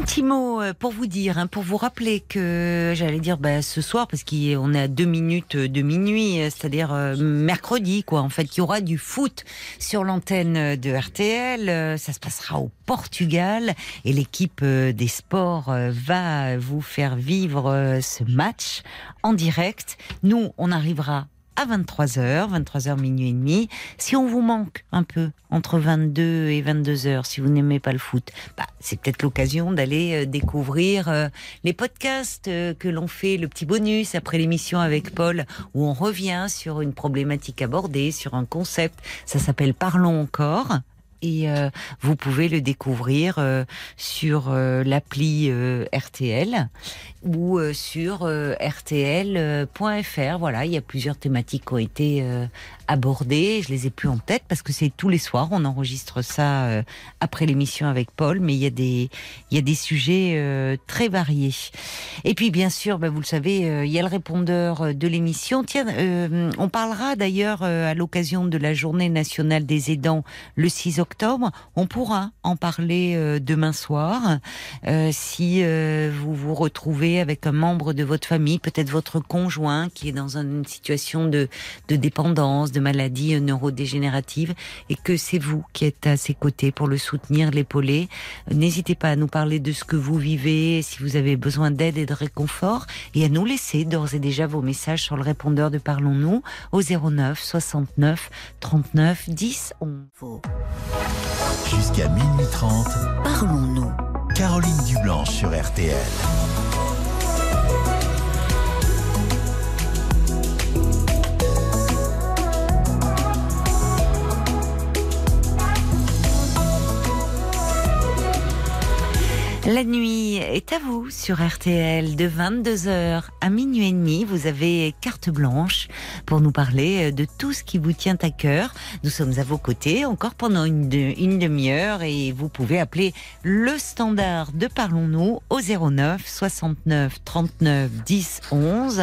Un petit mot euh, pour vous dire, hein, pour vous rappeler que j'allais dire bah, ce soir, parce qu'on est à deux minutes de minuit, euh, c'est-à-dire euh, mercredi, quoi. En fait, il y aura du foot sur l'antenne de RTL. euh, Ça se passera au Portugal et l'équipe euh, des sports euh, va vous faire vivre euh, ce match en direct. Nous, on arrivera à 23h, 23h minuit et demi. Si on vous manque un peu entre 22 et 22h, si vous n'aimez pas le foot, bah, c'est peut-être l'occasion d'aller euh, découvrir euh, les podcasts euh, que l'on fait, le petit bonus après l'émission avec Paul, où on revient sur une problématique abordée, sur un concept. Ça s'appelle Parlons encore. Et vous pouvez le découvrir sur l'appli RTL ou euh, sur euh, rtl.fr. Voilà, il y a plusieurs thématiques qui ont été euh, abordées. Je les ai plus en tête parce que c'est tous les soirs. On enregistre ça euh, après l'émission avec Paul, mais il y a des il y a des sujets euh, très variés. Et puis bien sûr, bah, vous le savez, euh, il y a le répondeur euh, de l'émission. Tiens, euh, on parlera d'ailleurs euh, à l'occasion de la Journée nationale des aidants le 6 octobre. On pourra en parler euh, demain soir euh, si euh, vous vous retrouvez avec un membre de votre famille, peut-être votre conjoint qui est dans une situation de, de dépendance, de maladie neurodégénérative, et que c'est vous qui êtes à ses côtés pour le soutenir, l'épauler. N'hésitez pas à nous parler de ce que vous vivez, si vous avez besoin d'aide et de réconfort, et à nous laisser d'ores et déjà vos messages sur le répondeur de Parlons-nous au 09 69 39 10 11. Jusqu'à minuit 30, Parlons-nous. Caroline Dublanche sur RTL. La nuit est à vous sur RTL de 22h à minuit et demi. Vous avez carte blanche pour nous parler de tout ce qui vous tient à cœur. Nous sommes à vos côtés encore pendant une, une demi-heure et vous pouvez appeler le standard de Parlons-nous au 09 69 39 10 11.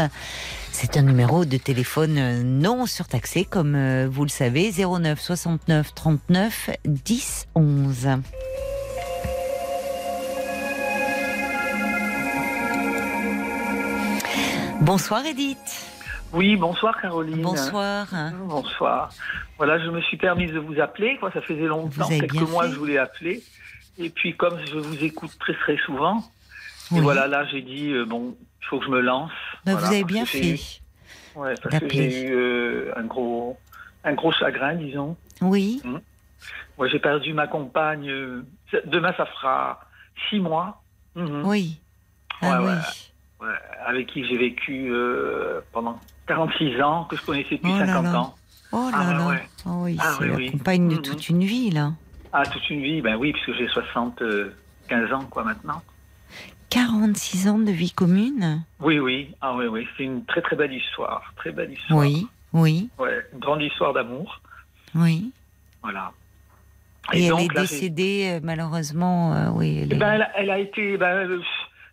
C'est un numéro de téléphone non surtaxé comme euh, vous le savez 09 69 39 10 11. Bonsoir Edith. Oui, bonsoir Caroline. Bonsoir. Bonsoir. Voilà, je me suis permise de vous appeler. Quoi, ça faisait longtemps, quelques mois, fait. je voulais appeler. Et puis, comme je vous écoute très très souvent, Oui. et voilà, là, j'ai dit euh, bon, il faut que je me lance. Bah, Voilà, vous avez bien fait. Ouais, parce que j'ai eu euh, un gros, un gros chagrin, disons. Oui. Moi, j'ai perdu ma compagne. euh, demain, ça fera six mois. Mhm. Oui. Ah Ouais, oui. Avec qui j'ai vécu euh, pendant 46 ans, que je connaissais depuis Oh là 50 là. ans. Oh là Ah, là. ouais. Oh oui, Ah, c'est oui, la oui. compagne de Mhm. toute une vie là. Ah, toute une vie, ben oui, puisque j'ai 75 ans, quoi, maintenant. 46 ans de vie commune? Oui, oui, ah oui, oui, c'est une très très belle histoire, très belle histoire. Oui. Oui. Ouais, une grande histoire d'amour, Oui. voilà. Et, elle donc, est là, décédée euh, malheureusement. euh, oui. Elle Eh est- ben, elle, a- elle a été, ben, euh,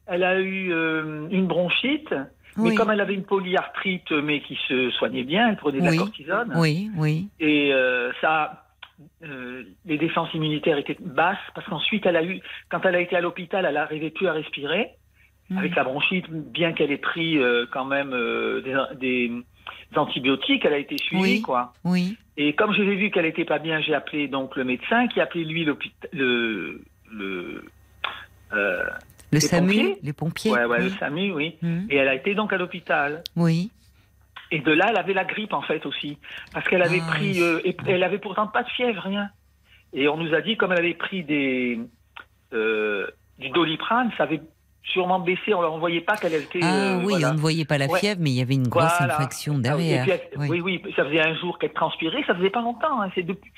elle a eu euh, une bronchite, mais oui. comme elle avait une polyarthrite, mais qui se soignait bien, elle prenait de Oui. la cortisone. Oui. Oui. Et euh, ça, euh, les défenses immunitaires étaient basses parce qu'ensuite, elle a eu, quand elle a été à l'hôpital, elle n'arrivait plus à respirer Mm. avec la bronchite, bien qu'elle ait pris euh, quand même des, des antibiotiques, elle a été suivie, Oui. quoi. Oui. Et comme j'ai vu qu'elle était pas bien, j'ai appelé donc le médecin qui a appelé lui l'hôpital, le, le, Le Les SAMU, pompiers les pompiers. ouais, ouais, oui. le SAMU, oui. Mhm. Et elle a été donc à l'hôpital. Oui. Et de là, elle avait la grippe en fait aussi, parce qu'elle avait Ah, pris, oui. euh, et elle avait pourtant pas de fièvre, rien. Et on nous a dit comme elle avait pris des euh, du doliprane, ça avait sûrement baissé. On ne voyait pas qu'elle était. Ah euh, oui, voilà. on ne voyait pas la Ouais. fièvre, mais il y avait une grosse Voilà. infection Ah oui, derrière. Oui. oui. oui, ça faisait un jour qu'elle transpirait, ça faisait pas longtemps. hein, C'est depuis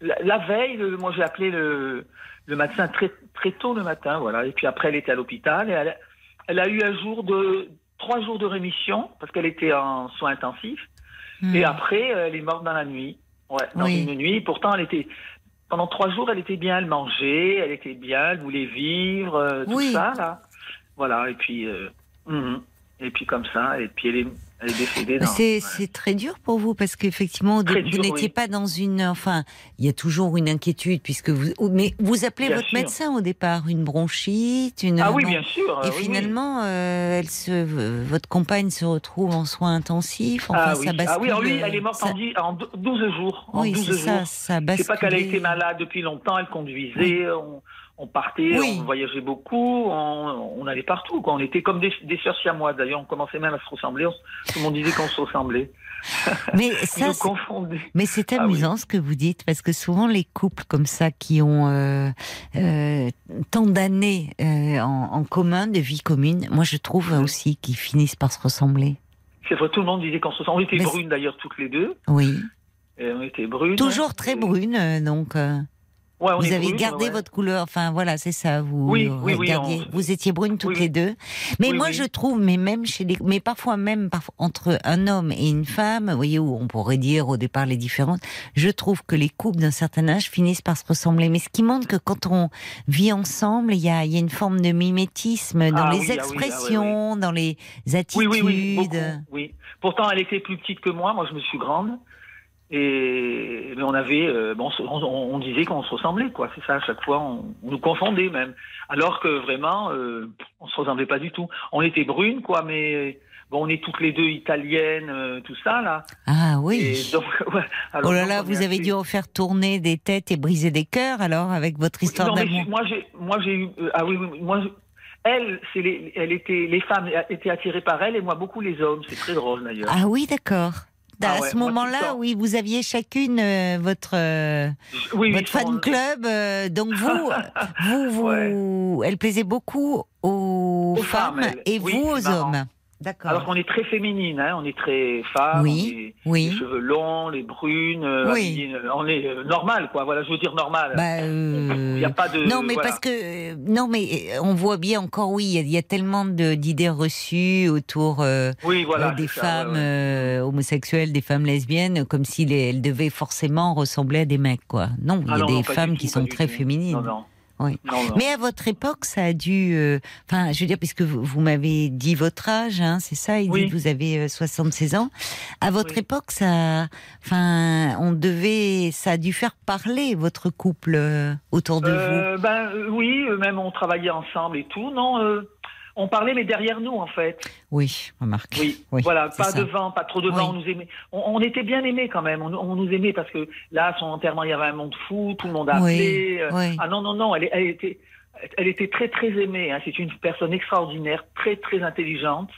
la, la veille, le- moi j'ai appelé le, le médecin très très tôt le matin, voilà. Et puis après elle était à l'hôpital et elle, elle a eu un jour de trois jours de rémission parce qu'elle était en soins intensifs. Hmm. Et après, elle est morte dans la nuit. Ouais, dans Oui. une nuit. Pourtant, elle était pendant trois jours, elle était bien, elle mangeait, elle était bien, elle voulait vivre, euh, tout Oui. ça là. Voilà. Et puis, euh, mhm. et puis comme ça, et puis elle est, elle est décédée. C'est ouais. très dur pour vous parce qu'effectivement, vous n'étiez oui. pas dans une. Enfin, il y a toujours une inquiétude puisque vous. Mais vous appelez Bien votre sûr. médecin au départ, une bronchite, une. Ah oui, bien sûr. Et euh, oui. finalement, euh, elle se, votre compagne se retrouve en soins intensifs. Enfin, ah, ça bascule. ah oui, alors lui, elle est morte ça- en, dix- en dou- 12 jours. En Oui, 12 c'est ça, ça bascule. C'est pas qu'elle a été malade depuis longtemps, elle conduisait, on, on partait, Oui. on voyageait beaucoup, on, on allait partout. Quoi. On était comme des, des sœurs siamoises d'ailleurs, on commençait même à se ressembler, on- tout le monde disait qu'on se ressemblait. Mais ça, c'est-. Mais c'est Ah oui. amusant ce que vous dites, parce que souvent les couples comme ça qui ont euh, euh, tant d'années euh, en, en commun, de vie commune, moi je trouve aussi qu'ils finissent par se ressembler. C'est vrai, tout le monde disait qu'on se ressemblait. On était Mais brunes d'ailleurs toutes les deux. Oui. Et on était brunes. Toujours très brunes, euh, donc euh, Ouais, vous avez gardé ouais. votre couleur, enfin voilà, c'est ça, vous Oui, oui, oui, regardiez- on- vous étiez brunes toutes les deux. Mais moi je trouve, mais même chez les, mais parfois même parfois, entre un homme et une femme, vous voyez où on pourrait dire au départ les différences, je trouve que les couples d'un certain âge finissent par se ressembler. Mais ce qui montre que quand on vit ensemble, il y a, il y a une forme de mimétisme dans Ah les ah ah expressions, dans les attitudes. oui, oui, oui. Pourtant, elle était plus petite que moi. Moi, je me suis grande. Et mais on avait, euh, bon, on, disait qu'on se ressemblait, quoi. C'est ça. À chaque fois, on, on nous confondait même. Alors que vraiment, euh, on se ressemblait pas du tout. On était brunes, quoi, mais bon, on est toutes les deux italiennes, euh, tout ça là. Ah oui. Et donc, ouais, alors Oh là là, vous avez assez- dû en faire tourner des têtes et briser des cœurs alors avec votre histoire Non, mais d'amour. moi, j'ai, moi, j'ai eu, euh, ah oui, oui, moi, elle, c'est les, elle était, les femmes étaient attirées par elle et moi beaucoup les hommes. C'est très drôle d'ailleurs. Ah oui, d'accord. Ah à ouais, ce moment-là, oui, vous aviez chacune euh, votre euh, Oui, oui, votre fan club. euh, donc vous, vous, vous, elle plaisait beaucoup aux, Aux femmes, femmes, elle. et Oui, vous aux hommes. D'accord. Alors qu'on est très féminine, hein, on est très femme, Oui, on est oui. les cheveux longs, les brunes, euh, Oui. euh, on est euh, normal, quoi. Voilà, je veux dire normal. Bah, euh, Il n'y a pas de. Non, mais voilà. parce que non, mais on voit bien encore, oui, il y a- y, tellement d'idées reçues autour euh, Oui, voilà. euh, des ça, femmes ouais, ouais. homosexuelles, des femmes lesbiennes, comme si les- elles devaient forcément ressembler à des mecs, quoi. Non, il y Ah a non, des non, femmes tout, qui sont très féminines. Non, non. Oui. Non, non. Mais à votre époque, ça a dû. euh, Enfin, je veux dire, puisque vous, vous m'avez dit votre âge, hein, c'est ça, il Oui. dit que vous avez euh, 76 ans. À votre Oui. époque, ça. Enfin, on devait. Ça a dû faire parler votre couple euh, autour de vous. Euh, ben euh, oui, euh, même on travaillait ensemble et tout. Non, euh, on parlait mais derrière nous en fait. Oui, remarque. Oui, Oui, voilà, pas ça. devant, pas trop devant. Oui. On nous aimait. On, on était bien aimés quand même. On, on nous aimait parce que là, son enterrement, il y avait un monde fou. Tout le monde a appelé. euh, oui. Ah non, non, non. Elle, était, elle était très, très aimée. hein. C'est une personne extraordinaire, très, très intelligente,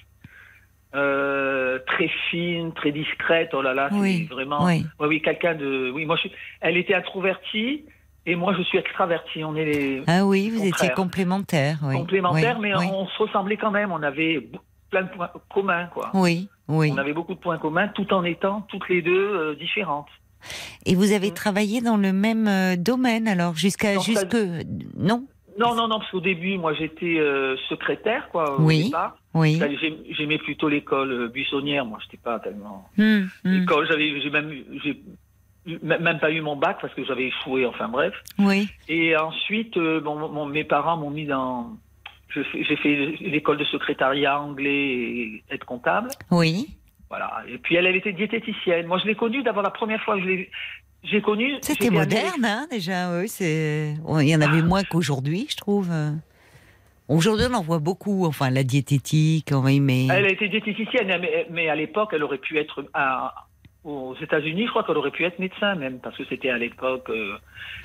euh, très fine, très discrète. Oh là là, c'est vraiment. oui. Oui, quelqu'un de. Oui, moi, je. Elle était introvertie et moi, je suis extravertie. On est les Ah oui, vous étiez complémentaires. Oui. complémentaires, oui, mais oui. on se ressemblait quand même. On avait plein de points communs, quoi. Oui, oui. On avait beaucoup de points communs, tout en étant toutes les deux euh, différentes. Et vous avez Mm. travaillé dans le même euh, domaine alors jusqu'à ça- jusque non? Non, non, non, parce qu'au début, moi, j'étais euh, secrétaire, quoi, au Oui. départ. Oui. J'aimais plutôt l'école buissonnière. Moi, j'étais pas tellement. L'école, j'avais, j'ai même, même pas eu mon bac parce que j'avais échoué. Enfin, bref. Oui. Et ensuite, euh, bon, mon- mes parents m'ont mis dans. J'ai fait l'école de secrétariat anglais et être comptable. Oui. Voilà. Et puis elle, elle était diététicienne. Moi, je l'ai connue d'abord la première fois que je l'ai, j'ai connue. C'était moderne, hein, déjà. Oui, c'est. Il y en avait moins qu'aujourd'hui, je trouve. Aujourd'hui, on en voit beaucoup. Enfin, la diététique, oui, mais. Elle a été diététicienne, mais, mais à l'époque, elle aurait pu être à- aux États-Unis. Je crois qu'elle aurait pu être médecin même, parce que c'était à l'époque. euh,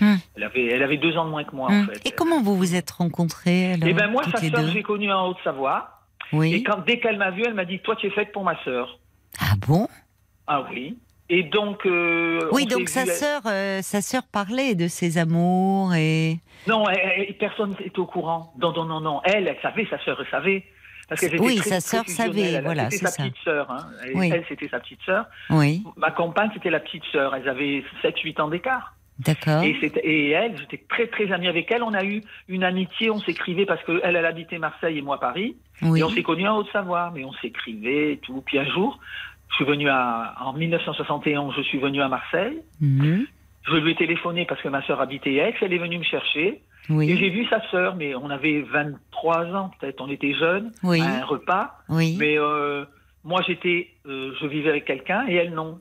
Hmm. Elle avait, elle avait deux ans de moins que moi Hmm. en fait. Et comment vous vous êtes rencontrés alors Eh ben moi, sa sœur, j'ai connue en Haute-Savoie. Et quand dès qu'elle m'a vue, elle m'a dit "Toi, tu es faite pour ma sœur." Ah bon? Ah oui. Et donc. euh, Oui, donc sa vus- sœur, euh, sa sœur parlait de ses amours et. Non, elle- elle- personne n'était au courant. Non, non, non, non. Elle, elle savait, sa sœur, elle savait. Parce qu'elle était Oui, très- sa sœur savait, Elle- voilà, c'est sa ça. petite sœur. Hein. Elle, Oui. elle, c'était sa petite sœur. Oui, Ma compagne, c'était la petite sœur. Elles avaient 7-8 ans d'écart. d'accord. Et, elle, j'étais très, très amie avec elle. On a eu une amitié, on s'écrivait parce qu'elle, elle habitait Marseille et moi Paris. Oui. Et on s'est connus en Haute-Savoie, mais on s'écrivait et tout. Puis un jour, je suis venu à, en 1971, je suis venu à Marseille. Mhm. Je lui ai téléphoné parce que ma sœur habitait Aix. Elle est venue me chercher. Et j'ai vu sa sœur, mais on avait 23 ans peut-être, on était jeunes, Oui. à un repas. Oui. Mais euh, moi j'étais, euh, je vivais avec quelqu'un et elle non.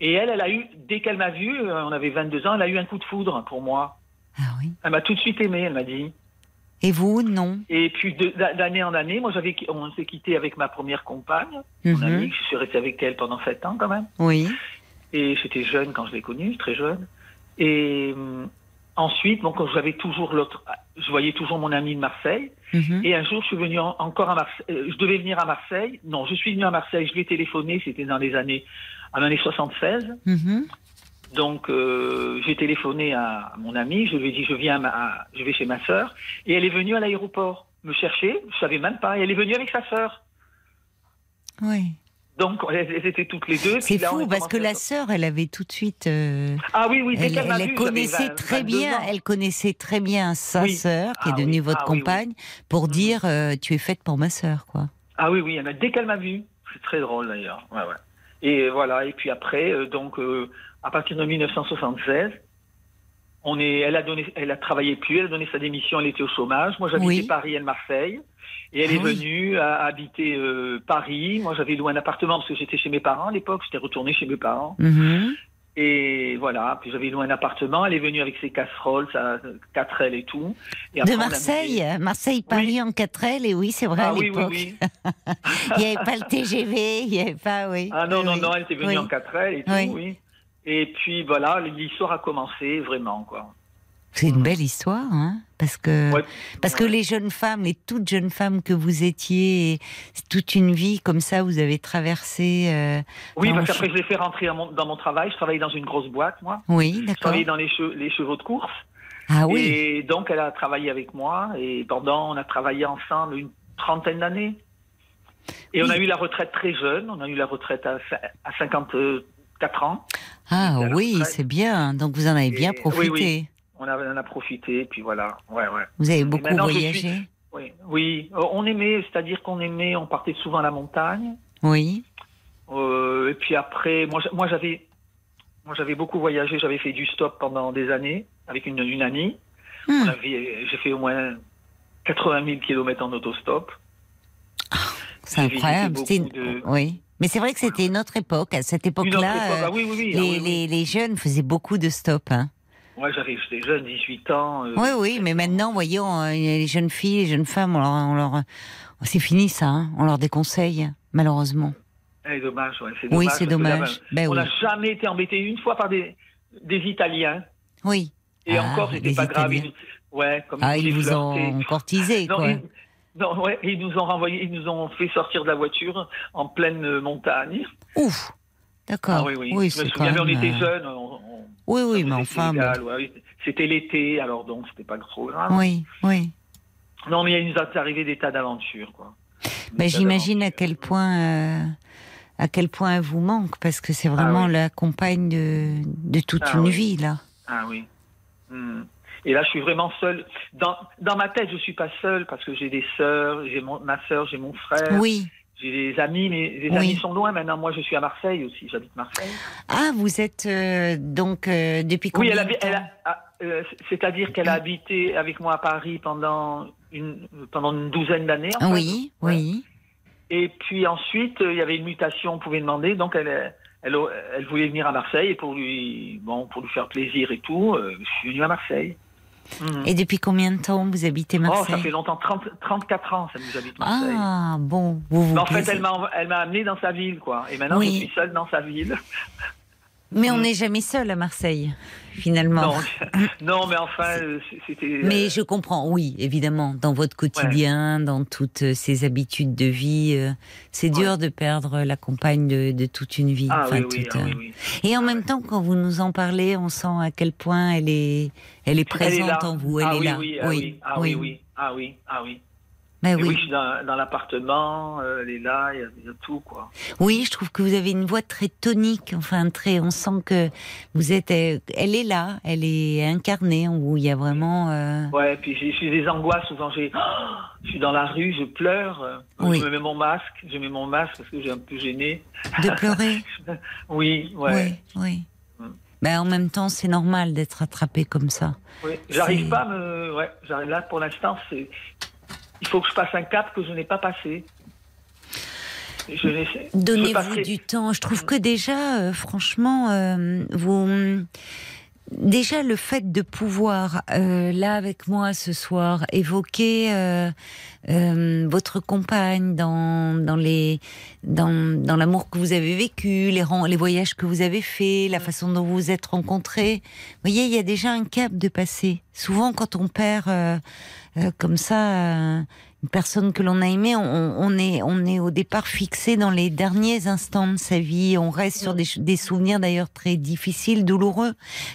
Et elle, elle a eu, dès qu'elle m'a vu, euh, on avait 22 ans, elle a eu un coup de foudre pour moi. Ah oui. Elle m'a tout de suite aimé, elle m'a dit. Et vous, non? Et puis d'année en année, moi j'avais, on s'est quitté avec ma première compagne, mon Mhm. amie, je suis resté avec elle pendant 7 ans quand même. Oui. Et j'étais jeune quand je l'ai connue, très jeune. Et hum, ensuite, quand j'avais toujours l'autre, je voyais toujours mon ami de Marseille. Mhm. Et un jour, je suis venu en- encore à Marseille. euh, je devais venir à Marseille. Non, je suis venu à Marseille. Je lui ai téléphoné. C'était dans les années, en l'année 76. Mhm. Donc, euh, j'ai téléphoné à mon ami. Je lui ai dit, je viens, à ma- à- je vais chez ma sœur. Et elle est venue à l'aéroport me chercher. Je savais même pas. Et elle est venue avec sa sœur. Oui. Donc, elles, étaient toutes les deux. C'est fou parce que la sœur, elle avait tout de suite. euh, Ah oui, oui. Dès elle elle vu, connaissait j'avais 20, très 22 bien. Elle connaissait très bien sa Oui. sœur, qui est Ah devenue oui, votre ah oui. compagne, pour dire euh, tu es faite pour ma sœur, quoi. Ah oui, oui, dès qu'elle m'a vu, c'est très drôle d'ailleurs. Ouais, ouais. Et voilà, et puis après, euh, donc à partir de 1976, on est, elle a donné, elle a travaillé plus, elle a donné sa démission, elle était au chômage. Moi, j'habitais. Paris, elle Marseille, et elle Ah est oui. venue à habiter euh, Paris. Moi, j'avais loué un appartement parce que j'étais chez mes parents à l'époque. J'étais retourné chez mes parents. Mhm. Et voilà, puis j'avais loué un appartement. Elle est venue avec ses casseroles, sa 4L et tout. Et après, De Marseille, mis- Marseille-Paris en 4L, et oui, c'est vrai, Ah à oui, oui, l'époque. oui. Il n'y avait pas le TGV, il n'y avait pas, oui. Ah non, non, non, elle était venue en 4L et tout, Oui. oui. Et puis voilà, l'histoire a commencé vraiment, quoi. C'est une belle histoire, hein parce que Ouais. parce que les jeunes femmes, les toutes jeunes femmes que vous étiez, toute une vie comme ça, vous avez traversé. euh, Oui, parce je- qu'après, je l'ai fait rentrer dans mon, dans mon travail. Je travaillais dans une grosse boîte, moi. Oui, Je d'accord. travaillais dans les, che- les chevaux de course. Ah oui. Et donc, elle a travaillé avec moi. Et pendant, on a travaillé ensemble une trentaine d'années. Et on a eu la retraite très jeune. On a eu la retraite à, cin- à 54 ans. Ah oui, c'est bien. Donc vous en avez bien Et- oui, profité. oui. On, a, on en a profité. Puis voilà. Ouais, ouais. Vous avez beaucoup voyagé. suis- Oui, oui. Euh, on aimait, c'est-à-dire qu'on aimait, on partait souvent à la montagne. Oui. Euh, et puis après, moi, j'a- moi j'avais, moi j'avais beaucoup voyagé. J'avais fait du stop pendant des années avec une, une amie. Hmm. J'ai fait au moins 80 000 kilomètres en autostop. C'est J'ai visité incroyable. de- Oui. Mais c'est vrai que c'était une autre époque. À cette époque-là, époque. Ah oui, oui, oui. les, ah oui, oui. les- les jeunes faisaient beaucoup de stop. Hein. Moi, j'avais, j'étais jeune, 18 ans. euh, Oui, oui, mais maintenant, voyons, euh, les jeunes filles, les jeunes femmes, on leur, on leur- c'est fini ça. hein. On leur déconseille, malheureusement. eh, dommage, ouais, c'est Oui, dommage. c'est que là, dommage. Ben on oui. n'a jamais été embêté une fois par des, des Italiens. Oui. Et Ah, encore, c'était pas grave. Ils- ouais, comme Ah, ils vous ont courtisé, Non, quoi. ils, non, ouais, ils nous ont renvoyé, ils nous ont fait sortir de la voiture en pleine euh, montagne. Ouf. D'accord. Ah oui, oui. je me souviens, quand on était euh, jeunes. on- on- Oui, oui, mais enfin. ouais, oui. C'était l'été, alors donc c'était pas trop grave. Oui, oui. Non, mais il nous est arrivé des tas d'aventures, quoi. Ben, J'imagine à quel point, euh, à quel point elle vous manque, parce que c'est vraiment Ah oui. la compagne de, de toute Ah une oui. vie, là. Ah oui. Hmm. Et là, je suis vraiment seule. Dans, dans ma tête, je suis pas seule parce que j'ai des sœurs, j'ai ma sœur, j'ai mon frère, Oui. J'ai des amis, mais les Oui. amis sont loin maintenant. Moi, je suis à Marseille aussi, j'habite Marseille. Ah, vous êtes euh, donc euh, depuis Oui, combien elle a, de temps elle a- ah, euh, c'est-à-dire qu'elle a habité avec moi à Paris pendant une, pendant une douzaine d'années. en fait. Oui, Ouais. oui. Et puis ensuite, il y avait une mutation, on pouvait demander, donc elle, elle, elle voulait venir à Marseille et pour lui, bon, pour lui faire plaisir et tout, je suis venu à Marseille. Et depuis combien de temps vous habitez Oh, Marseille ça fait longtemps, 30, 34 ans, ça nous habite Marseille. Ah, bon, vous vous Mais en fait, plaisez. elle m'a, elle m'a amené dans sa ville, quoi. Et maintenant, Oui. je suis seule dans sa ville. Mais on Mm. n'est jamais seul à Marseille, finalement. Non, non, mais enfin, euh, c'était. Mais euh, je comprends, oui, évidemment, dans votre quotidien, dans toutes euh, ces habitudes de vie, c'est Ouais. dur de perdre la compagne de, de toute une vie. Ah Enfin, oui, oui, ah oui, oui. Et en même temps, quand vous nous en parlez, on sent à quel point elle est, elle est Elle est présente en vous. Elle ah est oui, là. oui, ah oui, ah oui, oui, ah oui, ah oui. Mais oui. oui, je suis dans, dans l'appartement, euh, elle est là, il y, a- il y a tout, quoi. Oui, je trouve que vous avez une voix très tonique. Enfin, très. On sent que vous êtes. euh, Elle est là. Elle est incarnée vous. Il y a vraiment. euh, Ouais, puis j'ai j'ai des angoisses, souvent j'ai. Oh, je suis dans la rue, je pleure, Oui. je me mets mon masque, je mets mon masque parce que j'ai un peu gêné. de pleurer. Oui, ouais. Oui, oui. Mm. Ben, en même temps, c'est normal d'être attrapé comme ça. Oui, j'arrive pas à me. Ouais, j'arrive là pour l'instant, c'est. Il faut que je passe un cap que je n'ai pas passé. Donnez-vous du temps. Je trouve que déjà, euh, franchement, euh, vous. Déjà, le fait de pouvoir, euh, là avec moi ce soir, évoquer euh, euh, votre compagne dans, dans les dans, dans l'amour que vous avez vécu, les, les voyages que vous avez faits, la façon dont vous vous êtes rencontrés. Vous voyez, il y a déjà un cap de passé. Souvent, quand on perd euh, euh, comme ça euh, une personne que l'on a aimée, on, on est on est au départ fixé dans les derniers instants de sa vie. On reste sur des, souvenirs d'ailleurs très difficiles, douloureux.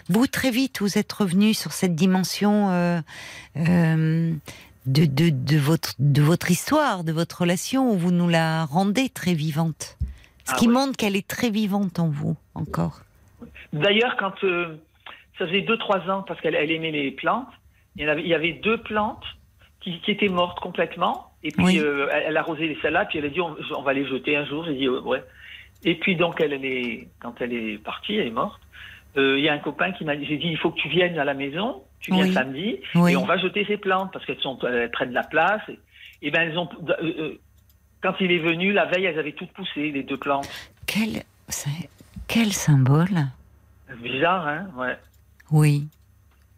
Vous très vite, vous êtes revenu sur cette dimension. euh, euh, de, de, de, votre, de votre histoire, de votre relation, où vous nous la rendez très vivante. Ce Ah qui ouais. montre qu'elle est très vivante en vous, encore. D'ailleurs, quand euh, ça faisait 2-3 ans, parce qu'elle elle aimait les plantes, il y, en avait, il y avait deux plantes qui, qui étaient mortes complètement. Et puis, Oui. euh, elle, elle arrosait les salades, puis elle a dit on, on va les jeter un jour. J'ai dit euh, ouais. Et puis, donc, elle, elle est, quand elle est partie, elle est morte. euh, Il y a un copain qui m'a dit j'ai dit il faut que tu viennes à la maison, tu viens Oui. samedi, Oui. et on va jeter ces plantes parce qu'elles sont elles prennent de la place. Et, et ben, elles ont. euh, euh, quand il est venu, la veille, elles avaient toutes poussé, les deux plantes. Quel, quel symbole Bizarre, hein Ouais. Oui.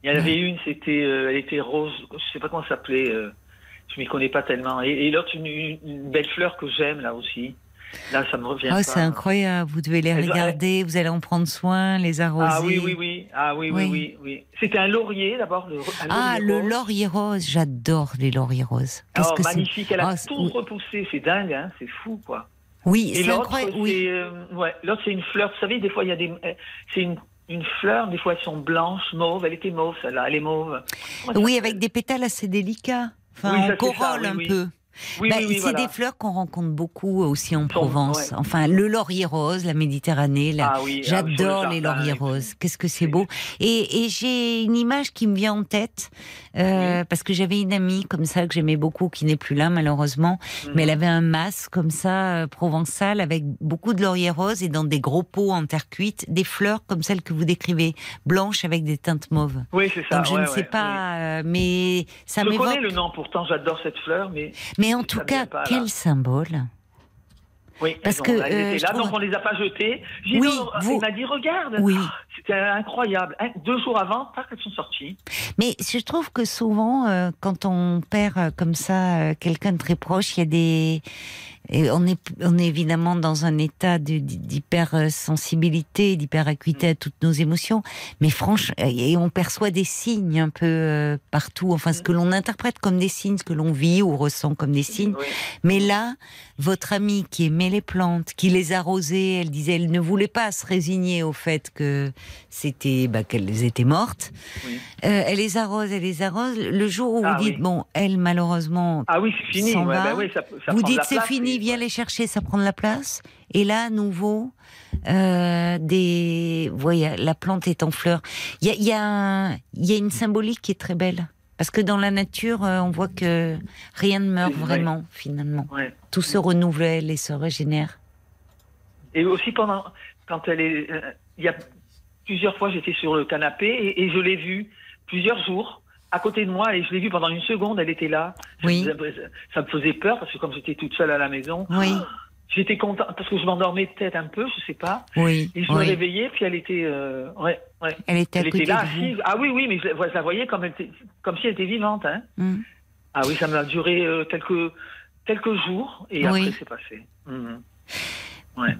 Il y en avait une, c'était, euh, elle était rose, je sais pas comment ça s'appelait, euh, je m'y connais pas tellement. Et, et l'autre, une, belle fleur que j'aime là aussi. Là, ça me revient Ah, pas. c'est incroyable. Vous devez les regarder, vous allez en prendre soin, les arroser. Ah oui, oui, oui. Ah oui, oui, Oui. oui, oui. C'était un laurier d'abord. le- Ah, laurier le rose. laurier rose. J'adore les lauriers roses. Qu'est-ce Oh, que magnifique, elle a Ah, tout repoussé, c'est dingue, hein, c'est fou quoi. Oui, c'est incroyable. Oui. euh, ouais, l'autre c'est une fleur. Vous savez, des fois il y a des, euh, c'est une, une fleur, des fois elles sont blanches, mauves. Elle était mauve, celle-là, elle est mauve. Oui, avec des pétales assez délicats. Enfin, Oui, ça, corolle oui, un oui. peu. Oui, Bah, oui, oui, c'est voilà. des fleurs qu'on rencontre beaucoup aussi en Provence. ouais. Enfin, le laurier rose, la Méditerranée. Ah ah le J'adore les lauriers roses. Qu'est-ce que c'est beau. Et, et j'ai une image qui me vient en tête, euh, parce que j'avais une amie comme ça que j'aimais beaucoup, qui n'est plus là malheureusement, Mhm. mais elle avait un masque comme ça, euh, provençal, avec beaucoup de lauriers roses et dans des gros pots en terre cuite, des fleurs comme celles que vous décrivez, blanches avec des teintes mauves. Oui, c'est ça. Donc je ouais, ne sais ouais, pas, euh, mais ça oui. Je connais m'évoque. le nom, pourtant j'adore cette fleur, mais Mais en tout cas, quel symbole oui, Parce que, euh, étaient je là, trouve- donc on les a pas dit, Oui, non, vous- Il m'a dit regarde. Oui. C'était incroyable. Un- Deux jours avant, pas qu'elles sont sorties. Mais je trouve que souvent, euh, quand on perd euh, comme ça euh, quelqu'un de très proche, il y a des. et on est, on est évidemment dans un état d'hypersensibilité, d'hyperacuité à toutes nos émotions, mais franchement, et on perçoit des signes un peu euh, partout, enfin ce que l'on interprète comme des signes, ce que l'on vit ou ressent comme des signes. Oui. Mais là, votre amie qui aimait les plantes, qui les arrosait, elle disait, elle ne voulait pas se résigner au fait que c'était, bah, qu'elles étaient mortes. Oui. Euh, elle les arrose, elle les arrose. Le jour où Ah vous dites, oui. bon, elle malheureusement, Ah oui, c'est fini. Ouais, va. bah oui, ça, ça vous dites c'est fini, et- viens les chercher, ça prend de la place. Et là, à nouveau, euh, des, voyez, la plante est en fleurs. Il y a, y, a un- il y a une symbolique qui est très belle. Parce que dans la nature, euh, on voit que rien ne meurt vrai. vraiment, finalement. Ouais. Tout se renouvelle et se régénère. Et aussi pendant, quand elle est, euh, il y a plusieurs fois, j'étais sur le canapé et, et je l'ai vue plusieurs jours à côté de moi et je l'ai vue pendant une seconde, elle était là. Ça Oui. me faisait- Ça me faisait peur parce que comme j'étais toute seule à la maison, Oui, j'étais contente parce que je m'endormais peut-être un peu, je sais pas. oui, Et je me réveillais puis elle était, euh, ouais, ouais. Elle était à Elle côté était là assise. Ah oui, oui, mais je, la- je la voyais comme elle était, comme si elle était vivante, hein. Hmm. Ah oui, ça m'a duré euh, quelques quelques jours et Oui. après c'est passé. Mhm.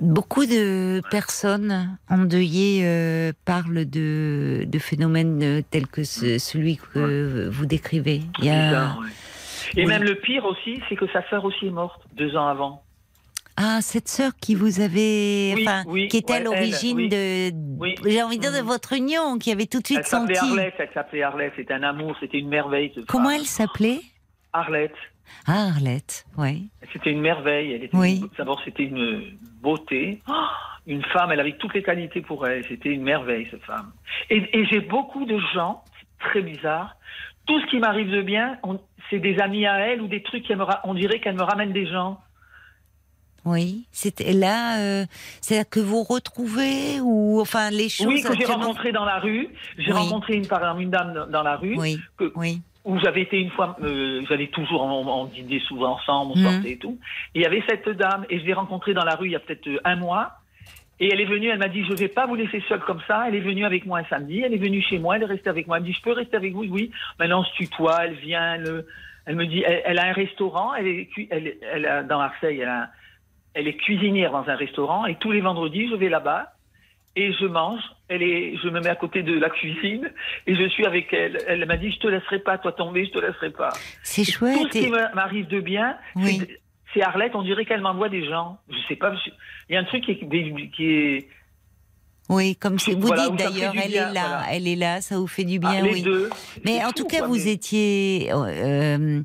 Beaucoup de personnes endeuillées euh, parlent de, de phénomènes euh, tels que ce- celui que vous décrivez. Il y a... Bizarre. Et même le pire aussi, c'est que sa sœur aussi est morte deux ans avant. Ah, cette sœur qui vous avait, Oui, enfin, oui, qui était à l'origine de, Oui. j'ai envie de dire de Mhm. votre union, qui avait tout de suite Elle s'appelait senti. Arlette, elle s'appelait Arlette, c'était un amour, c'était une merveille. Comment elle s'appelait? Arlette, Ah, Arlette, oui. c'était une merveille. Elle était Oui. D'abord, c'était une beauté. Oh, une femme, elle avait toutes les qualités pour elle. C'était une merveille, cette femme. Et, et j'ai beaucoup de gens, c'est très bizarre. Tout ce qui m'arrive de bien, c'est des amis à elle ou des trucs qui me on dirait qu'elle me ramène des gens. Oui, c'était là, euh, c'est-à-dire que vous retrouvez ou enfin les choses. Oui, que j'ai rencontré dans la rue. J'ai Oui. rencontré une, par exemple, une dame dans- la rue. Oui, que- oui, où j'avais été une fois, euh, j'allais toujours en, en dîner souvent ensemble, on Mhm. sortait et tout. Et il y avait cette dame, et je l'ai rencontrée dans la rue il y a peut-être euh, un mois. Et elle est venue, elle m'a dit, je vais pas vous laisser seule comme ça. Elle est venue avec moi un samedi, elle est venue chez moi, elle est restée avec moi. Elle me dit, je peux rester avec vous? Oui. Maintenant, on se tutoie, elle vient, elle, elle me dit, elle, elle a un restaurant, elle est, elle a, dans Marseille, elle, a- elle est cuisinière dans un restaurant, et tous les vendredis, je vais là-bas. Et je mange, elle est, je me mets à côté de la cuisine et je suis avec elle. Elle m'a dit je te laisserai pas toi tomber, je te laisserai pas. c'est Tout chouette. ce qui et- m'arrive de bien, Oui. c'est- Arlette. On dirait qu'elle m'envoie des gens. Je sais pas. je- Il y a un truc qui est, qui est Oui, comme c'est- vous Voilà, dites d'ailleurs, elle bien, est là, voilà. elle est là, ça vous fait du ah, bien, les oui. deux. Mais en tout cas, quoi, vous mais- étiez euh,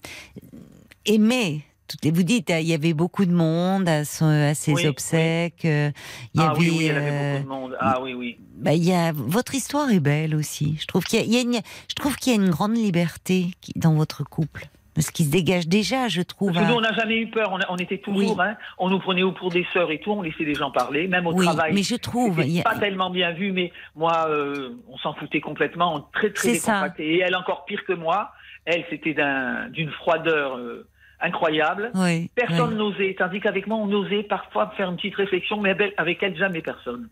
aimé. Vous dites, il y avait beaucoup de monde à, son- à ses Oui, obsèques. euh, Il y Ah avait, oui, oui, elle avait euh, beaucoup de monde. Ah oui, oui. bah, il y a, votre histoire est belle aussi. Je trouve qu'il y a, il y a une, je trouve qu'il y a une grande liberté qui- dans votre couple. Ce qui se dégage déjà, je trouve. Parce que à- nous, on n'a jamais eu peur. On, a- on était toujours, Oui. hein, on nous prenait pour des sœurs et tout. On laissait les gens parler, même au oui, travail. mais je trouve. Il y a- pas tellement bien vu, mais moi, euh, on s'en foutait complètement, on très très C'est ça. décontracté. Et elle encore pire que moi. Elle, c'était d'un- d'une froideur euh, incroyable. oui, Personne oui. n'osait, tandis qu'avec moi, on osait parfois faire une petite réflexion, mais avec- elle, jamais personne.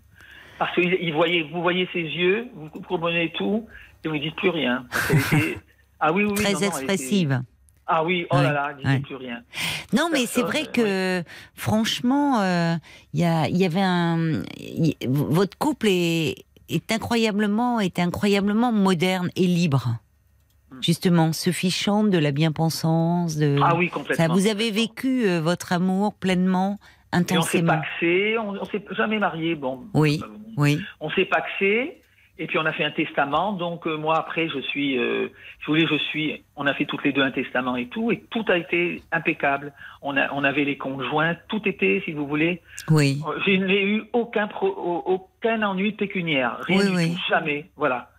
Parce que il voyait, vous voyez ses yeux, vous comprenez tout, et vous dites plus rien. Était- Ah oui, oui, oui, Très non, non, était- expressive. Ah oui, oh là là, disait ouais. plus rien. Non, mais c'est vrai que, franchement, euh, il y, il y avait un. y- votre couple est, est incroyablement, est incroyablement moderne et libre. Justement, se fichant de la bien-pensance, de. Ah oui, Ça, complètement. vous avez vécu euh, votre amour pleinement, Et on s'est intensément. paxé, on, on s'est jamais marié, bon. Oui, Euh, oui. On s'est paxé, et puis on a fait un testament. Donc euh, moi après, je suis, euh, je voulais, je suis. On a fait toutes les deux un testament et tout, et tout a été impeccable. On a, on avait les conjoints, tout était, si vous voulez. Oui. Je n'ai eu aucun pro, au- aucun ennui pécuniaire, rien Oui, du oui. tout, jamais. Voilà.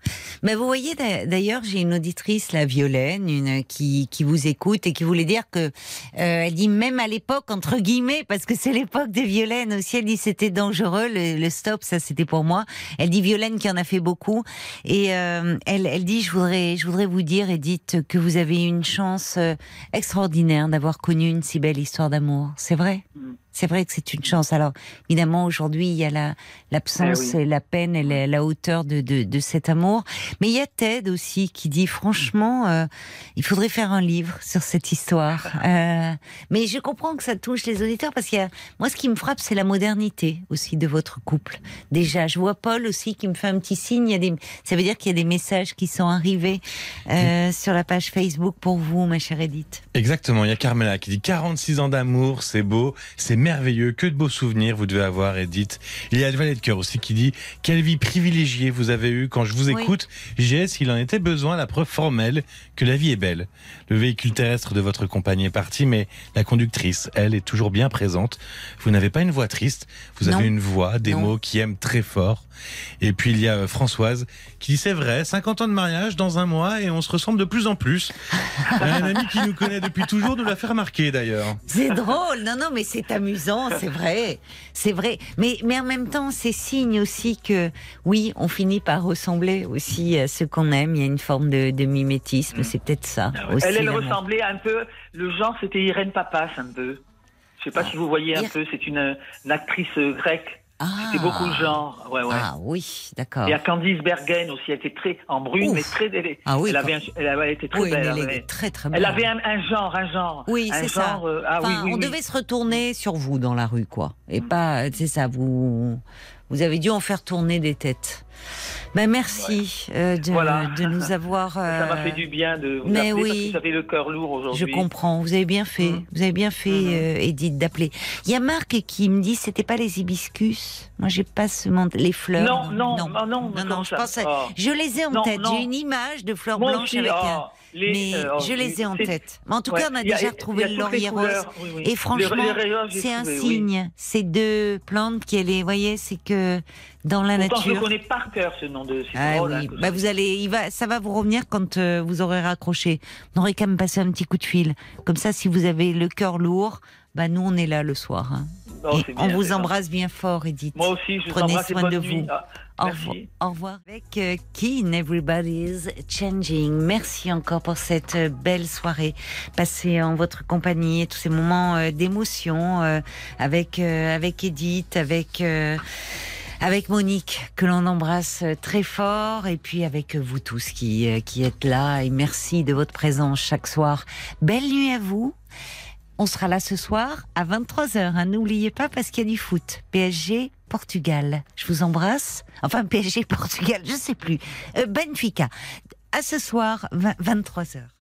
Mais vous voyez, d'a- d'ailleurs, j'ai une auditrice, la Violaine, une qui, qui vous écoute et qui voulait dire que, euh, elle dit même à l'époque entre guillemets, parce que c'est l'époque des Violaines aussi. Elle dit c'était dangereux le, le stop, ça c'était pour moi. Elle dit Violaine qui en a fait beaucoup et euh, elle, elle dit je voudrais, je voudrais vous dire, Edith, que vous avez eu une chance euh, extraordinaire d'avoir connu une si belle histoire d'amour. C'est vrai? Mm. C'est vrai que c'est une chance. Alors, évidemment, aujourd'hui, il y a la, l'absence Eh oui. et la peine et la, la hauteur de, de, de cet amour. Mais il y a Ted aussi qui dit, franchement, euh, il faudrait faire un livre sur cette histoire. Euh, mais je comprends que ça touche les auditeurs parce a, moi, ce qui me frappe, c'est la modernité aussi de votre couple. Déjà, je vois Paul aussi qui me fait un petit signe. Il y a des, ça veut dire qu'il y a des messages qui sont arrivés euh, sur la page Facebook pour vous, ma chère Edith. Exactement, il y a Carmela qui dit 46 ans d'amour, c'est beau, c'est merveilleux, que de beaux souvenirs vous devez avoir, Edith. Il y a le valet de cœur aussi qui dit quelle vie privilégiée vous avez eue quand je vous Oui. écoute. J'ai, s'il en était besoin, la preuve formelle que la vie est belle. Le véhicule terrestre de votre compagnie est parti, mais la conductrice, elle, est toujours bien présente. Vous n'avez pas une voix triste, vous Non. avez une voix, des Non. mots qui aiment très fort. Et puis il y a euh, Françoise qui dit c'est vrai, 50 ans de mariage dans un mois et on se ressemble de plus en plus. un ami qui nous connaît depuis toujours nous l'a fait remarquer d'ailleurs. C'est drôle, non, non, mais c'est amusant, c'est vrai, c'est vrai. Mais, mais en même temps, c'est signe aussi que, oui, on finit par ressembler aussi à ce qu'on aime. Il y a une forme de, de mimétisme, c'est peut-être ça. Aussi, Elle, elle ressemblait un peu. Le genre, c'était Irène Papas un peu. Je sais pas si vous voyez un peu. C'est une, une actrice euh, grecque. Ah. C'était beaucoup le genre. Ouais, ouais. Ah oui, d'accord. Et il y a Candice Bergen aussi. Elle était très en brune, Ouf. mais très. Elle, Ah oui, elle avait, un, elle, avait- elle était très Oui, belle. elle est très très Elle belle. avait un, un genre, un genre. Oui, c'est ça. euh, ah Enfin, oui, oui, on devait se retourner sur vous dans la rue, quoi. Et pas, c'est ça, vous, vous avez dû en faire tourner des têtes. Ben merci euh, de, Voilà. de nous avoir. Ça m'a euh, fait du bien de vous mais appeler oui. parce que j'avais le cœur lourd aujourd'hui. Je comprends. Vous avez bien fait. Mhm. Vous avez bien fait, Mhm. euh, Edith, d'appeler. Il y a Marc qui me dit, c'était pas les hibiscus. Moi, j'ai pas ce mant- les fleurs. Non, non, non, non, non, non, comment je ça pense. à- Oh. Je les ai en Non, tête. non. J'ai une image de fleurs Moi blanches aussi, avec oh, un. Les- Mais euh, je les ai en tête. Mais en tout ouais, cas, on a déjà retrouvé a le laurier rose. couleurs, oui, oui. Et franchement, c'est un trouvé, oui. signe. Ces deux plantes qui, est, voyez, c'est que dans la Pourtant, je le nature. connais par cœur ce nom de. Ah drôle, oui, bah vous allez, il va, ça va vous revenir quand euh, vous aurez raccroché. Vous n'aurez qu'à me passer un petit coup de fil. Comme ça, si vous avez le cœur lourd, bah nous on est là le soir. hein. Oh, Et on vous embrasse bien fort, Edith. Moi aussi, je vous Prenez soin de vous. Ah, Au. Au revoir. Avec euh, Keen, Everybody's Changing. Merci encore pour cette euh, belle soirée passée en votre compagnie et tous ces moments euh, d'émotion euh, avec avec Edith, avec avec Monique que l'on embrasse très fort et puis avec vous tous qui qui êtes là et merci de votre présence chaque soir. Belle nuit à vous. On sera là ce soir à 23h. Hein. N'oubliez pas parce qu'il y a du foot. PSG, Portugal. Je vous embrasse. Enfin, PSG, Portugal, je sais plus. Euh, Benfica. À ce soir, 23h.